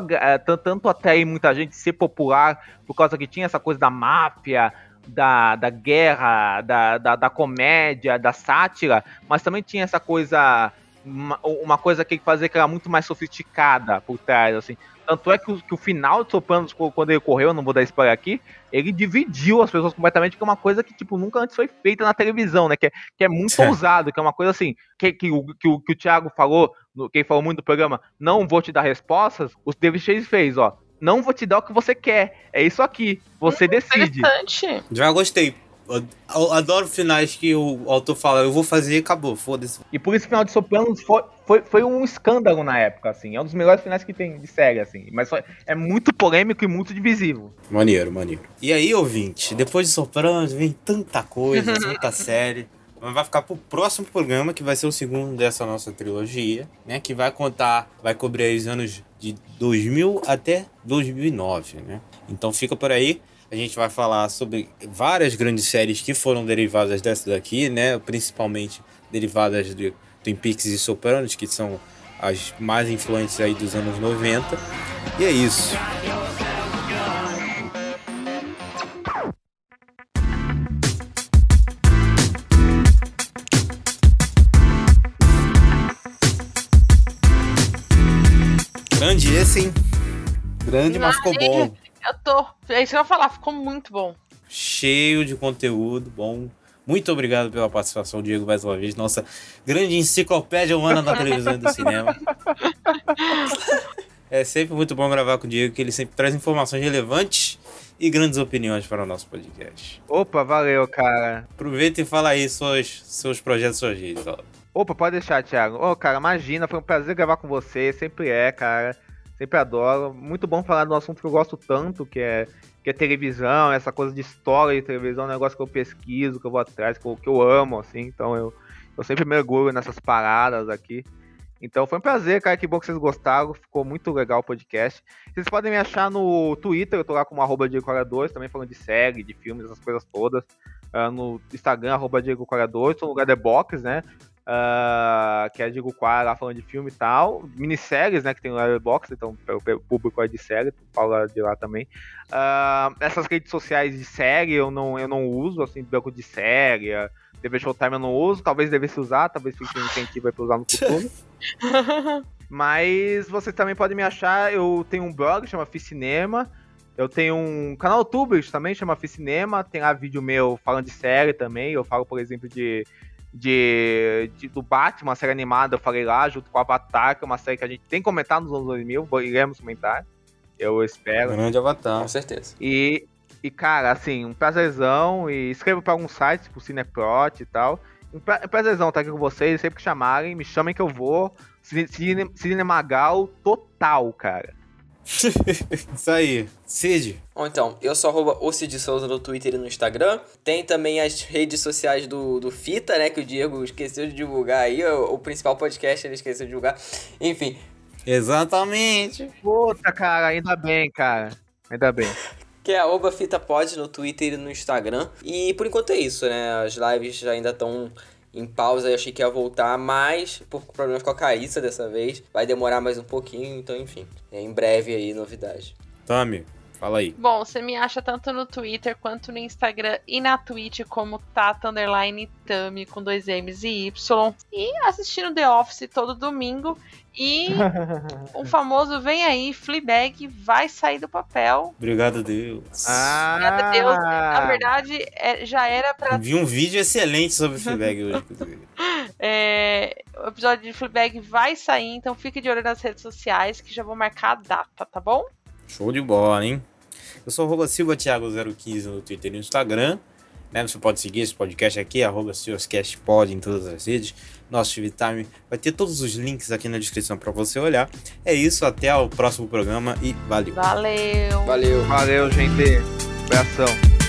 tanto, tanto atrair muita gente, ser popular, por causa que tinha essa coisa da máfia, da, da guerra, da, da, da comédia, da sátira, mas também tinha essa coisa uma, uma coisa que ele fazia que era muito mais sofisticada por trás, assim. Tanto é que o, que o final de Sopranos, qu- quando ele correu, eu não vou dar spoiler aqui, ele dividiu as pessoas completamente, que é uma coisa que, tipo, nunca antes foi feita na televisão, né? Que é, que é muito É. ousado, que é uma coisa assim, que, que, o, que, o, que o Thiago falou, no, que ele falou muito do programa, não vou te dar respostas, o David Chase fez, ó. Não vou te dar o que você quer. É isso aqui. Você decide. Interessante. Já gostei. Eu- adoro finais que o autor fala, eu vou fazer e acabou, foda-se. E por isso o final de Sopranos foi, foi, foi um escândalo na época, assim. É um dos melhores finais que tem de série, assim. Mas foi- é muito polêmico e muito divisivo. Maneiro, maneiro. E aí, ouvinte, depois de Sopranos, vem tanta coisa, [LAUGHS] tanta série. Mas vai ficar pro próximo programa, que vai ser o segundo dessa nossa trilogia, né? Que vai contar, vai cobrir aí os anos de 2000 até 2009, né? Então fica por aí. A gente vai falar sobre várias grandes séries que foram derivadas dessa daqui, né? Principalmente derivadas de Twin Peaks e Sopranos, que são as mais influentes aí dos anos 90. E é isso. Grande esse, hein? Grande, mas ficou bom. Eu tô. É isso que eu ia falar, ficou muito bom. Cheio de conteúdo bom. Muito obrigado pela participação, Diego, mais uma vez. Nossa grande enciclopédia humana da televisão e do cinema. É sempre muito bom gravar com o Diego, que ele sempre traz informações relevantes e grandes opiniões para o nosso podcast. Opa, valeu, cara. Aproveita e fala aí seus, seus projetos, suas redes. ó. Opa, pode deixar, Thiago. Ô, cara, imagina, foi um prazer gravar com você. Sempre é, cara. Sempre adoro. Muito bom falar do assunto que eu gosto tanto, que é, que é televisão, essa coisa de história de televisão, é um negócio que eu pesquiso, que eu vou atrás, que eu, que eu amo, assim. Então eu, eu sempre mergulho nessas paradas aqui. Então foi um prazer, cara. Que bom que vocês gostaram. Ficou muito legal o podcast. Vocês podem me achar no Twitter, eu tô lá como arroba Diego Cora 2, também falando de série, de filmes, essas coisas todas. Ah, no Instagram, arroba Diego Cora 2, tô no Letterboxd, né? Ah, que é Diego Quara lá falando de filme e tal. Minisséries, né? Que tem o Letterboxd, então o público é de série, tu fala de lá também. Ah, essas redes sociais de série eu não, eu não uso, assim, banco de série, ah, TV Showtime eu não uso, talvez devesse usar, talvez fique um incentivo pra usar no futuro. [LAUGHS] Mas vocês também podem me achar, eu tenho um blog, chama Ficinema. Eu tenho um canal YouTube também, chama Ficinema. Tem lá vídeo meu falando de série também. Eu falo, por exemplo, de, de, de- do Batman, uma série animada, eu falei lá, junto com o Avatar, que é uma série que a gente tem que comentar nos anos 2000, iremos comentar. Eu espero. Grande avatar. Com certeza. E, E, cara, assim, um prazerzão. E escrevo pra alguns sites, tipo Cineprot e tal. Um pra- prazerzão estar aqui com vocês. Sempre que chamarem, me chamem que eu vou. Cine, cine, Cinemagal total, cara. [LAUGHS] Isso aí. Cid. Ou então, eu sou arroba o Cid Souza no Twitter e no Instagram. Tem também as redes sociais do, do Fita, né? Que o Diego esqueceu de divulgar aí. O, o principal podcast ele esqueceu de divulgar. Enfim, Exatamente. Puta, cara, ainda bem, cara. Ainda bem. que é arroba FitaPod no Twitter e no Instagram. E por enquanto é isso, né? As lives ainda estão em pausa. Eu achei que ia voltar, mas por problemas com a Caíssa dessa vez. Vai demorar mais um pouquinho, então enfim. É em breve aí novidade. Tami, fala aí. Bom, você me acha tanto no Twitter quanto no Instagram e na Twitch como Tata Underline Tami com dois M's e Y. E assistindo The Office todo domingo. E [LAUGHS] o famoso vem aí, Fleabag vai sair do papel. Obrigado a Deus. Ah, Deus. Na verdade, é- já era pra Vi um vídeo excelente sobre Fleabag hoje. [LAUGHS] É, o episódio de Fleabag vai sair, então fique de olho nas redes sociais que já vou marcar a data, tá bom? Show de bola, hein? Eu sou arroba Silva Thiago 015 no Twitter e no Instagram. Né? Você pode seguir esse podcast aqui, arroba SilvasCastPod em todas as redes. Nosso TV Time vai ter todos os links aqui na descrição para você olhar. É isso, até o próximo programa e valeu. Valeu! Valeu! Valeu, gente. Abração.